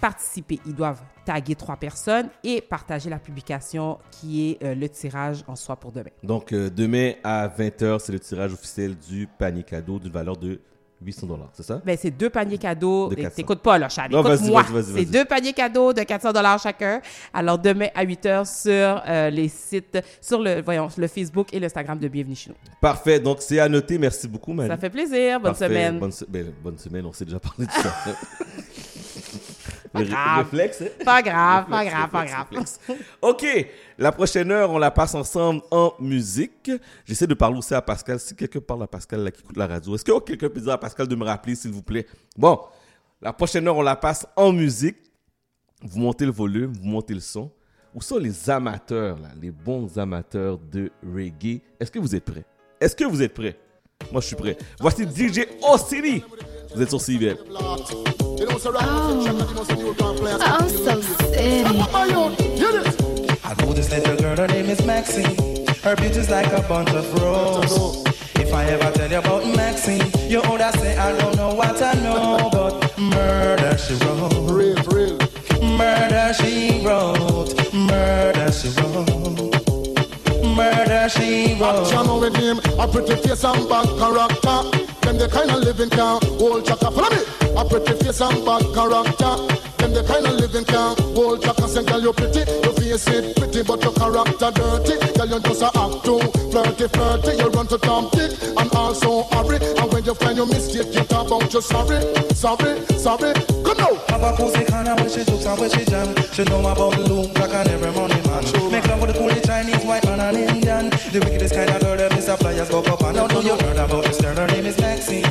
Participer, ils doivent taguer trois personnes et partager la publication qui est euh, le tirage en soi pour demain. Donc, euh, demain à 20h, c'est le tirage officiel du panier cadeau d'une valeur de 800 dollars, c'est ça? Ben, c'est deux paniers cadeaux. De Et 400. T'écoutes pas, là, vas-y, Écoute-moi. vas-y, vas-y, C'est deux paniers cadeaux de 400 dollars chacun. Alors, demain à 8 h sur euh, les sites, sur le, voyons, le Facebook et l'Instagram de Bienvenue chez nous. Parfait. Donc, c'est à noter. Merci beaucoup, Manu. Ça fait plaisir. Bonne Parfait. semaine. Bonne, se- ben, bonne semaine. On s'est déjà parlé de ça. Pas Le ré- grave. réflexe, hein? Pas grave, pas grave, pas grave. OK. La prochaine heure, on la passe ensemble en musique. J'essaie de parler aussi à Pascal. Si quelqu'un parle à Pascal là, qui écoute la radio, est-ce que quelqu'un peut dire à Pascal de me rappeler, s'il vous plaît? Bon, la prochaine heure, on la passe en musique. Vous montez le volume, vous montez le son. Où sont les amateurs, là, les bons amateurs de reggae? Est-ce que vous êtes prêts? Est-ce que vous êtes prêts? Moi, je suis prêt. Voici DJ Osiri. Vous êtes sur CIBL. I'm oh, so city. I know this little girl, her name is Maxine. Her beauty's like a bunch of roses. If I ever tell you about Maxine, you would say I don't know what I know, but murder she wrote. Real, real. Murder she wrote. Murder she wrote. Murder she wrote. Action with him, a pretty face and bad character. Them the kind of living can hold chaka. Follow me. A pretty face and bad character. Them the kind of living can hold chaka. Say, girl, you pretty, your face it pretty, but your character dirty. Girl, you just a act too flirty, flirty. You run to Tom Dick and also hurry. And when you find your mistake, you talk about you sorry, sorry, sorry. Good now. Have a pussy kind of where she jokes and where she jam. She know about the loom, black and every money man. Make love with the coolie Chinese, white man and Indian. The wickedest kind of girl that Mr. Flyers go up and Now do you heard about this girl? Her name is Maxine.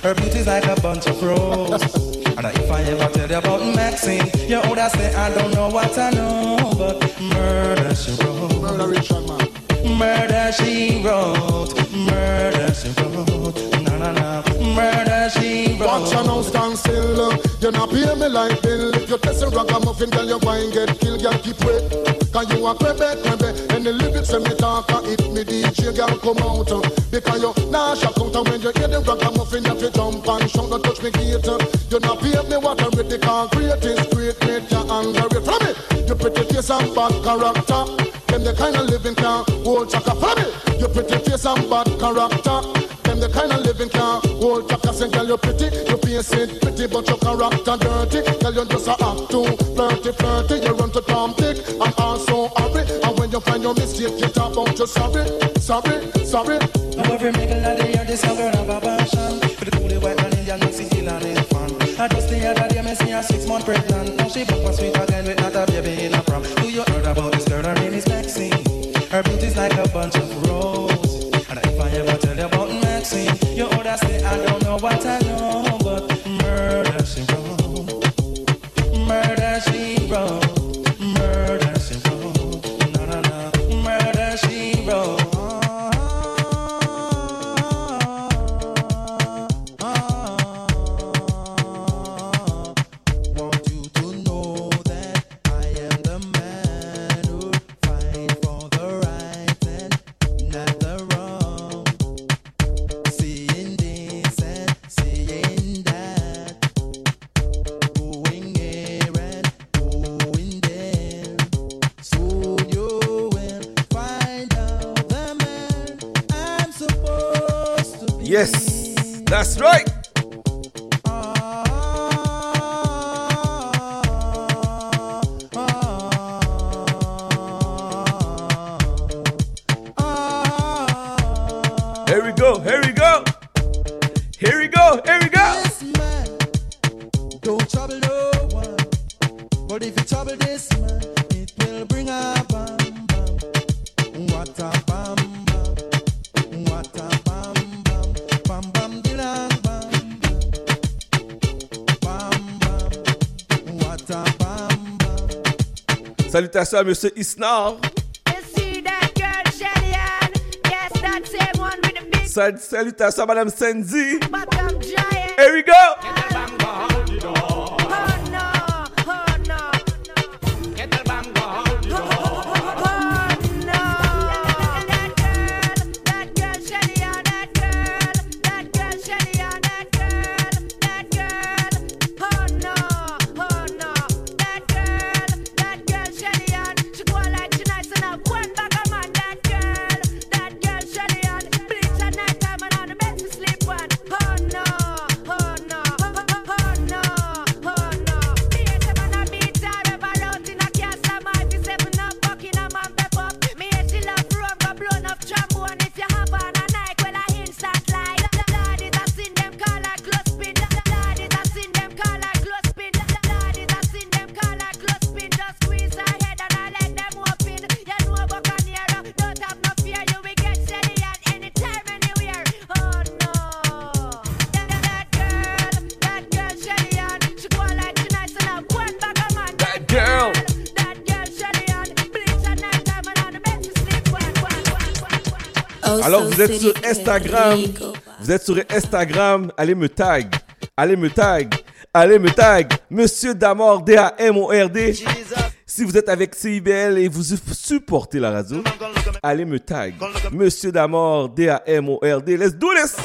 Her beauty's like a bunch of roses. and if I ever tell you about Maxine, you would say I don't know what I know, but murder she wrote. Murder Richard man. Murder she wrote. Murder she wrote. Na na na. Murder she wrote. Watch your now stand still. You not pay me like bill. If you test a ragamuffin, girl, you going get killed, girl, keep wait. Cause you a crebe, crebe. The when me talk, and hit me DJ, girl, come out. Uh. Because you nah shock out, and when you hear the ragamuffin, you fi jump and shout, don't touch me gate. Uh. You not pay me what I'm ready, cause great is great, make you angry. From me, you pretty face and bad character. Them the kind of living can hold chaka. From me, you pretty face and bad character. Them the kind of living can hold chaka. Say, girl, you pretty, you face it pretty, but your character dirty. Girl, you just a act too flirty, flirty. You your mistake, you talk about you sorry, sorry, sorry. Now every middle of the year, this young girl have a passion. For the coolie white man Indian kill and it fun. I just the other day, me see her six month pregnant. Now she back for sweet again with not a baby in a prom. Do you heard about this girl? Her name is Maxine. Her beauty's like a bunch of roses. And if I ever tell you about Maxine You would say I don't know what I that's right. Here we go, here we go. Here we go, here we go. Don't trouble no one. But if you trouble this Salutations à Monsieur Isnar. Salutations à Madame Sandy. Here we go. Vous êtes sur Instagram. Vous êtes sur Instagram. Allez me tag. Allez me tag. Allez me tag. Monsieur Damord, D-A-M-O-R-D. Si vous êtes avec CIBL et vous supportez la radio, allez me tag. Monsieur Damord, D-A-M-O-R-D. Let's do this.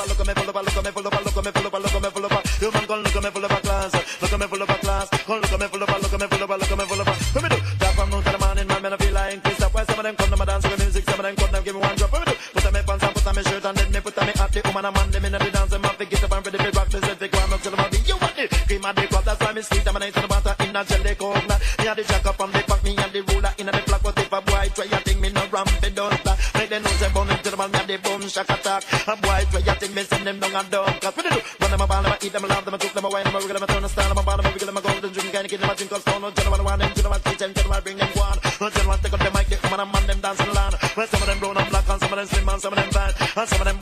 A boy, try you think me send them down and down. Cause what they do? Run them a ball, them a eat them, a love them, a cook them, a wine them, a wiggle them, a turn a style them, a ball them, a wiggle them, a golden drink, kind of kid them, a drink of stone. No gentleman want them, gentleman teach them, gentleman bring them one. No gentleman take up the mic, they come and a man them dance on the land. Well, some of them brown and black, and some of them slim, and some of them fat. And some of them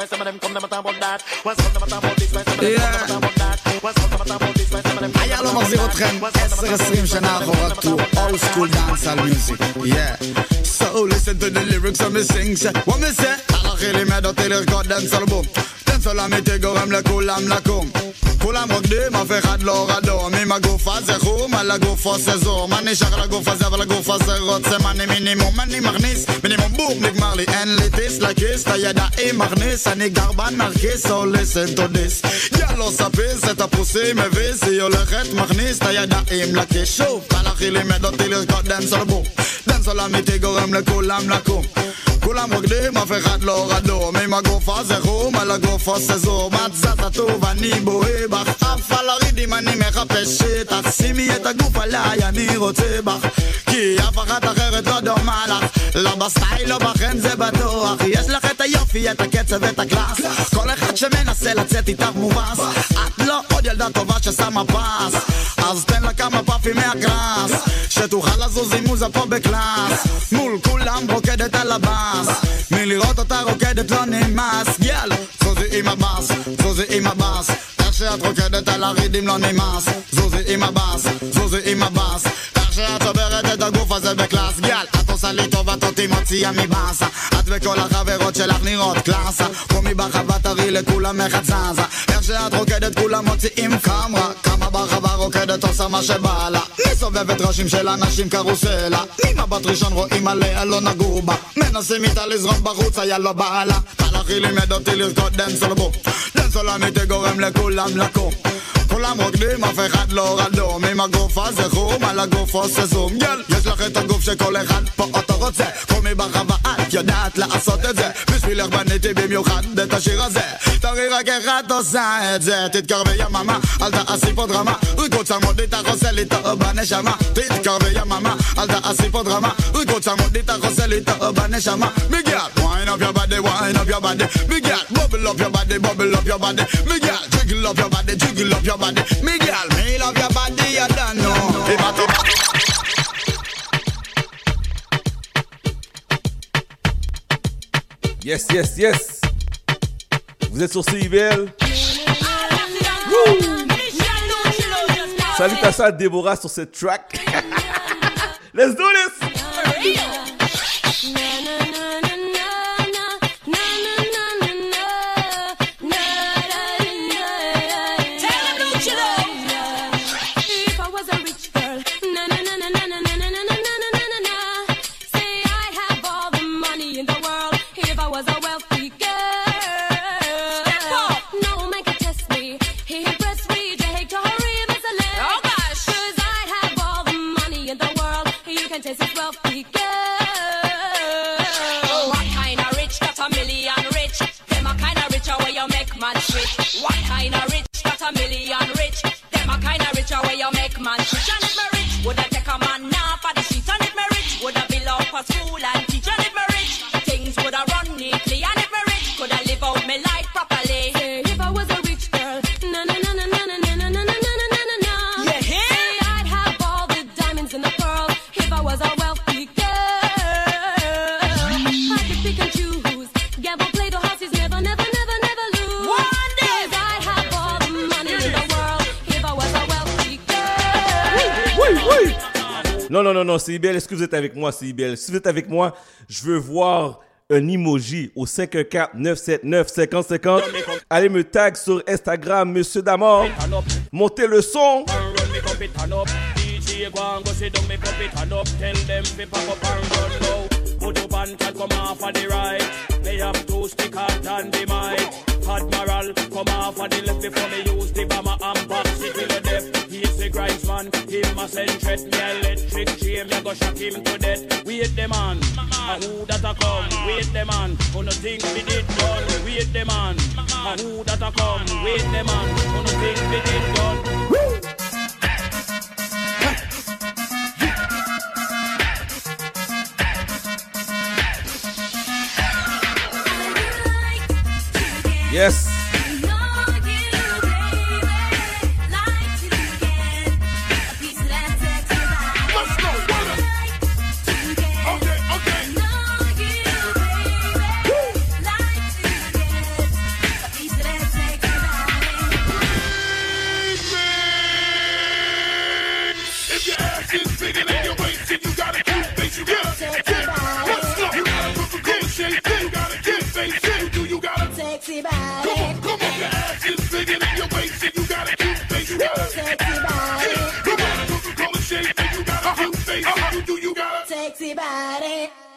way, some of them come them a talk about that. One some of them a talk about this way, some of them come them a talk about that. One some of them a talk about this way, some of them. היה לו מחזיר אתכם 10-20 שנה אחורה טור old school dancehall music yeah so listen to the lyrics of me sing say what me say הלכי לימד אותי לרקוד dancehall בום אמיתי גורם לכולם לקום כולם רוקדים אף אחד לא רדום אם הגוף הזה חום על הגוף עושה זום מה נשאר לגוף הזה אבל הגוף הזה רוצה מאני מינימום אני מכניס מינימום בום נגמר לי אין לי טיס לכיס את הידיים מכניס אני גר בנרקיס so listen to this יאללה ספיס את הפרוסים מביס היא הולכת מכניס את הידיים לכיס שוב מלאכי לימד אותי לרקוד דנסול בום דנסול אמיתי גורם לכולם לקום כולם רוקדים אף אחד לא רדום. אם הגוף הזה חום על הגוף עושה זום. את זזה טוב אני בוהה בך. אף על הרידים אני מחפש שתשימי את הגוף עליי אני רוצה בך. כי אף אחת אחרת לא דומה לך. לא בסטייל לא בחן זה בטוח. יש לך את היופי את הקצב ואת הקלאס. כל אחד שמנסה לצאת איתך מובס. את לא עוד ילדה טובה ששמה פס אז תן לה כמה פאפים מהקרס שתוכל לזוז עם מוזה פה בקלאס. מול כולם רוקדת על הבאס מלראות אותה רוקדת לא נמאס. יאללה זוזי עם הבאס זוזי עם הבאס איך שאת רוקדת על הרידים לא נמאס. זוזי עם הבאס זוזי עם הבאס איך שאת שוברת את הגוף טוב את אותי מוציאה מבאסה. את וכל החברות שלך נראות קלאסה. קומי ברחבה תראי לכולם איך את זזה. איך שאת רוקדת כולם מוציאים קמרה כמה ברחבה רוקדת עושה מה שבא לה. מסובבת ראשים של אנשים קרוסלה. ממבט ראשון רואים עליה לא נגעו בה. מנסים איתה לזרום בחוץ היה לא בא לה. מלאכי לימד אותי לרקוד דנסול בו דנסול אמיתי גורם לכולם לקום כולם רוקדים, אף אחד לא רדום עם הגוף הזה חום, על הגוף עושה זום גל, יש לך את הגוף שכל אחד פה אותו רוצה קומי ברחבה, את יודעת לעשות את זה בשבילך בניתי במיוחד את השיר הזה תראי רק איך את עושה את זה תתקרבי יממה, אל תעשי פה דרמה ריקוד צמוד איתך עושה לי טוב בנשמה תתקרבי יממה, אל תעשי פה דרמה ריקוד צמוד איתך עושה לי טוב בנשמה מיגל, wind up your body, wind up your body מיגל, bubble up your body, bubble up your body מיגל, jiggle up your body, jiggle up your body me girl, me love your body, you don't know Yes, yes, yes. Vous êtes sur CIBL. Salutations à Déborah sur cette track. Let's do this! A million rich? Them a kind of rich where you make man Non, CIBL, est-ce que vous êtes avec moi, CIBL? Si vous êtes avec moi, je veux voir un emoji au 514-979-5050. Allez me tag sur Instagram, Monsieur Damor. Montez le son. Admiral come off of the left before me use the bomber and the man, him a send threat. Me electric chain, me go shock him to death. Wait the man, a who that a come? Wait the man, who oh, no think we did done? Wait the man, a who that a come? Wait the man, who oh, no think we did done? Yes. Sexy body.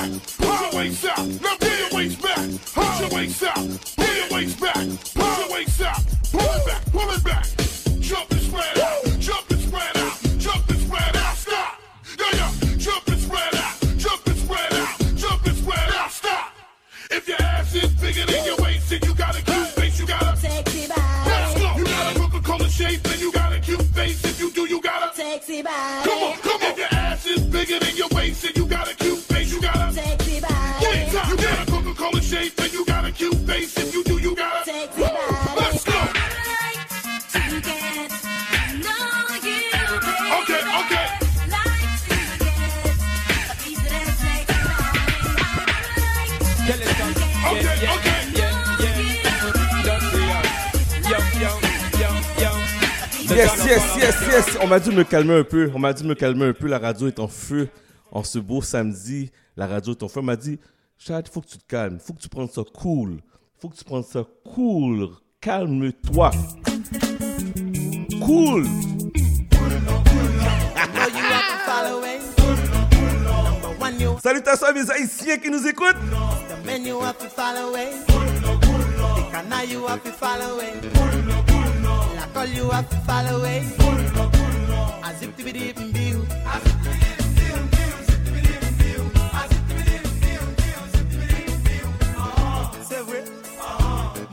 Back. Your waist out. Now pull your waist back. Push your waist out. Pull your waist back. Push your waist out. Pull it back. Pull it back. Jump and spread out. Jump and spread out. Jump and spread out. Stop. Yeah, yeah. Jump and spread out. Jump and spread out. Jump and spread out. Stop. If your ass is bigger than your waist, and you got a cute face, you got a sexy body. Let's go. You got a Coca-Cola shape, and you got a cute face. If you do, you got a Sexy body. Come on, you. If you do, you got a Sexy body. Let's go. Okay, okay. Okay, okay. Yes, yes, yes, yes. On m'a dit de me calmer un peu. On m'a dit de me calmer un peu. La radio est en feu. En ce beau samedi, la radio est en feu. On m'a dit, Chad, faut que tu te calmes. Faut que tu prennes ça cool. Faut que tu prennes ça cool. Calme-toi. Cool. Salutations à mes Haïtiens qui nous écoutent. La you have to follow away.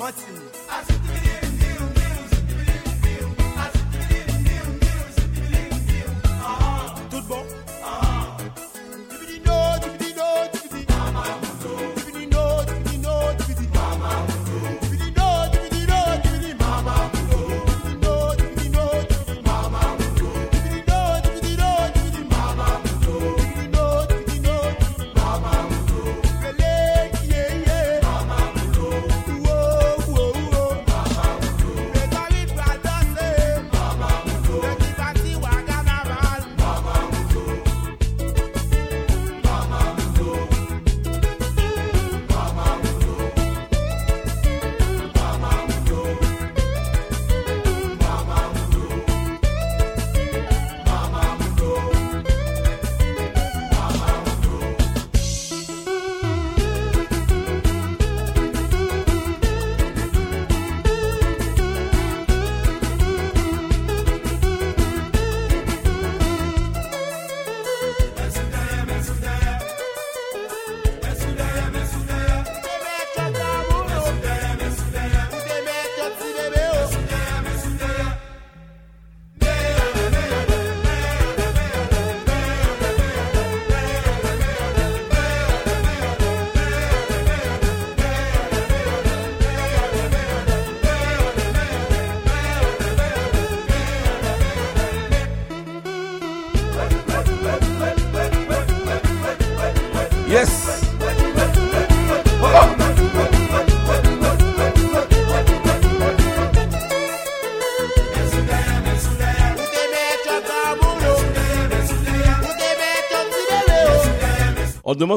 watching.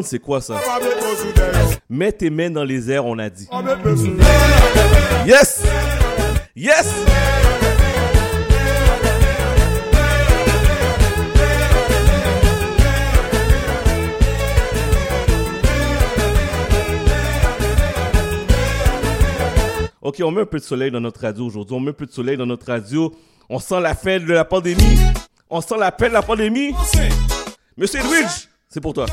c'est quoi ça? Mets tes mains dans les airs, on a dit. Yes! Yes! OK, on met un peu de soleil dans notre radio aujourd'hui. On met un peu de soleil dans notre radio. On sent la fête de la pandémie. On sent la paix de la pandémie. Monsieur Edwidge, c'est pour toi.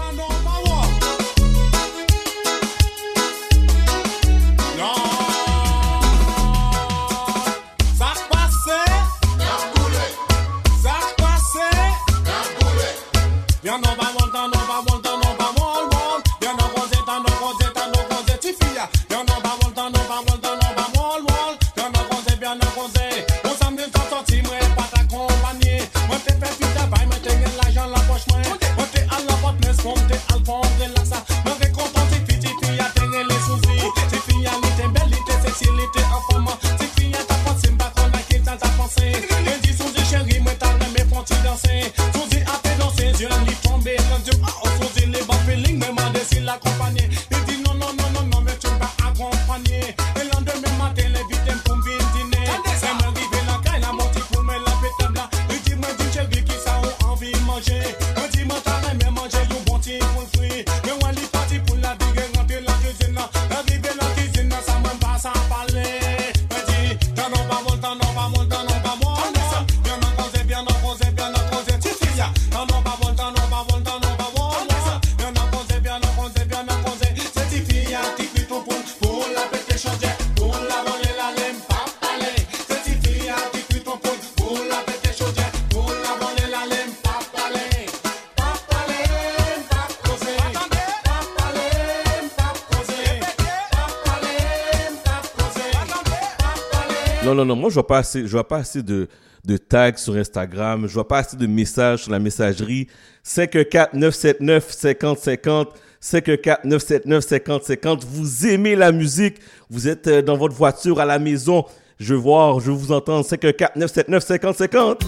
vois pas assez, je vois pas assez de, de tags sur Instagram, je vois pas assez de messages sur la messagerie. 514 979 50 50 514 979 50 50. Vous aimez la musique, vous êtes euh, dans votre voiture à la maison, je veux voir, je veux vous entendre. 514 979 50 50.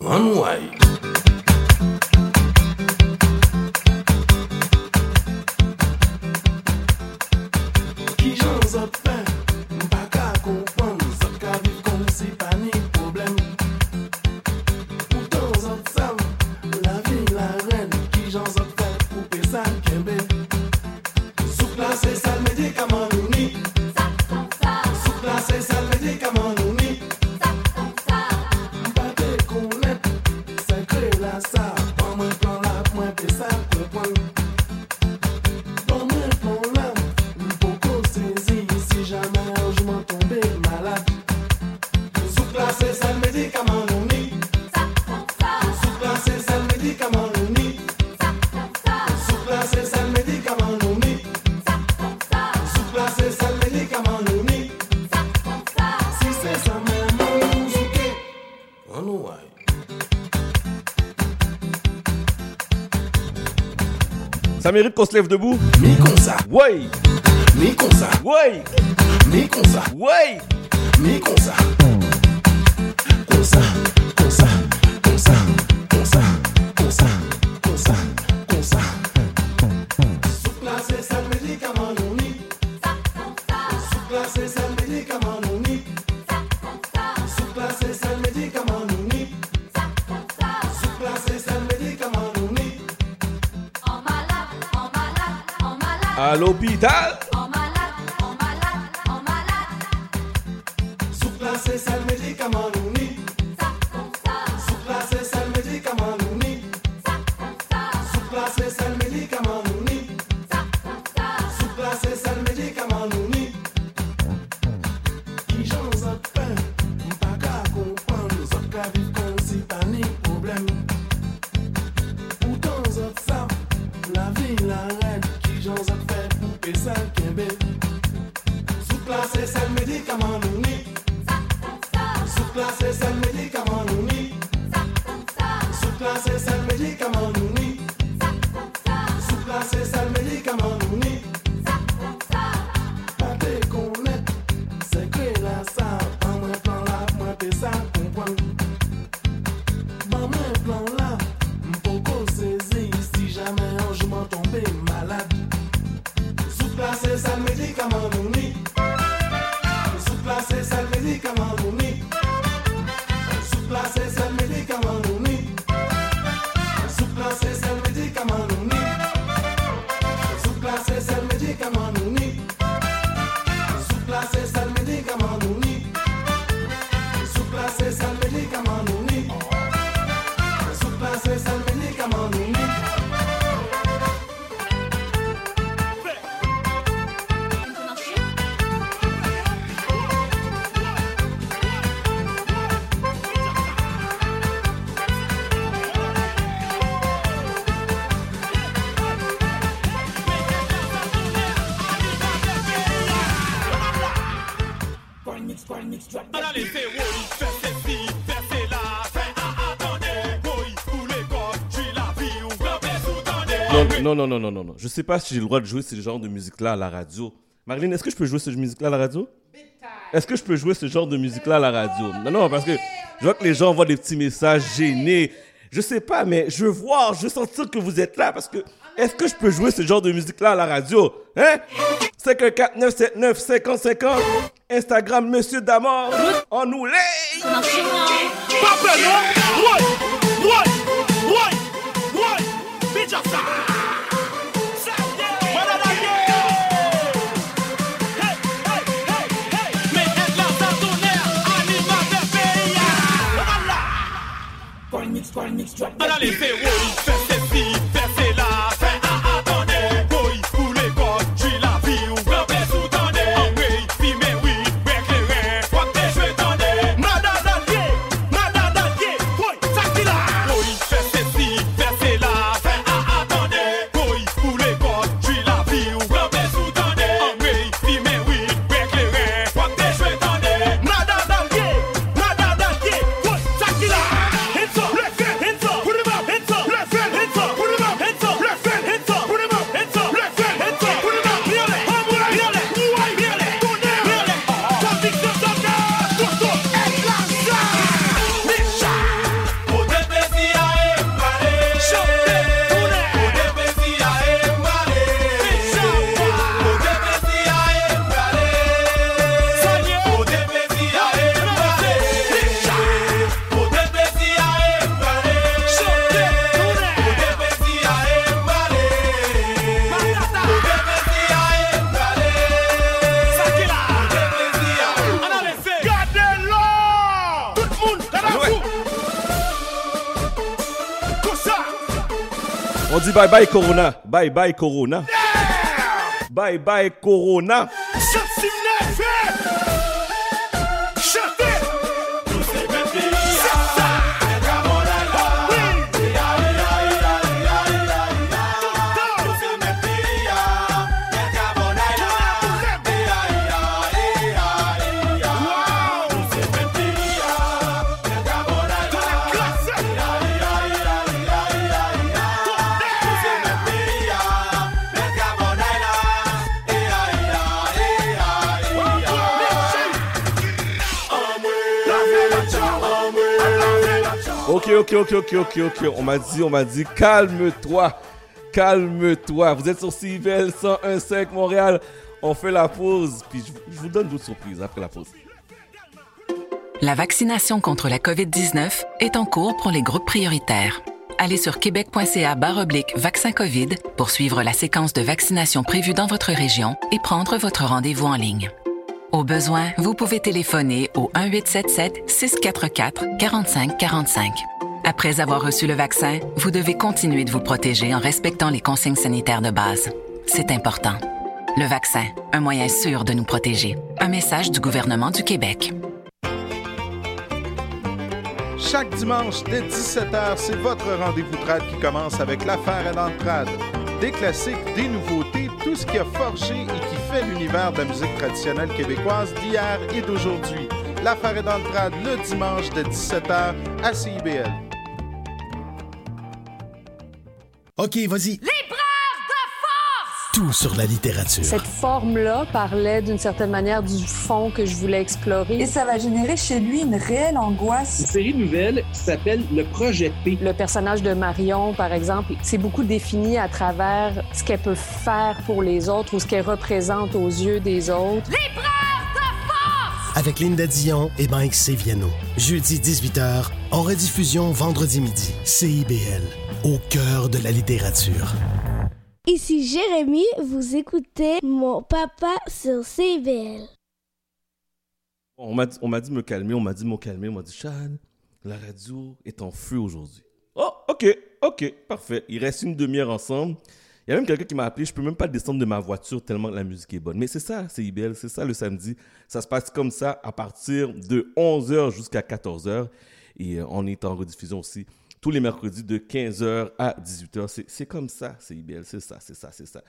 One way. qu'on se lève debout Mi comme ça. Ouais. Mi comme ça. Ouais. Mi comme ça. Ouais. Mi comme ça. Vital Hospital. non, non, non, non, non. Je sais pas si j'ai le droit de jouer ce genre de musique-là à la radio. Marilyn, est-ce que je peux jouer ce musique-là à la radio? Est-ce que je peux jouer ce genre de musique-là à la radio? Non, non, parce que je vois que les gens voient des petits messages gênés. Je sais pas, mais je veux voir, je veux sentir que vous êtes là parce que est-ce que je peux jouer ce genre de musique-là à la radio? Hein? 54979 5050 Instagram Monsieur Damor. On nous l'est! Mix Drop. Analyse, c'est Wally, bye bye Corona. Bye bye Corona. Yeah! Bye bye Corona. Ok, ok, ok, ok, ok. On m'a dit, on m'a dit, calme-toi. Calme-toi. Vous êtes sur CIVL 101.5 Montréal. On fait la pause, puis je, je vous donne d'autres surprises après la pause. La vaccination contre la COVID-19 est en cours pour les groupes prioritaires. Allez sur québec.ca baroblique vaccin COVID pour suivre la séquence de vaccination prévue dans votre région et prendre votre rendez-vous en ligne. Au besoin, vous pouvez téléphoner au 1-877-644-4545. Après avoir reçu le vaccin, vous devez continuer de vous protéger en respectant les consignes sanitaires de base. C'est important. Le vaccin, un moyen sûr de nous protéger. Un message du gouvernement du Québec. Chaque dimanche dès 17h, c'est votre rendez-vous trad qui commence avec l'affaire à l'entrade. Des classiques, des nouveautés, tout ce qui a forgé et qui fait l'univers de la musique traditionnelle québécoise d'hier et d'aujourd'hui. L'affaire est dans le trad le dimanche de 17h à CIBL. OK, vas-y. Tout sur la littérature. Cette forme-là parlait d'une certaine manière du fond que je voulais explorer. Et ça va générer chez lui une réelle angoisse. Une série nouvelle qui s'appelle Le Projet P. Le personnage de Marion, par exemple, c'est beaucoup défini à travers ce qu'elle peut faire pour les autres ou ce qu'elle représente aux yeux des autres. Avec Linda Dion et Mike Seviano. Jeudi 18h, en rediffusion vendredi midi. CIBL, au cœur de la littérature. Ici Jérémy, vous écoutez mon papa sur CBL. On m'a dit, on m'a dit de me calmer, on m'a dit de me calmer, on m'a dit Chad, la radio est en feu aujourd'hui. Oh, ok, ok, parfait. Il reste une demi-heure ensemble. Il y a même quelqu'un qui m'a appelé, je peux même pas descendre de ma voiture tellement la musique est bonne. Mais c'est ça, c'est IBL, c'est ça le samedi. Ça se passe comme ça à partir de 11h jusqu'à 14h. Et euh, on est en rediffusion aussi les mercredis de 15h à 18h. C'est- comme ça, c'est IBL, c'est ça, c'est ça, c'est ça.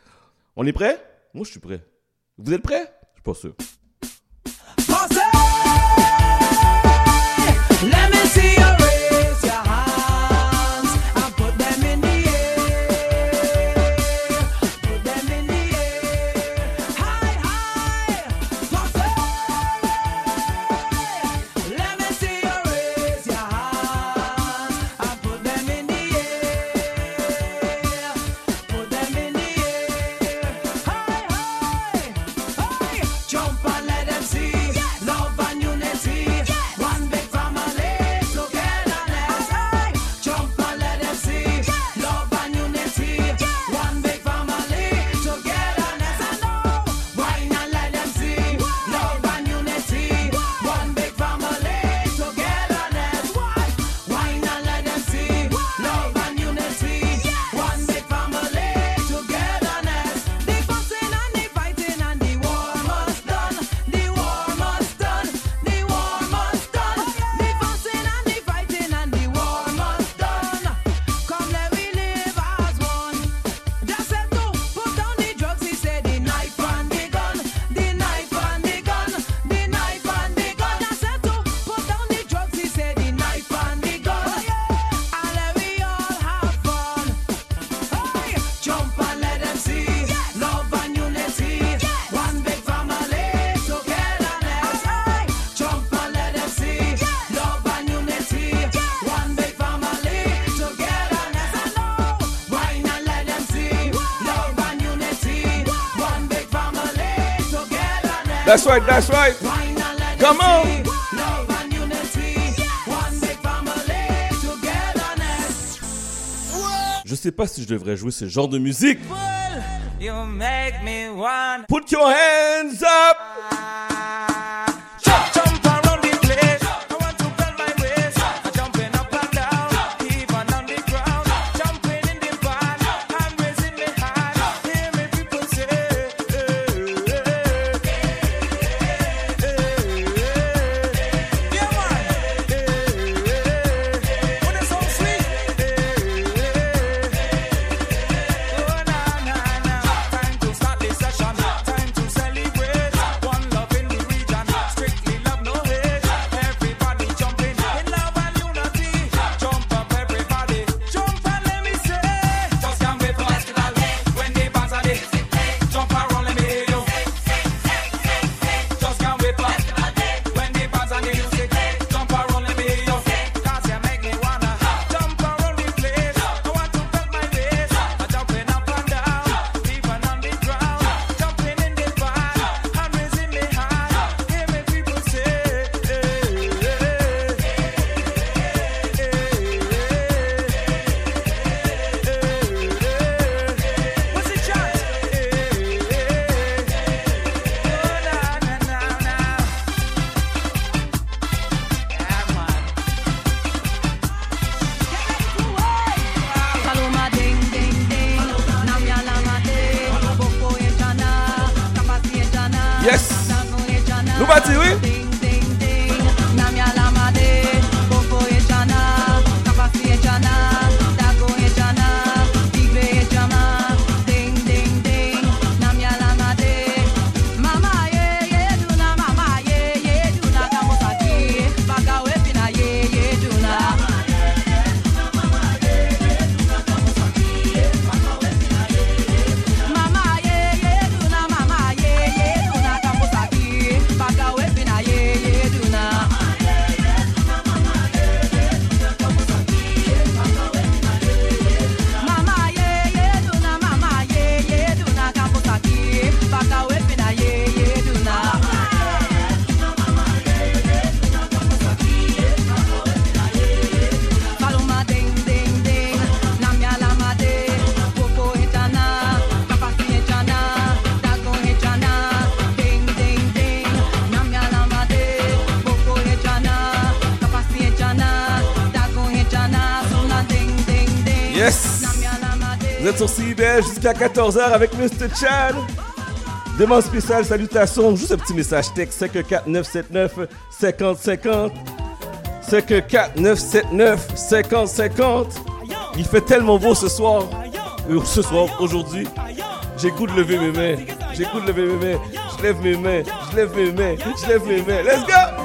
On est prêt? Moi, je suis prêt. Vous êtes prêts? Je suis pas sûr. Right, that's right. Come on. Je sais pas si je devrais jouer ce genre de musique. You make me want Put your hands Jusqu'à 14h avec Mr. Chad. Demande spéciale, salutations, juste un petit message texte 54979 5050. 54979 5050. Il fait tellement beau ce soir. Ce soir, aujourd'hui. J'ai goût de lever mes mains. J'ai goût de lever mes mains. Je lève mes mains. Je lève mes mains. Je lève mes mains. Let's go!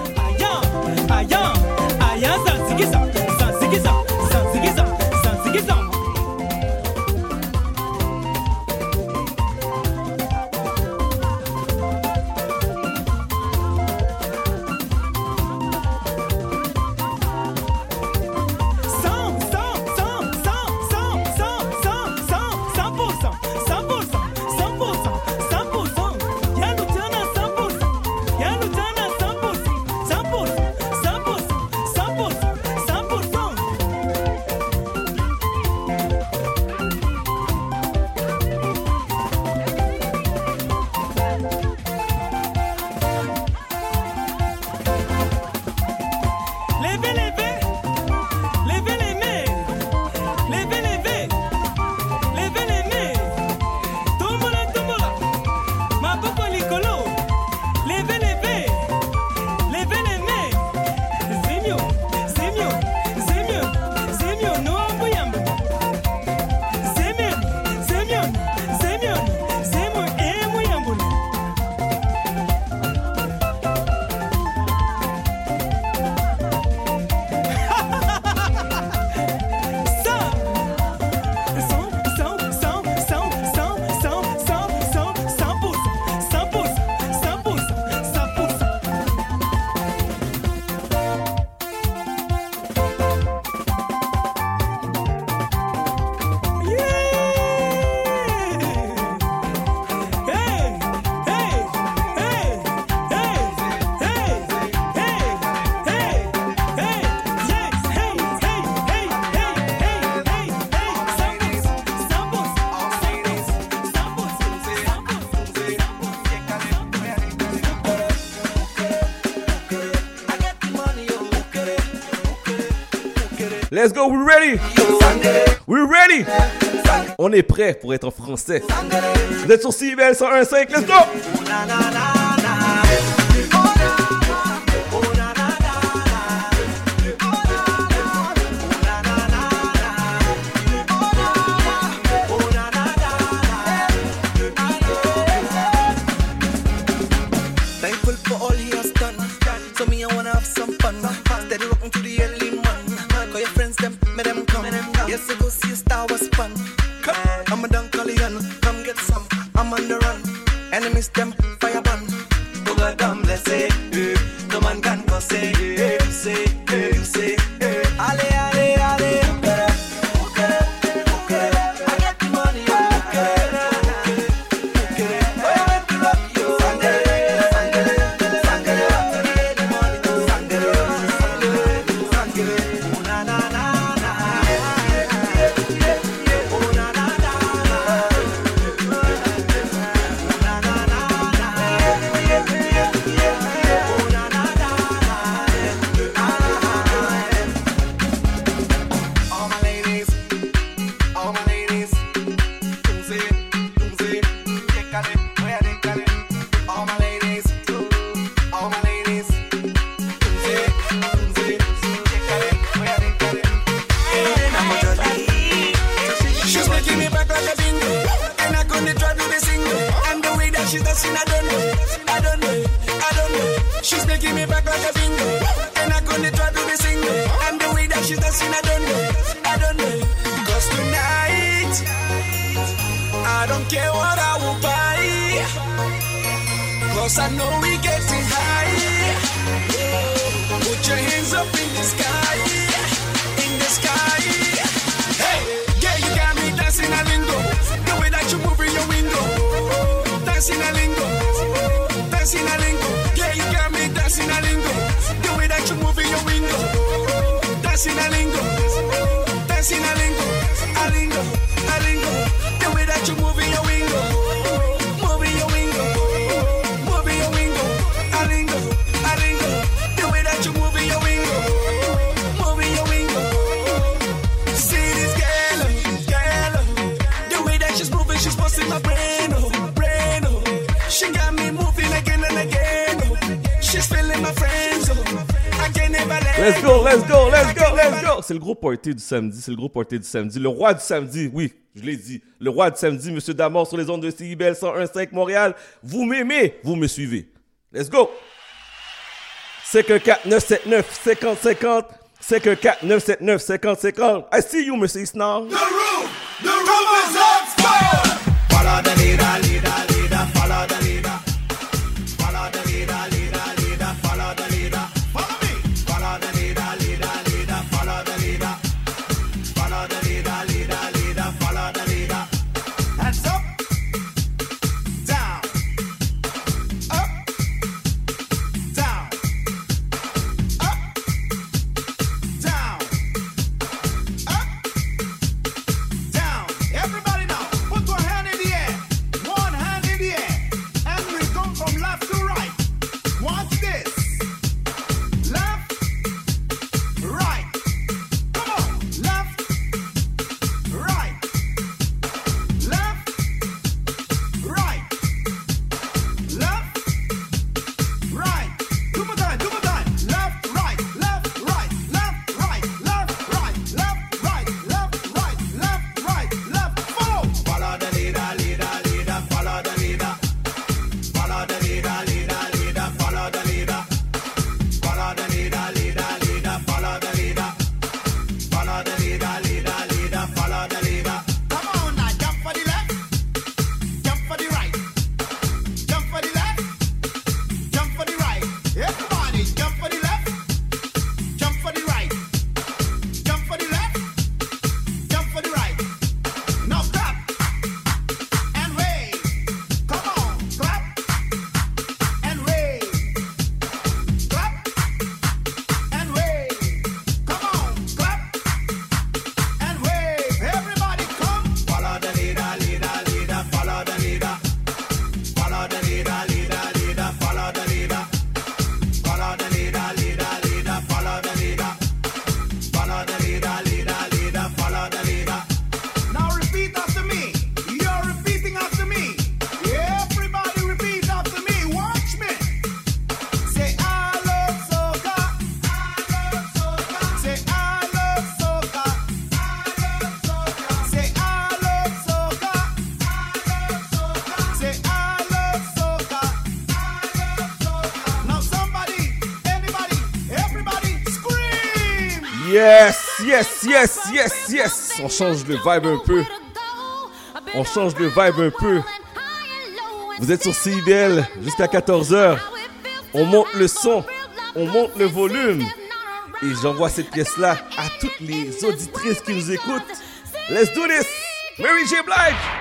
Let's go, we're ready? We're ready? On est prêt pour être français. Vous êtes sur CIBL 101.5, let's go. du samedi, c'est le gros party du samedi. Le roi du samedi, oui, je l'ai dit. Le roi du samedi, Monsieur Damor sur les ondes de CIBL 101.5 Montréal. Vous m'aimez, vous me suivez. Let's go! C'est que 4979 50 50. C'est que 4979 50 50. I see you, Monsieur Isnar. The room, the room is up. on change le vibe un peu. On change le vibe un peu. Vous êtes sur CIDL jusqu'à 14h. On monte le son, on monte le volume. Et j'envoie cette pièce-là à toutes les auditrices qui nous écoutent. Let's do this! Mary J. Blige!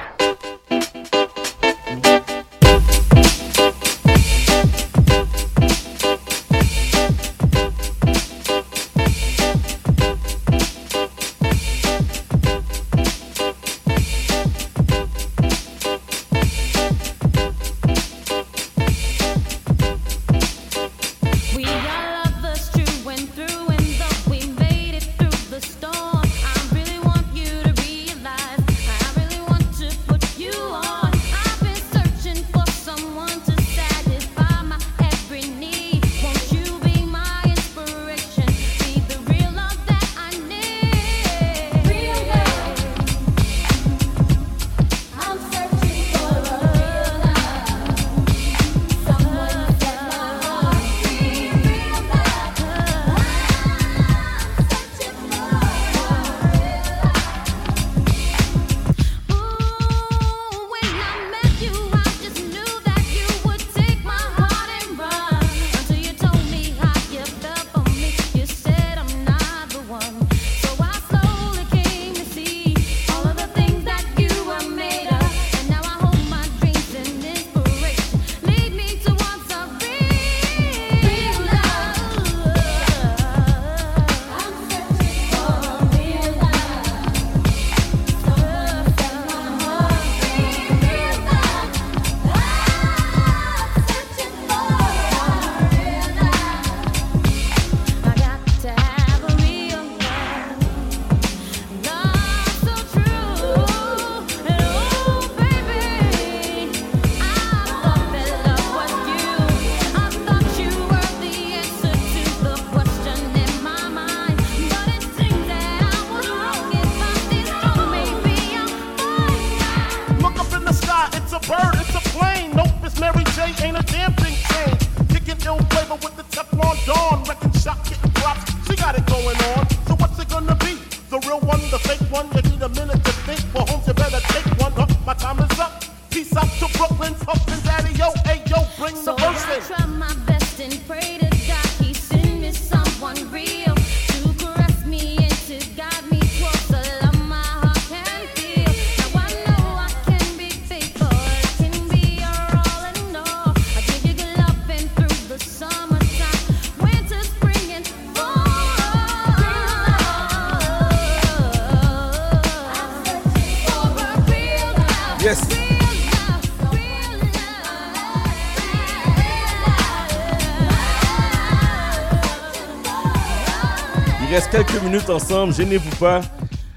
Quelques minutes ensemble, gênez-vous pas.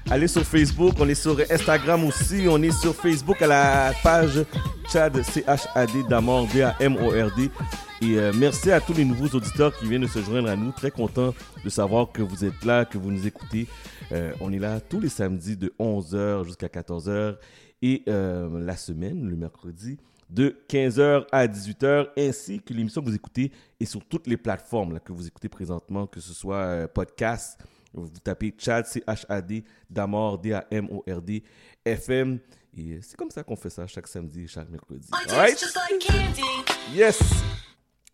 Allez sur Facebook, on est sur Instagram aussi, on est sur Facebook à la page Chad C-H-A-D Damord D-A-M-O-R-D. Et euh, merci à tous les nouveaux auditeurs qui viennent de se joindre à nous. Très content de savoir que vous êtes là, que vous nous écoutez. Euh, on est là tous les samedis de 11h jusqu'à 14h et euh, la semaine, le mercredi, de 15h à 18h, ainsi que l'émission que vous écoutez est sur toutes les plateformes là, que vous écoutez présentement, que ce soit euh, podcast, vous tapez Chad, C-H-A-D, Damord, D-A-M-O-R-D, FM. Et euh, c'est comme ça qu'on fait ça chaque samedi et chaque mercredi. Alright? Yes!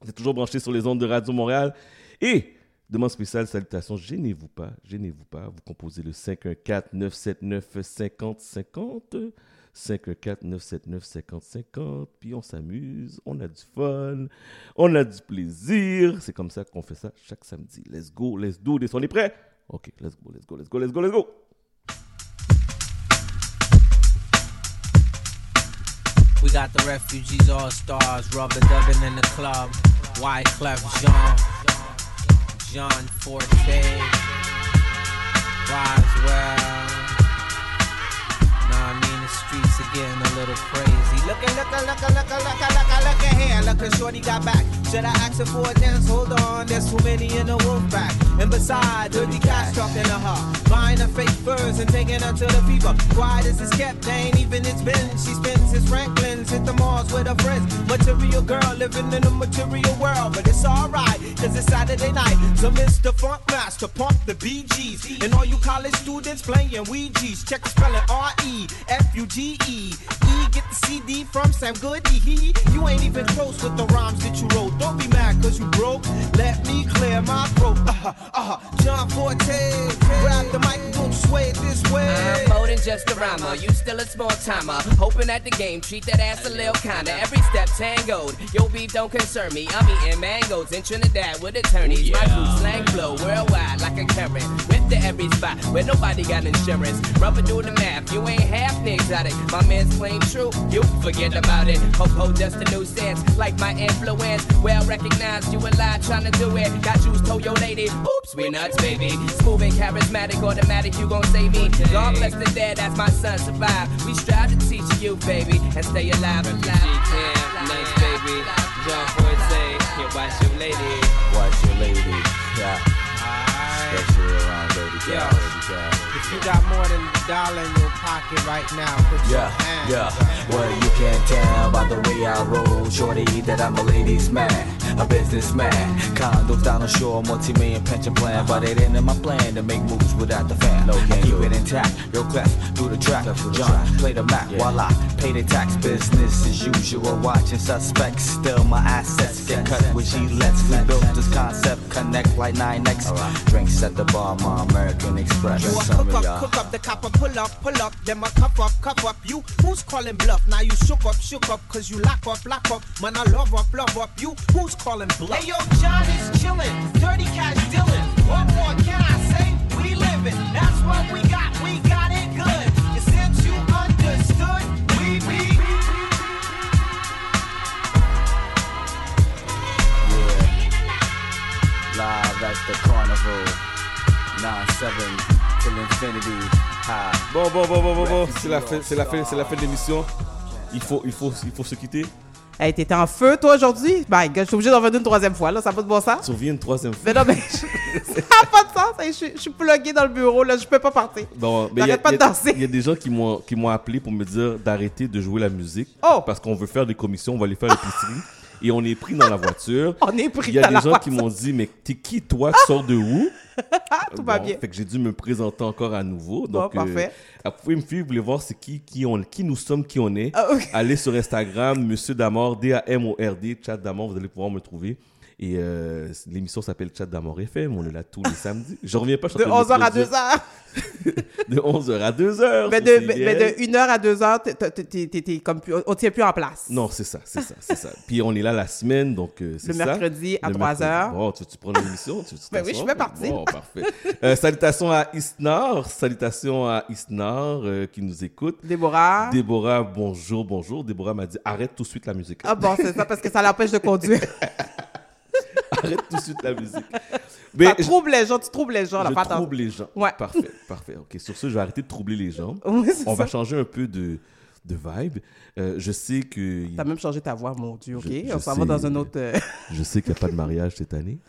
Vous êtes toujours branché sur les ondes de Radio Montréal. Et, demande spéciale, salutations, gênez-vous pas, gênez-vous pas. Vous composez le 514-979-5050. 514-979-5050. Puis on s'amuse, on a du fun, on a du plaisir. C'est comme ça qu'on fait ça chaque samedi. Let's go, let's do this. On est prêt? Ok, let's go, let's go, let's go, let's go, let's go. We got the refugees all stars, rubber dubbing in the club. Wyclef Jean, John Forte, Roswell. Streets getting a little crazy. Look at, look at, look at, look at, look at, look at, look at here. Look at Shorty got back. Should I ask her for a dance? Hold on, there's too many in the wolf pack. And besides, dirty cash talking to her. Buying her fake furs and taking her to the fever. Quiet as it's kept, they ain't even it's been. She spends his Franklins, hit the malls with her friends. Material girl living in a material world. But it's alright, cause it's Saturday night. So Mr. Funk Master, pump the BGs. And all you college students playing Ouija's. Check the spelling R-E, F-U-G-E. E, get the CD from Sam Goody. He, you ain't even close with the rhymes that you wrote. Don't be mad cause you broke. Let me clear my throat. Uh-huh, uh-huh. John Forte, grab the mic and don't sway it this way. I'm more than just a rhymer. You still a small timer. Hoping at the game, treat that ass a little kinda. Every step tangoed. Your beef don't concern me. I'm eating mangoes in Trinidad with attorneys. My crew slang flow worldwide like a current. With the every spot where nobody got insurance. Rubber do the math. You ain't half exotic. My man's plain true. You forget about it. Hope ho, just a new sense. Like my influence. Well recognized. You a lie trying to do it. Got juice, told your lady. Oops, we nuts, baby. Smooth and charismatic, automatic. You gon' save me. God bless the dead as my son survive. We strive to teach you, baby, and stay alive. alive. Nice baby. John Forte, you watch your lady. Watch your lady. Yeah. Especially around baby Yo, girl, baby girl. if you got more than a dollar in your pocket right now, put your Yeah, hands yeah. up. Well, you can't tell by the way I roll, shorty, that I'm a ladies' man, a businessman. Condos down the shore, multi-million pension plan, but it ain't in my plan to make moves without the fan. No, I keep it intact, real class through the track. John, play the Mac while I pay the tax. Business as usual, watching suspects. Still, my assets get cut with Gillettes. We built this concept, connect like 9X. Drinks at the bar, my American Express. You a cook up, cook up, the copper pull up, pull up, then my cuff up, cuff up. You who's calling bluff? Now you shook up, shook up, cause you lock up, lock up. Man, I love up, love up. You who's calling bluff? Hey yo, Johnny's chillin', dirty cash dealin'. What more can I say? We livin', that's what we got, we got it good. And since you understood, we we. Live at the carnival. 9-7 till infinity. High. Bon, bon, bon, bon, bon, bon. C'est la fin, c'est la fin, c'est la fin de l'émission. Il faut, il faut, il faut se quitter. Hey, t'étais en feu, toi, aujourd'hui? My God, je suis obligé d'en revenir une troisième fois, là. Ça n'a pas de bon sens? Tu reviens une troisième fois. Mais non, mais ça n'a pas de sens. Hey, je, suis- je suis plugué dans le bureau, là. Je peux pas partir. Bon, mais il y, a- T'arrêtes pas de danser. il y a des gens qui m'ont qui m'ont appelé pour me dire d'arrêter de jouer la musique Oh! parce qu'on veut faire des commissions, on va aller faire l'épicerie Et on est pris dans la voiture. On est pris Il y a dans des gens qui m'ont dit, mais t'es qui toi? Tu sors de où? Tout va bien. Fait que j'ai dû me présenter encore à nouveau. Bon, Donc, parfait. euh, vous pouvez me suivre, vous voulez voir c'est qui, qui, on, qui nous sommes, qui on est. Ah. Allez sur Instagram, Monsieur Damord, D-A-M-O-R-D, Chat Damord, vous allez pouvoir me trouver. Et euh, l'émission s'appelle Chat Damord FM, on est là tous les samedis. Je reviens pas, je De en train 11h à le dire. 2h. De 11h à 2h. Mais de, mais- mais de 1h à 2h, t'es- t'es- t'es- t'es- t'es comme plus- on tient plus en place. Non, c'est ça, c'est ça, c'est ça. Puis on est là la semaine, donc euh, c'est Le mercredi à Le 3 mercredi. heures. Bon, tu, tu prends l'émission, tu, tu Ben oui, je fais partie. Bon, parfait. Euh, salutations à Isnar, salutations à Isnar euh, qui nous écoute. Déborah. Déborah, bonjour, bonjour. Déborah m'a dit arrête tout de suite la musique. Ah bon, c'est ça, parce que ça l'empêche de conduire. arrête tout de suite la musique. ça trouble les gens, tu troubles les gens. là, je attention. trouble les gens. Ouais. Parfait, parfait. Ok, sur ce, je vais arrêter de troubler les gens. Oui, On va changer un peu de, de vibe. Euh, je sais que. T'as même changé ta voix, mon Dieu, ok? Je- on s'en va dans un autre... euh, Je sais qu'il n'y a pas de mariage cette année.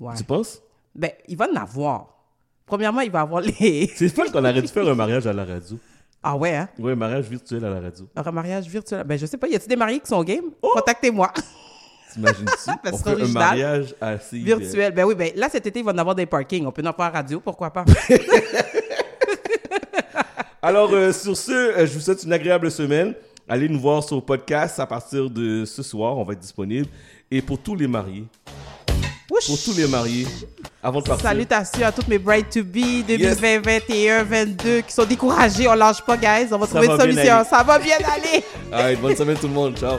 Ouais. Tu penses? Ben, il va en avoir. Premièrement, il va avoir les... C'est fun qu'on aurait dû faire un mariage à la radio. Ah ouais, hein? Ouais, un mariage virtuel à la radio. Un mariage virtuel. Ben, je sais pas, y a-t-il des mariés qui sont game? Contactez-moi. T'imagines-tu? On fait un original. mariage assez Virtuel. Ben oui, ben là, cet été, il va en avoir des parkings. On peut en faire radio, pourquoi pas? Alors, euh, sur ce, euh, je vous souhaite une agréable semaine. Allez nous voir sur le podcast à partir de ce soir. On va être disponible. Et pour tous les mariés, pour tous les mariés, avant de partir, Salutations à toutes mes Bright to Be 2020, 21, 22 qui sont découragés. On lâche pas, guys. On va Ça trouver va une solution. aller. Ça va bien aller. Allez, bonne semaine tout le monde. Ciao.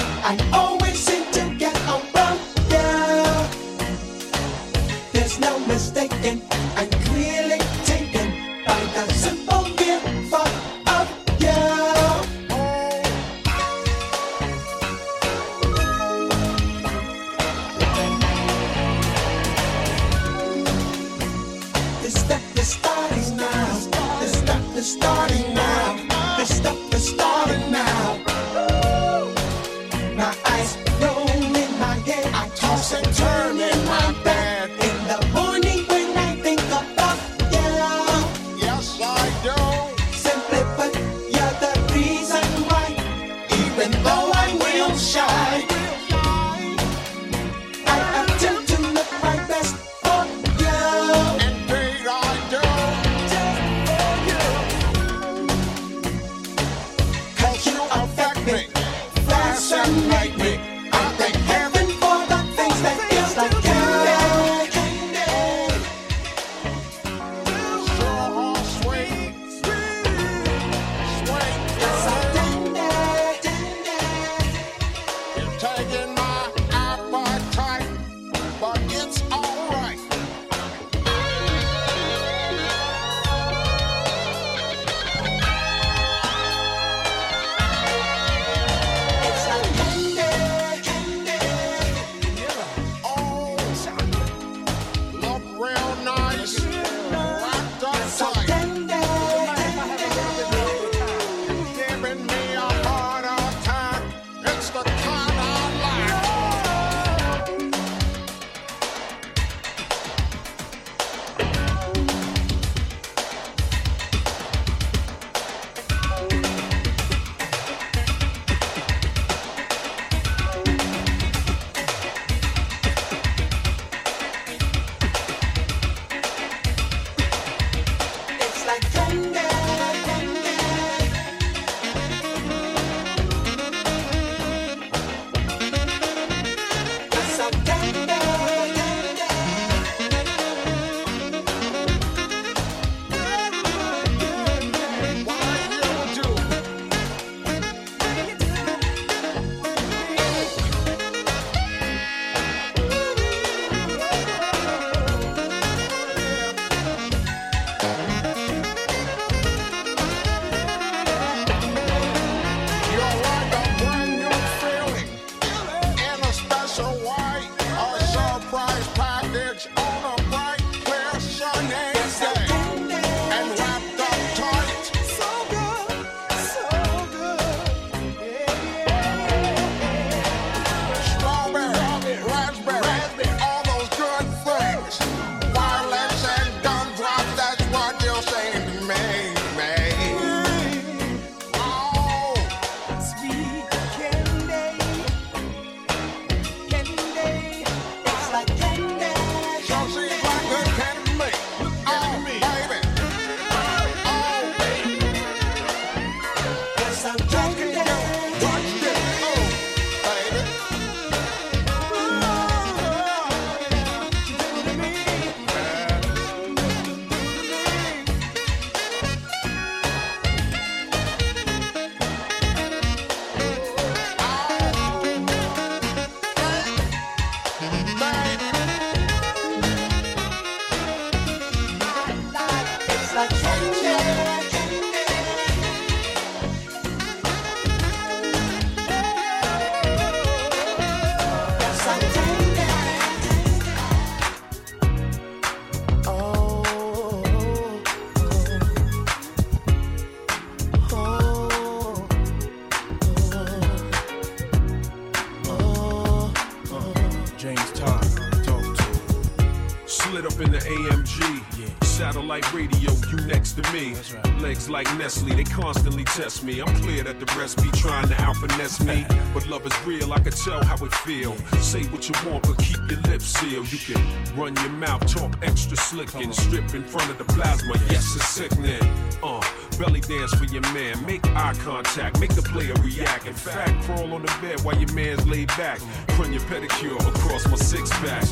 like Nestle, they constantly test me. I'm clear that the rest be trying to out finesse me. But love is real, I can tell how it feel. Say what you want, but keep your lips sealed. You can run your mouth, talk extra slick and strip in front of the plasma. Yes, it's sickening. Uh, belly dance for your man. Make eye contact, make the player react. In fact, crawl on the bed while your man's laid back. Run your pedicure across my six pack.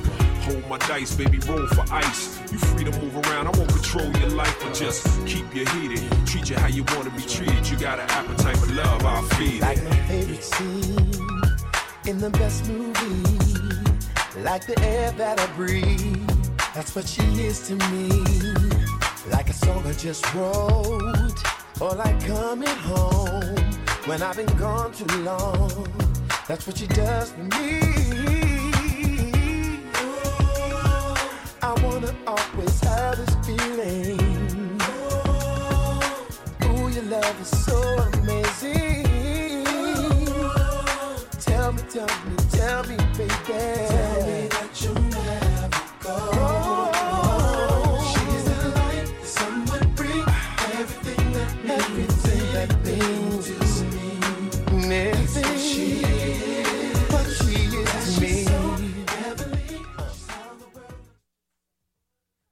Hold my dice, baby, roll for ice. You free to move around, I won't control your life, but just keep you heated. Treat you how you wanna be treated. You got an appetite for love, I'll feed Like it. my favorite scene in the best movie. Like the air that I breathe. That's what she is to me. Like a song I just wrote. Or like coming home when I've been gone too long. That's what she does for me.